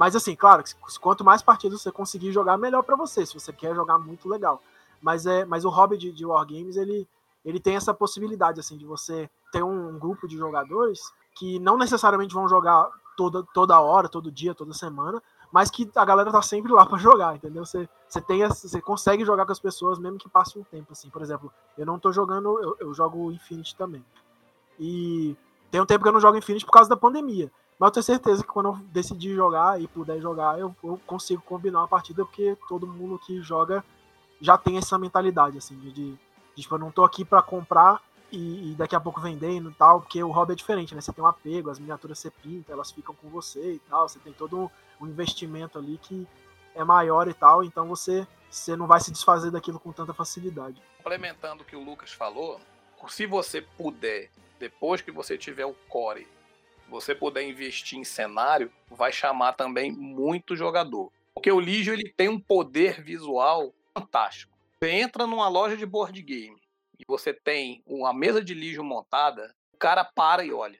Mas assim, claro, quanto mais partidas você conseguir jogar, melhor pra você. Se você quer jogar muito legal. Mas é, mas o hobby de, de wargames, ele ele tem essa possibilidade assim de você ter um grupo de jogadores que não necessariamente vão jogar toda, toda hora, todo dia, toda semana, mas que a galera tá sempre lá para jogar, entendeu? Você, você tem você consegue jogar com as pessoas mesmo que passe um tempo assim. Por exemplo, eu não tô jogando, eu, eu jogo Infinity também. E tem um tempo que eu não jogo Infinity por causa da pandemia. Mas eu tenho certeza que quando eu decidir jogar e puder jogar, eu, eu consigo combinar uma partida porque todo mundo que joga já tem essa mentalidade assim de, de tipo, eu não tô aqui para comprar e, e daqui a pouco vendendo e tal, porque o hobby é diferente, né? Você tem um apego, as miniaturas você pinta, elas ficam com você e tal, você tem todo um, um investimento ali que é maior e tal, então você, você não vai se desfazer daquilo com tanta facilidade. Complementando o que o Lucas falou, se você puder, depois que você tiver o core, você puder investir em cenário, vai chamar também muito jogador. Porque o Lígio ele tem um poder visual fantástico. Você entra numa loja de board game e você tem uma mesa de Legion montada, o cara para e olha.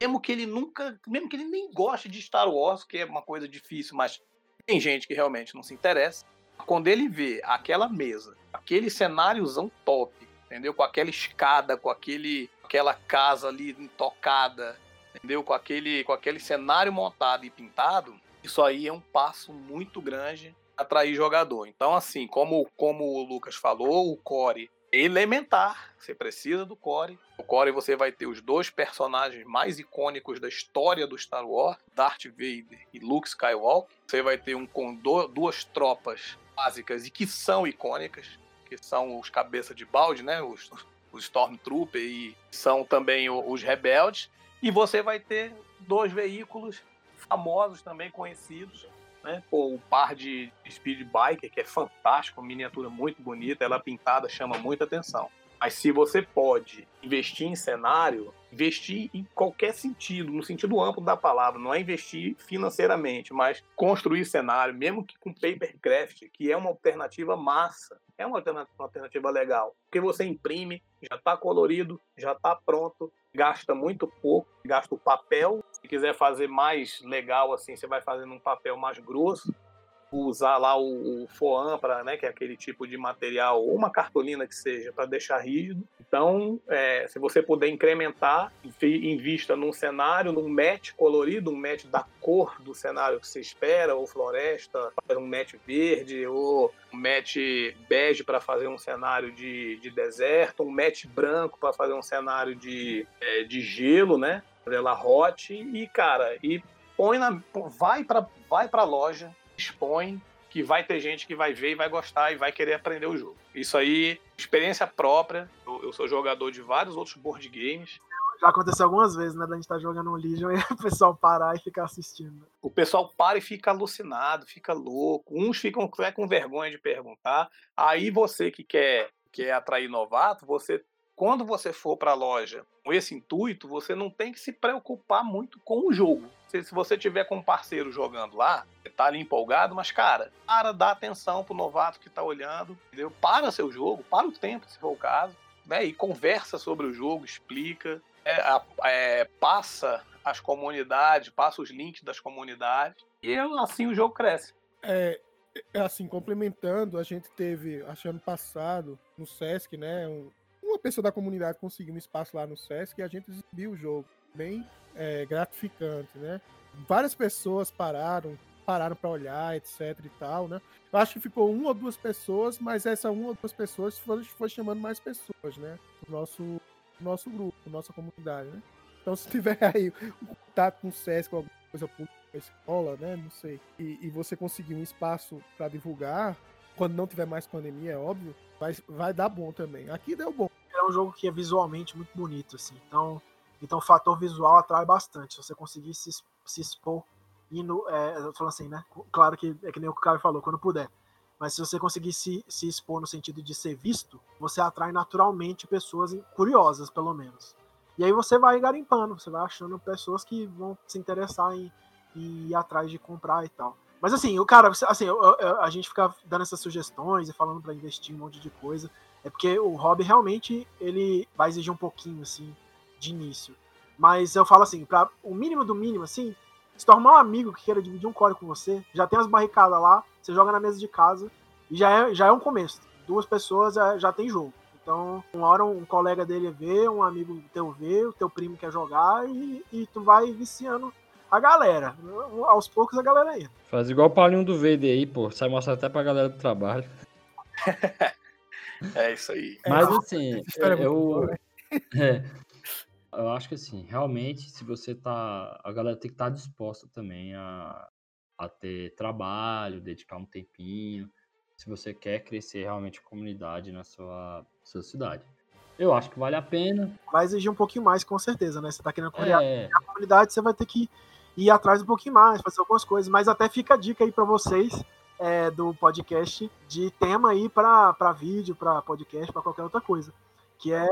Mesmo que ele nunca, mesmo que ele nem goste de Star Wars, que é uma coisa difícil, mas tem gente que realmente não se interessa. Quando ele vê aquela mesa, aquele cenáriozão top, entendeu? Com aquela escada, com aquele, aquela casa ali intocada, entendeu? Com aquele, com aquele cenário montado e pintado, isso aí é um passo muito grande atrair jogador. Então, assim, como, como o Lucas falou, o core é elementar. Você precisa do core. O core você vai ter os dois personagens mais icônicos da história do Star Wars, Darth Vader e Luke Skywalker. Você vai ter um com duas tropas básicas e que são icônicas, que são os cabeça de balde, né? Os, os Stormtrooper e são também os rebeldes. E você vai ter dois veículos famosos também conhecidos, né? O par de Speed Biker, que é fantástico, miniatura muito bonita, ela pintada chama muita atenção. Mas se você pode investir em cenário, investir em qualquer sentido, no sentido amplo da palavra, não é investir financeiramente, mas construir cenário, mesmo que com papercraft, que é uma alternativa massa, é uma alternativa legal, porque você imprime, já está colorido, já está pronto, gasta muito pouco, gasta o papel. Se quiser fazer mais legal assim, você vai fazendo um papel mais grosso usar lá o, o foam para, né, que é aquele tipo de material, ou uma cartolina que seja, para deixar rígido. Então, é, se você puder incrementar, invista num cenário, num match colorido, um match da cor do cenário que você espera, ou floresta, um match verde, ou um match bege para fazer um cenário de, de deserto, um match branco para fazer um cenário de, é, de gelo, né? Ela hot e cara, e põe na vai para vai para loja, expõe que vai ter gente que vai ver e vai gostar e vai querer aprender o jogo. Isso aí, experiência própria. Eu, eu sou jogador de vários outros board games. Já aconteceu algumas vezes, né? Da gente estar tá jogando um Legion e o pessoal parar e ficar assistindo. O pessoal para e fica alucinado, fica louco. Uns ficam é, com vergonha de perguntar. Aí você que quer, quer atrair novato, você quando você for para a loja com esse intuito, você não tem que se preocupar muito com o jogo. Se, se você tiver com um parceiro jogando lá, tá ali empolgado, mas cara, para dar atenção pro novato que tá olhando, entendeu? Para seu jogo, para o tempo, se for o caso, né? E conversa sobre o jogo, explica, é, é, passa as comunidades, passa os links das comunidades e assim o jogo cresce. É, é assim, complementando, a gente teve, acho ano passado, no Sesc, né, um, uma pessoa da comunidade conseguiu um espaço lá no Sesc e a gente exibiu o jogo. Bem é, gratificante, né? Várias pessoas pararam, pararam para olhar, etc e tal, né? Eu acho que ficou uma ou duas pessoas, mas essa uma ou duas pessoas foi, foi chamando mais pessoas, né? O nosso, nosso grupo, nossa comunidade, né? Então, se tiver aí um contato com o SESC, alguma coisa pública, escola, né? Não sei. E, e você conseguir um espaço para divulgar, quando não tiver mais pandemia, é óbvio, vai, vai dar bom também. Aqui deu bom é um jogo que é visualmente muito bonito, assim. Então, então o fator visual atrai bastante. Se você conseguir se, se expor indo, é, eu falo assim, né? Claro que é que nem o Caio falou, quando puder. Mas se você conseguir se, se expor no sentido de ser visto, você atrai naturalmente pessoas curiosas, pelo menos. E aí você vai garimpando, você vai achando pessoas que vão se interessar em, em ir atrás de comprar e tal. Mas assim, o cara, assim, eu, eu, a gente fica dando essas sugestões e falando para investir um monte de coisa. É porque o hobby realmente ele vai exigir um pouquinho assim de início. Mas eu falo assim, para o mínimo do mínimo assim, se tornar um amigo que queira dividir um core com você, já tem as barricadas lá, você joga na mesa de casa e já é, já é um começo. Duas pessoas já, já tem jogo. Então, uma hora um colega dele vê, um amigo teu vê, o teu primo quer jogar e, e tu vai viciando a galera. Aos poucos a galera entra. Faz igual o Paulinho do VD aí, pô. Sai mostrar até pra galera do trabalho. É isso aí. Mas assim, é, eu, é, eu acho que assim, realmente, se você tá. A galera tem que estar tá disposta também a, a ter trabalho, dedicar um tempinho, se você quer crescer realmente a comunidade na sua, sua cidade. Eu acho que vale a pena. Vai exigir um pouquinho mais, com certeza, né? Você tá querendo criar é... a comunidade, você vai ter que ir atrás um pouquinho mais, fazer algumas coisas. Mas até fica a dica aí para vocês é, do podcast de tema aí para vídeo, para podcast, para qualquer outra coisa. Que é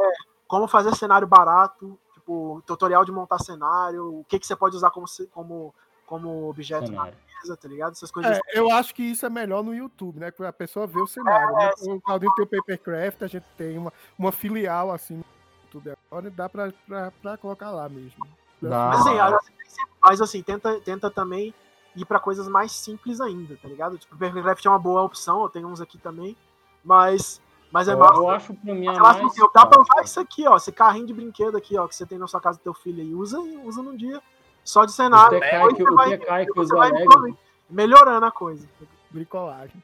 como fazer cenário barato, tipo, tutorial de montar cenário, o que, que você pode usar como, como, como objeto cenário. na beleza, tá ligado? Essas coisas. É, eu acho que isso é melhor no YouTube, né? Que a pessoa vê o cenário. né? O Claudinho tem o Papercraft, a gente tem uma, uma filial assim no YouTube agora, e dá pra, pra, pra colocar lá mesmo. Dá. Mas, assim, assim, mas assim, tenta, tenta também ir pra coisas mais simples ainda, tá ligado? Tipo, o Papercraft é uma boa opção, eu tenho uns aqui também, mas, mas é Eu, massa. eu acho pra mim lá, mais. assim, dá pra usar isso aqui, ó. Esse carrinho de brinquedo aqui, ó, que você tem na sua casa do teu filho aí. Usa, usa num dia só de O cenário. TK que, o TK que usa Lego. melhorando a coisa. Bricolagem.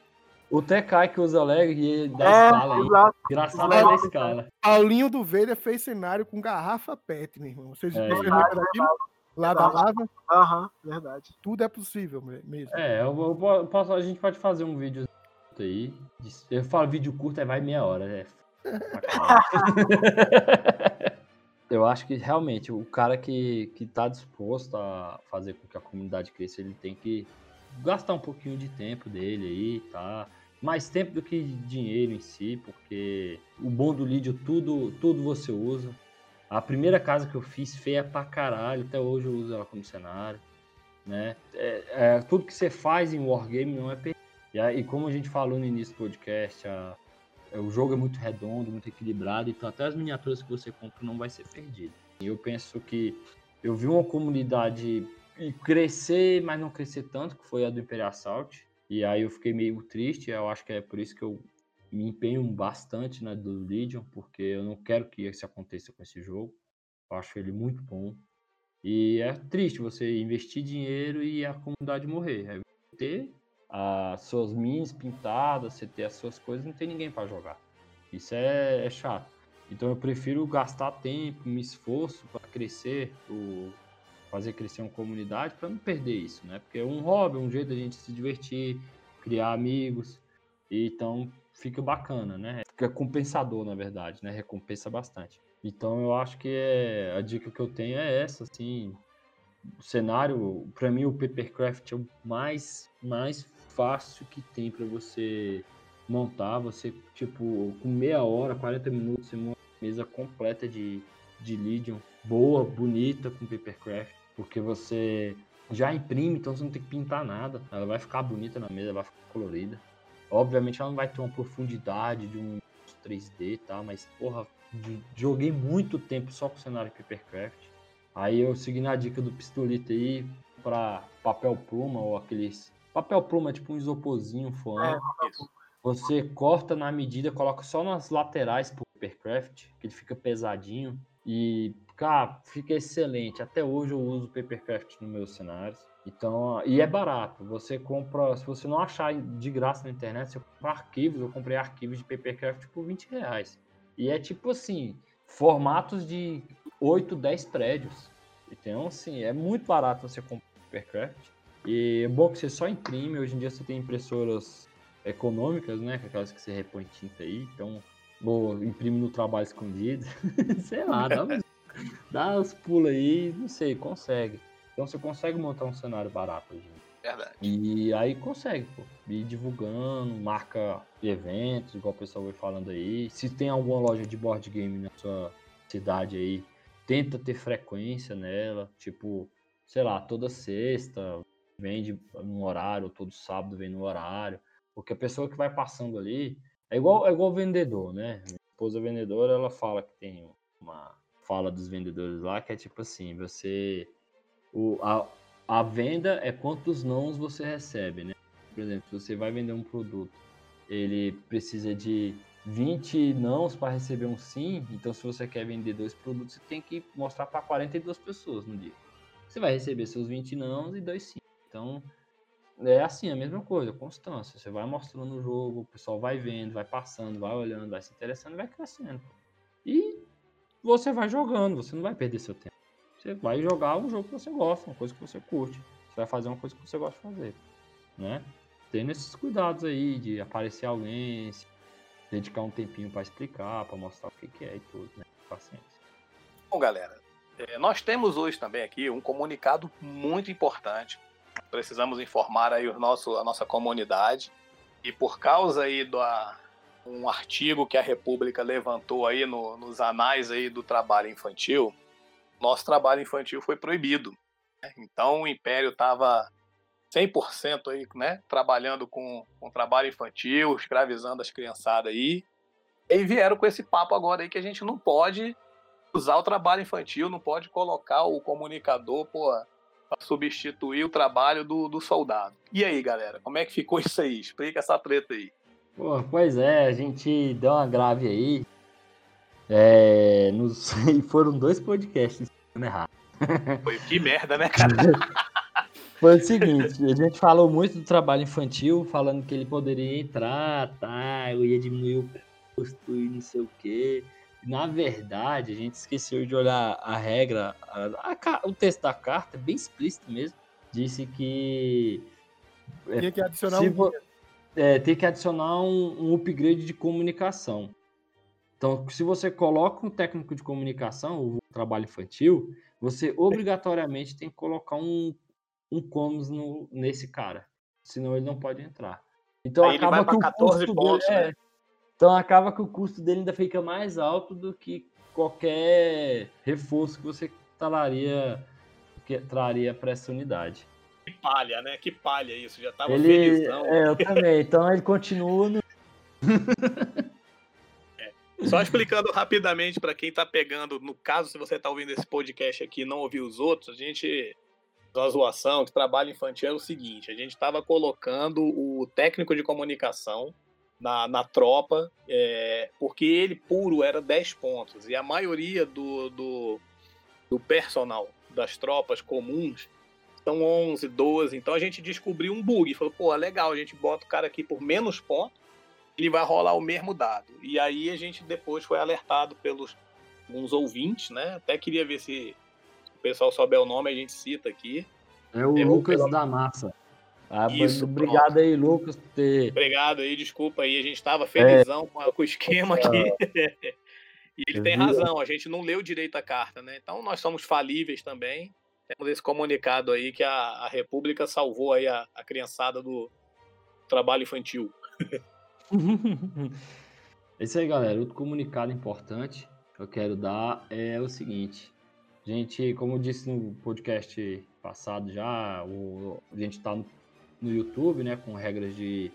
O TK que usa Lego e ele dá É, escala aí. Engraçado é da escala. Paulinho do Vader fez cenário com garrafa PET, meu irmão. Vocês, É. vocês lembram daquilo? Lá da lava, Aham, verdade. tudo é possível me- mesmo. É, eu, eu po- posso, a gente pode fazer um vídeo aí. de- Eu falo vídeo curto, aí vai meia hora, né? Eu acho que realmente o cara que, que tá disposto a fazer com que a comunidade cresça, ele tem que gastar um pouquinho de tempo dele aí, tá? Mais tempo do que dinheiro em si, porque o bom do Lídio, tudo, tudo você usa. A primeira casa que eu fiz, feia pra caralho, até hoje eu uso ela como cenário, né? É, é, tudo que você faz em Wargame não é perfeito. E, aí, como a gente falou no início do podcast, a- é, o jogo é muito redondo, muito equilibrado, então até as miniaturas que você compra não vai ser perdido. E eu penso que eu vi uma comunidade crescer, mas não crescer tanto, que foi a do Imperial Assault. E aí eu fiquei meio triste, eu acho que é por isso que eu me empenho bastante na do Legion, porque eu não quero que isso aconteça com esse jogo. Eu acho ele muito bom. E é triste você investir dinheiro e a comunidade morrer. Você ter as suas minis pintadas, você ter as suas coisas, não tem ninguém para jogar. Isso é, é chato. Então eu prefiro gastar tempo, me esforço para crescer, o, fazer crescer uma comunidade para não perder isso, né? Porque é um hobby, um jeito da gente se divertir, criar amigos. E então fica bacana, né? Fica compensador, na verdade, né? Recompensa bastante. Então eu acho que é, a dica que eu tenho é essa, assim. O cenário, para mim, o Papercraft é o mais, mais fácil que tem para você montar. Você, tipo, com meia hora, 40 minutos, você monta uma mesa completa de, de Legion. Boa, bonita com Papercraft. Porque você já imprime, então você não tem que pintar nada. Ela vai ficar bonita na mesa, vai ficar colorida. Obviamente ela não vai ter uma profundidade de um 3D e tal, mas porra, joguei muito tempo só com o cenário Papercraft. Aí eu segui na dica do pistolito aí pra papel pluma ou aqueles. Papel pluma é tipo um isoporzinho fã. Isso. Você corta na medida, coloca só nas laterais pro Papercraft, que ele fica pesadinho. E, cara, fica excelente. Até hoje eu uso Papercraft nos meus cenários. Então, e é barato. Você compra, se você não achar de graça na internet, você compra arquivos. Eu comprei arquivos de Papercraft por 20 reais. E é tipo assim, formatos de 8, 10 prédios. Então, assim, é muito barato você comprar Papercraft. E é bom que você só imprime. Hoje em dia você tem impressoras econômicas, né? Aquelas que você repõe tinta aí. Então, boa, imprime no trabalho escondido. sei lá, dá uns, dá uns pulos aí, não sei, consegue. Então você consegue montar um cenário barato hoje. em dia. Verdade. E aí consegue, pô. Ir divulgando, marca eventos, igual o pessoal vai falando aí. Se tem alguma loja de board game na sua cidade aí, tenta ter frequência nela. Tipo, sei lá, toda sexta vende num horário, todo sábado vem no horário. Porque a pessoa que vai passando ali é igual, é igual vendedor, né? Minha esposa vendedora, ela fala que tem uma fala dos vendedores lá que é tipo assim, você o, a, a venda é quantos nãos você recebe, né? Por exemplo, se você vai vender um produto, ele precisa de 20 nãos para receber um sim, então se você quer vender dois produtos, você tem que mostrar para 42 pessoas no dia. Você vai receber seus 20 nãos e dois sim. Então, é assim, a mesma coisa, constância. Você vai mostrando o jogo, o pessoal vai vendo, vai passando, vai olhando, vai se interessando vai crescendo. E você vai jogando, você não vai perder seu tempo. Você vai jogar um jogo que você gosta, uma coisa que você curte. Você vai fazer uma coisa que você gosta de fazer, né? Tendo esses cuidados aí de aparecer alguém, dedicar um tempinho para explicar, para mostrar o que, que é e tudo, né? Paciência. Bom, galera, eh, nós temos hoje também aqui um comunicado muito importante. Precisamos informar aí o nosso, a nossa comunidade. E por causa aí do um artigo que a República levantou aí no- nos anais aí do trabalho infantil, nosso trabalho infantil foi proibido. né? Então o Império estava 100% aí, né? Trabalhando com, com trabalho infantil, escravizando as criançadas aí. E vieram com esse papo agora aí que a gente não pode usar o trabalho infantil, não pode colocar o comunicador, pô, para substituir o trabalho do, do soldado. E aí, galera, como é que ficou isso aí? Explica essa treta aí. Pô, pois é, a gente deu uma grave aí. É, nos, foram dois podcasts errado. Foi que merda, né, cara? Foi o seguinte, a gente falou muito do trabalho infantil, falando que ele poderia entrar, tá, eu ia diminuir o custo e não sei o quê. Na verdade, a gente esqueceu de olhar a regra, a, a, o texto da carta, bem explícito mesmo, disse que... É, Tinha que adicionar um... É, tem que adicionar um, um upgrade de comunicação. Então, se você coloca um técnico de comunicação, o trabalho infantil, você obrigatoriamente tem que colocar um, um comus no, nesse cara. Senão ele não pode entrar. Então Aí acaba que o 14 custo pontos, dele, é, né? Então acaba que o custo dele ainda fica mais alto do que qualquer reforço que você traria, que traria para essa unidade. Que palha, né? Que palha isso. Já tava ele, felizão. É, eu também. Então ele continua no... Só explicando rapidamente para quem está pegando, no caso, se você está ouvindo esse podcast aqui e não ouviu os outros, a gente, a zoação, de trabalho infantil é o seguinte: a gente estava colocando o técnico de comunicação na, na tropa, é, porque ele puro era 10 pontos, e a maioria do, do, do personal das tropas comuns são 11, 12. Então a gente descobriu um bug. Falou, pô, legal, a gente bota o cara aqui por menos pontos ele vai rolar o mesmo dado. E aí a gente depois foi alertado pelos alguns ouvintes, né? Até queria ver se o pessoal souber o nome, a gente cita aqui. É o Lucas pela... da Massa. Ah, Isso, obrigado pronto. aí, Lucas, por ter. Obrigado aí, desculpa aí, a gente estava felizão é. com, o esquema aqui. e ele tem razão, a gente não leu direito a carta, né? Então nós somos falíveis também. Temos esse comunicado aí que a, a República salvou aí a, a criançada do trabalho infantil. É isso aí, galera. Outro comunicado importante que eu quero dar é o seguinte. Gente, como eu disse no podcast passado já, o, a gente está no, no, YouTube, né, com regras de...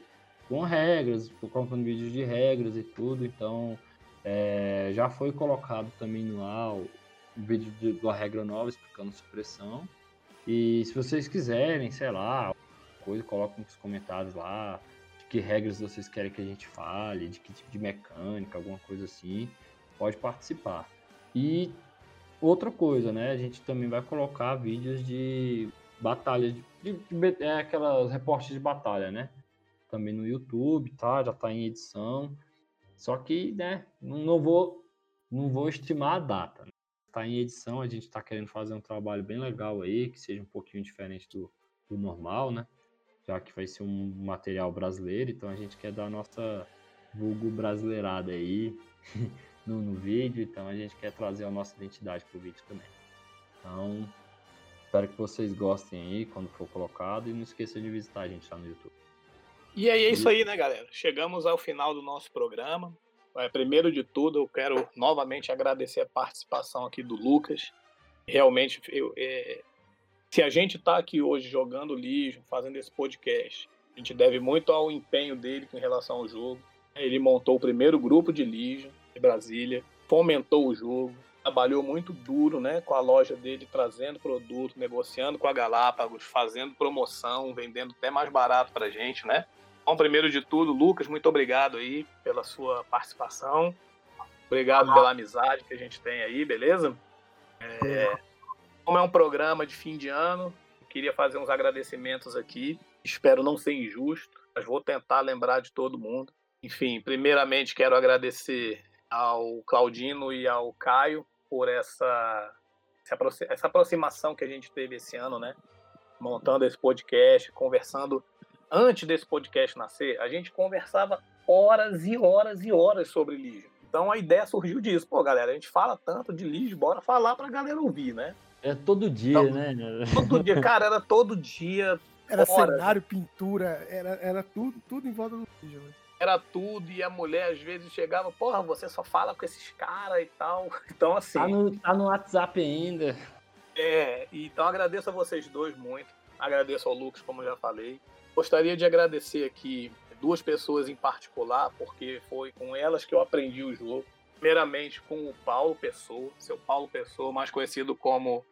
com regras, colocando vídeos de regras e tudo, então é, já foi colocado também no ar o vídeo de, da regra nova explicando supressão. E se vocês quiserem, sei lá, coisa, coloquem nos comentários lá, que regras vocês querem que a gente fale, de que tipo de mecânica, alguma coisa assim, pode participar. E outra coisa, né? A gente também vai colocar vídeos de batalha, de, de, de é aquelas reportes de batalha, né? Também no YouTube, tá? Já tá em edição. Só que, né, não vou não vou estimar a data. Né? Tá em edição, a gente tá querendo fazer um trabalho bem legal aí, que seja um pouquinho diferente do, do normal, né? já que vai ser um material brasileiro, então a gente quer dar a nossa vulgo brasileirada aí no, no vídeo, então a gente quer trazer a nossa identidade pro vídeo também. Então, espero que vocês gostem aí quando for colocado e não esqueça de visitar a gente lá no YouTube. E aí é isso aí, né, galera? Chegamos ao final do nosso programa. É, primeiro de tudo, eu quero novamente agradecer a participação aqui do Lucas. Realmente, eu, é, se a gente está aqui hoje jogando Legion, fazendo esse podcast, a gente deve muito ao empenho dele com relação ao jogo. Ele montou o primeiro grupo de Legion de Brasília, fomentou o jogo, trabalhou muito duro né, com a loja dele, trazendo produto, negociando com a Galápagos, fazendo promoção, vendendo até mais barato para gente, né? Então, primeiro de tudo, Lucas, muito obrigado aí pela sua participação. Obrigado pela amizade que a gente tem aí, beleza? É, como é um programa de fim de ano, queria fazer uns agradecimentos aqui. Espero não ser injusto, mas vou tentar lembrar de todo mundo. Enfim, primeiramente quero agradecer ao Claudino e ao Caio por essa, essa aproximação que a gente teve esse ano, né? Montando esse podcast, conversando. Antes desse podcast nascer, a gente conversava horas e horas e horas sobre Lígio. Então a ideia surgiu disso. Pô, galera, a gente fala tanto de Lígio, bora falar pra galera ouvir, né? É todo dia, então, né? Todo dia, cara, era todo dia. Era cenário, pintura, era, era tudo, tudo em volta do vídeo. Era tudo, e a mulher às vezes chegava, porra, você só fala com esses caras e tal. Então, assim. Tá no, tá no WhatsApp ainda. É, então agradeço a vocês dois muito. Agradeço ao Lucas, como já falei. Gostaria de agradecer aqui duas pessoas em particular, porque foi com elas que eu aprendi o jogo. Primeiramente com o Paulo Pessoa, seu Paulo Pessoa, mais conhecido como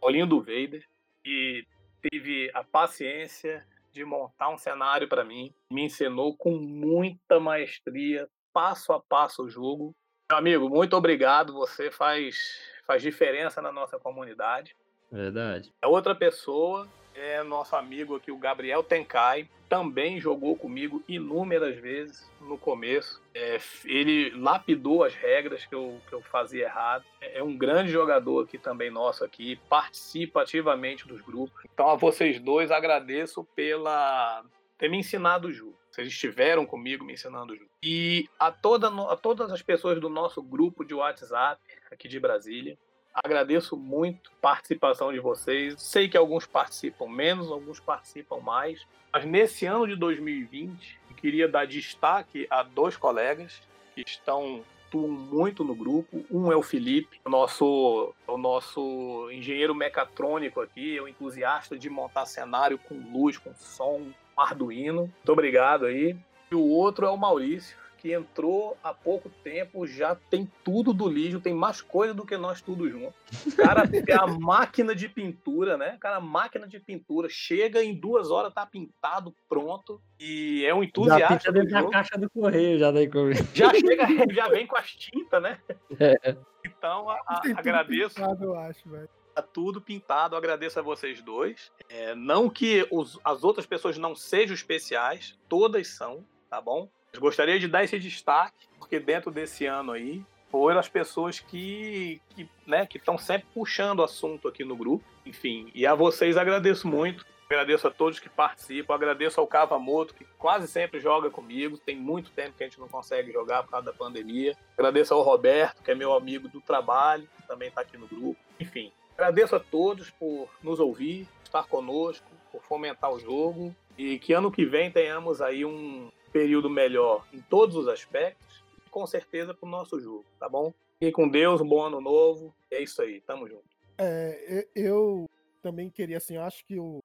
Paulinho do Vader, que teve a paciência de montar um cenário para mim, me ensinou com muita maestria, passo a passo o jogo. Meu amigo, muito obrigado, você faz, faz diferença na nossa comunidade. Verdade. A outra pessoa é nosso amigo aqui, o Gabriel Tenkai, também jogou comigo inúmeras vezes no começo. É, ele lapidou as regras que eu, que eu fazia errado. É, é um grande jogador aqui também nosso aqui, participa ativamente dos grupos. Então a vocês dois agradeço pela ter me ensinado o jogo. Vocês estiveram comigo me ensinando o jogo. E a, toda, a todas as pessoas do nosso grupo de WhatsApp aqui de Brasília, Agradeço muito a participação de vocês. Sei que alguns participam menos, alguns participam mais. Mas nesse ano de 2020, eu queria dar destaque a dois colegas que estão muito no grupo. Um é o Felipe, o nosso, o nosso engenheiro mecatrônico aqui, é um entusiasta de montar cenário com luz, com som, Arduino. Muito obrigado aí. E o outro é o Maurício, que entrou há pouco tempo, já tem tudo do lixo, tem mais coisa do que nós tudo junto. O cara é a máquina de pintura, né? O cara, máquina de pintura, chega em duas horas, tá pintado, pronto, e é um entusiasta. Já dentro da caixa do correio, já daí Já chega, já vem com as tintas, né? É. Então, a, a, agradeço. Pintado, eu acho, velho tá tudo pintado. Eu agradeço a vocês dois. É, não que os, as outras pessoas não sejam especiais, todas são, tá bom? Gostaria de dar esse destaque, porque dentro desse ano aí, foram as pessoas que que né, que estão sempre puxando o assunto aqui no grupo. Enfim, e a vocês agradeço muito. Agradeço a todos que participam, agradeço ao Cavamoto, que quase sempre joga comigo. Tem muito tempo que a gente não consegue jogar por causa da pandemia. Agradeço ao Roberto, que é meu amigo do trabalho, que também está aqui no grupo. Enfim, agradeço a todos por nos ouvir, estar conosco, por fomentar o jogo. E que ano que vem tenhamos aí um, período melhor em todos os aspectos, e com certeza para o nosso jogo, tá bom? Fiquem com Deus, um bom ano novo. É isso aí, tamo junto. É, eu também queria, assim, eu acho que o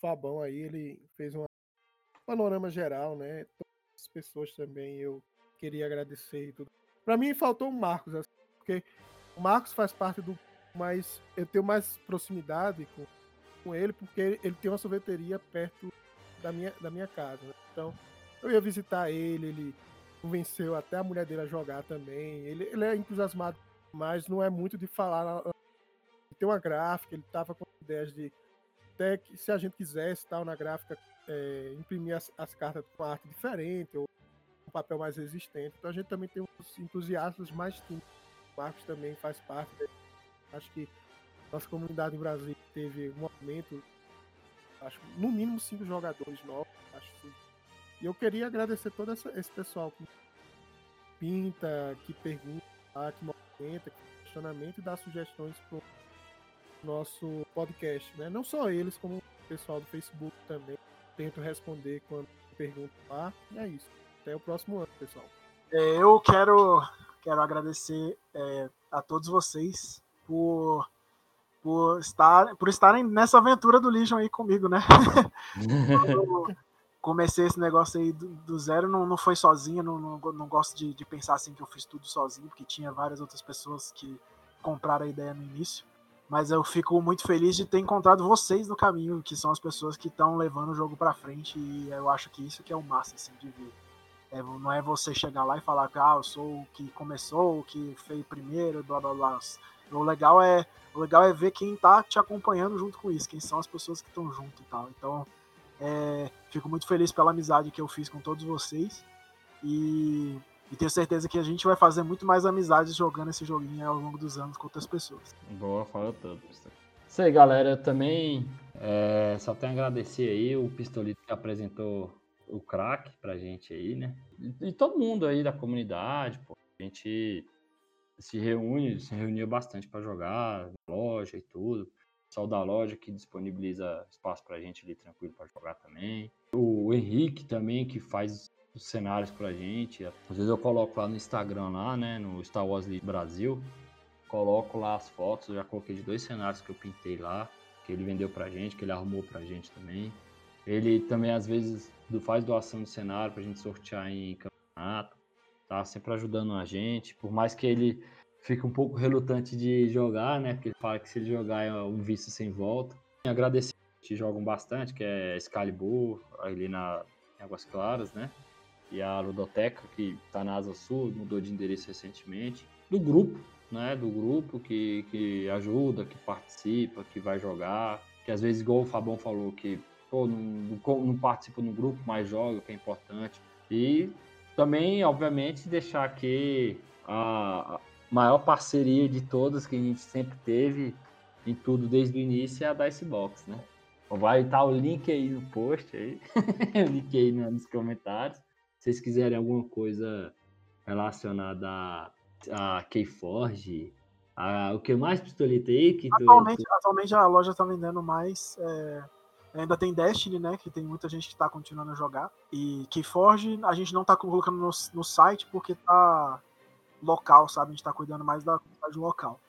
Fabão aí, ele fez um panorama geral, né? Todas as pessoas também eu queria agradecer e tudo. Para mim faltou o Marcos, assim, porque o Marcos faz parte do. Mas eu tenho mais proximidade com, com ele, porque ele tem uma sorveteria perto da minha, da minha casa. Né? Então, eu ia visitar ele, ele convenceu até a mulher dele a jogar também. Ele, ele é entusiasmado, mas não é muito de falar. Tem uma gráfica, ele tava com ideias de até que se a gente quisesse tal na gráfica é, imprimir as, as, cartas com arte diferente ou um papel mais resistente. Então a gente também tem uns entusiastas mais tímidos. O Marcos também faz parte. Acho que nossa comunidade em Brasil teve um aumento, acho no mínimo cinco jogadores novos. E eu queria agradecer todo esse pessoal que pinta, que pergunta, que movimenta, que questionamento e dá sugestões para o nosso podcast. Né? Não só eles, como o pessoal do Facebook também. Tento responder quando perguntam lá. E é isso. Até o próximo ano, pessoal. É, eu quero, quero agradecer é, a todos vocês por por, estar, por estarem nessa aventura do Legion aí comigo, né? comecei esse negócio aí do, do zero, não, não foi sozinho, não, não, não gosto de, de, pensar assim que eu fiz tudo sozinho, porque tinha várias outras pessoas que compraram a ideia no início. Mas eu fico muito feliz de ter encontrado vocês no caminho, que são as pessoas que estão levando o jogo para frente, e eu acho que isso que é o massa assim, de ver. É, não é você chegar lá e falar que ah, eu sou o que começou, o que fez primeiro, blá blá blá. O legal é, o legal é ver quem tá te acompanhando junto com isso, quem são as pessoas que estão junto e tal. Então, é, fico muito feliz pela amizade que eu fiz com todos vocês. E, e, tenho certeza que a gente vai fazer muito mais amizades jogando esse joguinho ao longo dos anos com outras pessoas. Boa, fala tudo. Isso aí, galera. Eu também é, só tenho a agradecer aí o Pistolito que apresentou o crack pra gente aí, né? E, e, todo mundo aí da comunidade, pô. A gente se reúne, se reunia bastante para jogar, loja e tudo pessoal da loja que disponibiliza espaço para a gente ali tranquilo para jogar também. O Henrique também que faz os cenários para a gente. Às vezes eu coloco lá no Instagram lá, né, no Star Wars League Brasil, coloco lá as fotos. Eu já coloquei de dois cenários que eu pintei lá. que ele vendeu pra gente, que ele arrumou pra gente também. Ele também, às vezes, faz doação de cenário pra gente sortear em campeonato. Tá sempre ajudando a gente. Por mais que ele fique um pouco relutante de jogar, né? Porque ele fala que se ele jogar é um vício sem volta. Agradecer que jogam bastante, que é Excalibur, ali na em Águas Claras, né? E a Ludoteca, que tá na Asa Sul, mudou de endereço recentemente. Do grupo, né? Do grupo que, que ajuda, que participa, que vai jogar. Que às vezes, igual o Fabão falou, que pô, não, não, não participa no grupo, mas joga, que é importante. E também, obviamente, deixar aqui a maior parceria de todas que a gente sempre teve em tudo desde o início é a da Icebox, né? Vai estar o link aí no post aí, o link aí nos comentários. Se vocês quiserem alguma coisa relacionada a, a Keyforge, a, o que mais pistoleta aí? Que atualmente, tu... atualmente a loja está vendendo mais é, Ainda tem Destiny, né? Que tem muita gente que tá continuando a jogar. E Keyforge a gente não tá colocando no, no site porque tá local, sabe? A gente tá cuidando mais da comunidade local.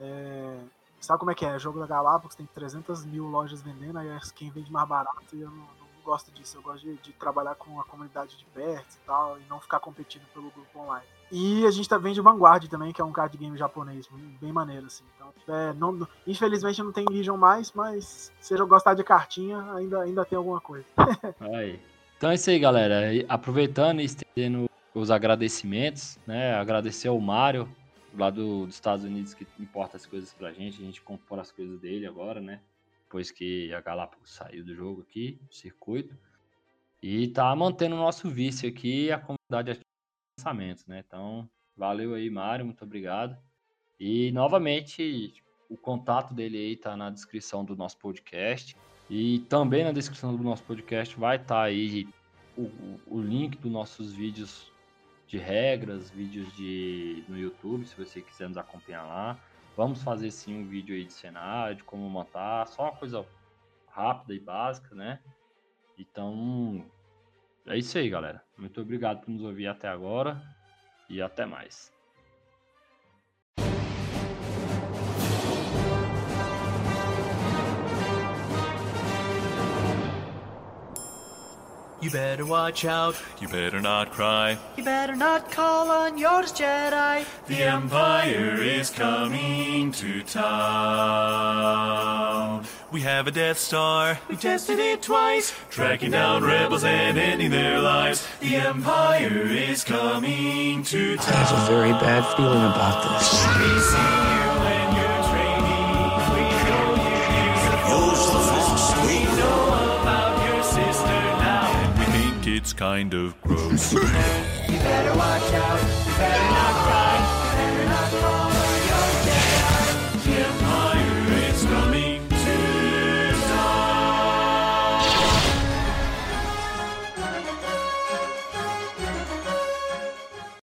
É, sabe como é que é? Jogo da Galápagos tem 300 mil lojas vendendo, aí é quem vende mais barato e eu não, não gosto disso. Eu gosto de, de, trabalhar com a comunidade de perto e tal, e não ficar competindo pelo grupo online. E a gente tá, vende Vanguard também, que é um card game japonês, bem maneiro, assim. Então, é, não, infelizmente não tem Legion mais, mas se eu gostar de cartinha, ainda, ainda tem alguma coisa. aí. Então é isso aí, galera. Aproveitando e estendendo os agradecimentos, né? Agradecer ao Mário, lá do, dos Estados Unidos, que importa as coisas pra gente. A gente compra as coisas dele agora, né? Depois que a Galápagos saiu do jogo aqui, do circuito. E tá mantendo o nosso vício aqui a comunidade de lançamentos, né? Então, valeu aí, Mário, muito obrigado. E novamente, o contato dele aí tá na descrição do nosso podcast. E também na descrição do nosso podcast vai estar tá aí o, o link dos nossos vídeos de regras, vídeos de no YouTube, se você quiser nos acompanhar lá. Vamos fazer sim um vídeo aí de cenário, de como montar, só uma coisa rápida e básica, né? Então, é isso aí, galera. Muito obrigado por nos ouvir até agora e até mais. You better watch out. You better not cry. You better not call on yours Jedi. The Empire is coming to town. We have a Death Star. We've tested it twice. Tracking down rebels and ending their lives. The Empire is coming to town. I have a very bad feeling about this. kind of gross. you better watch out. You better not cry.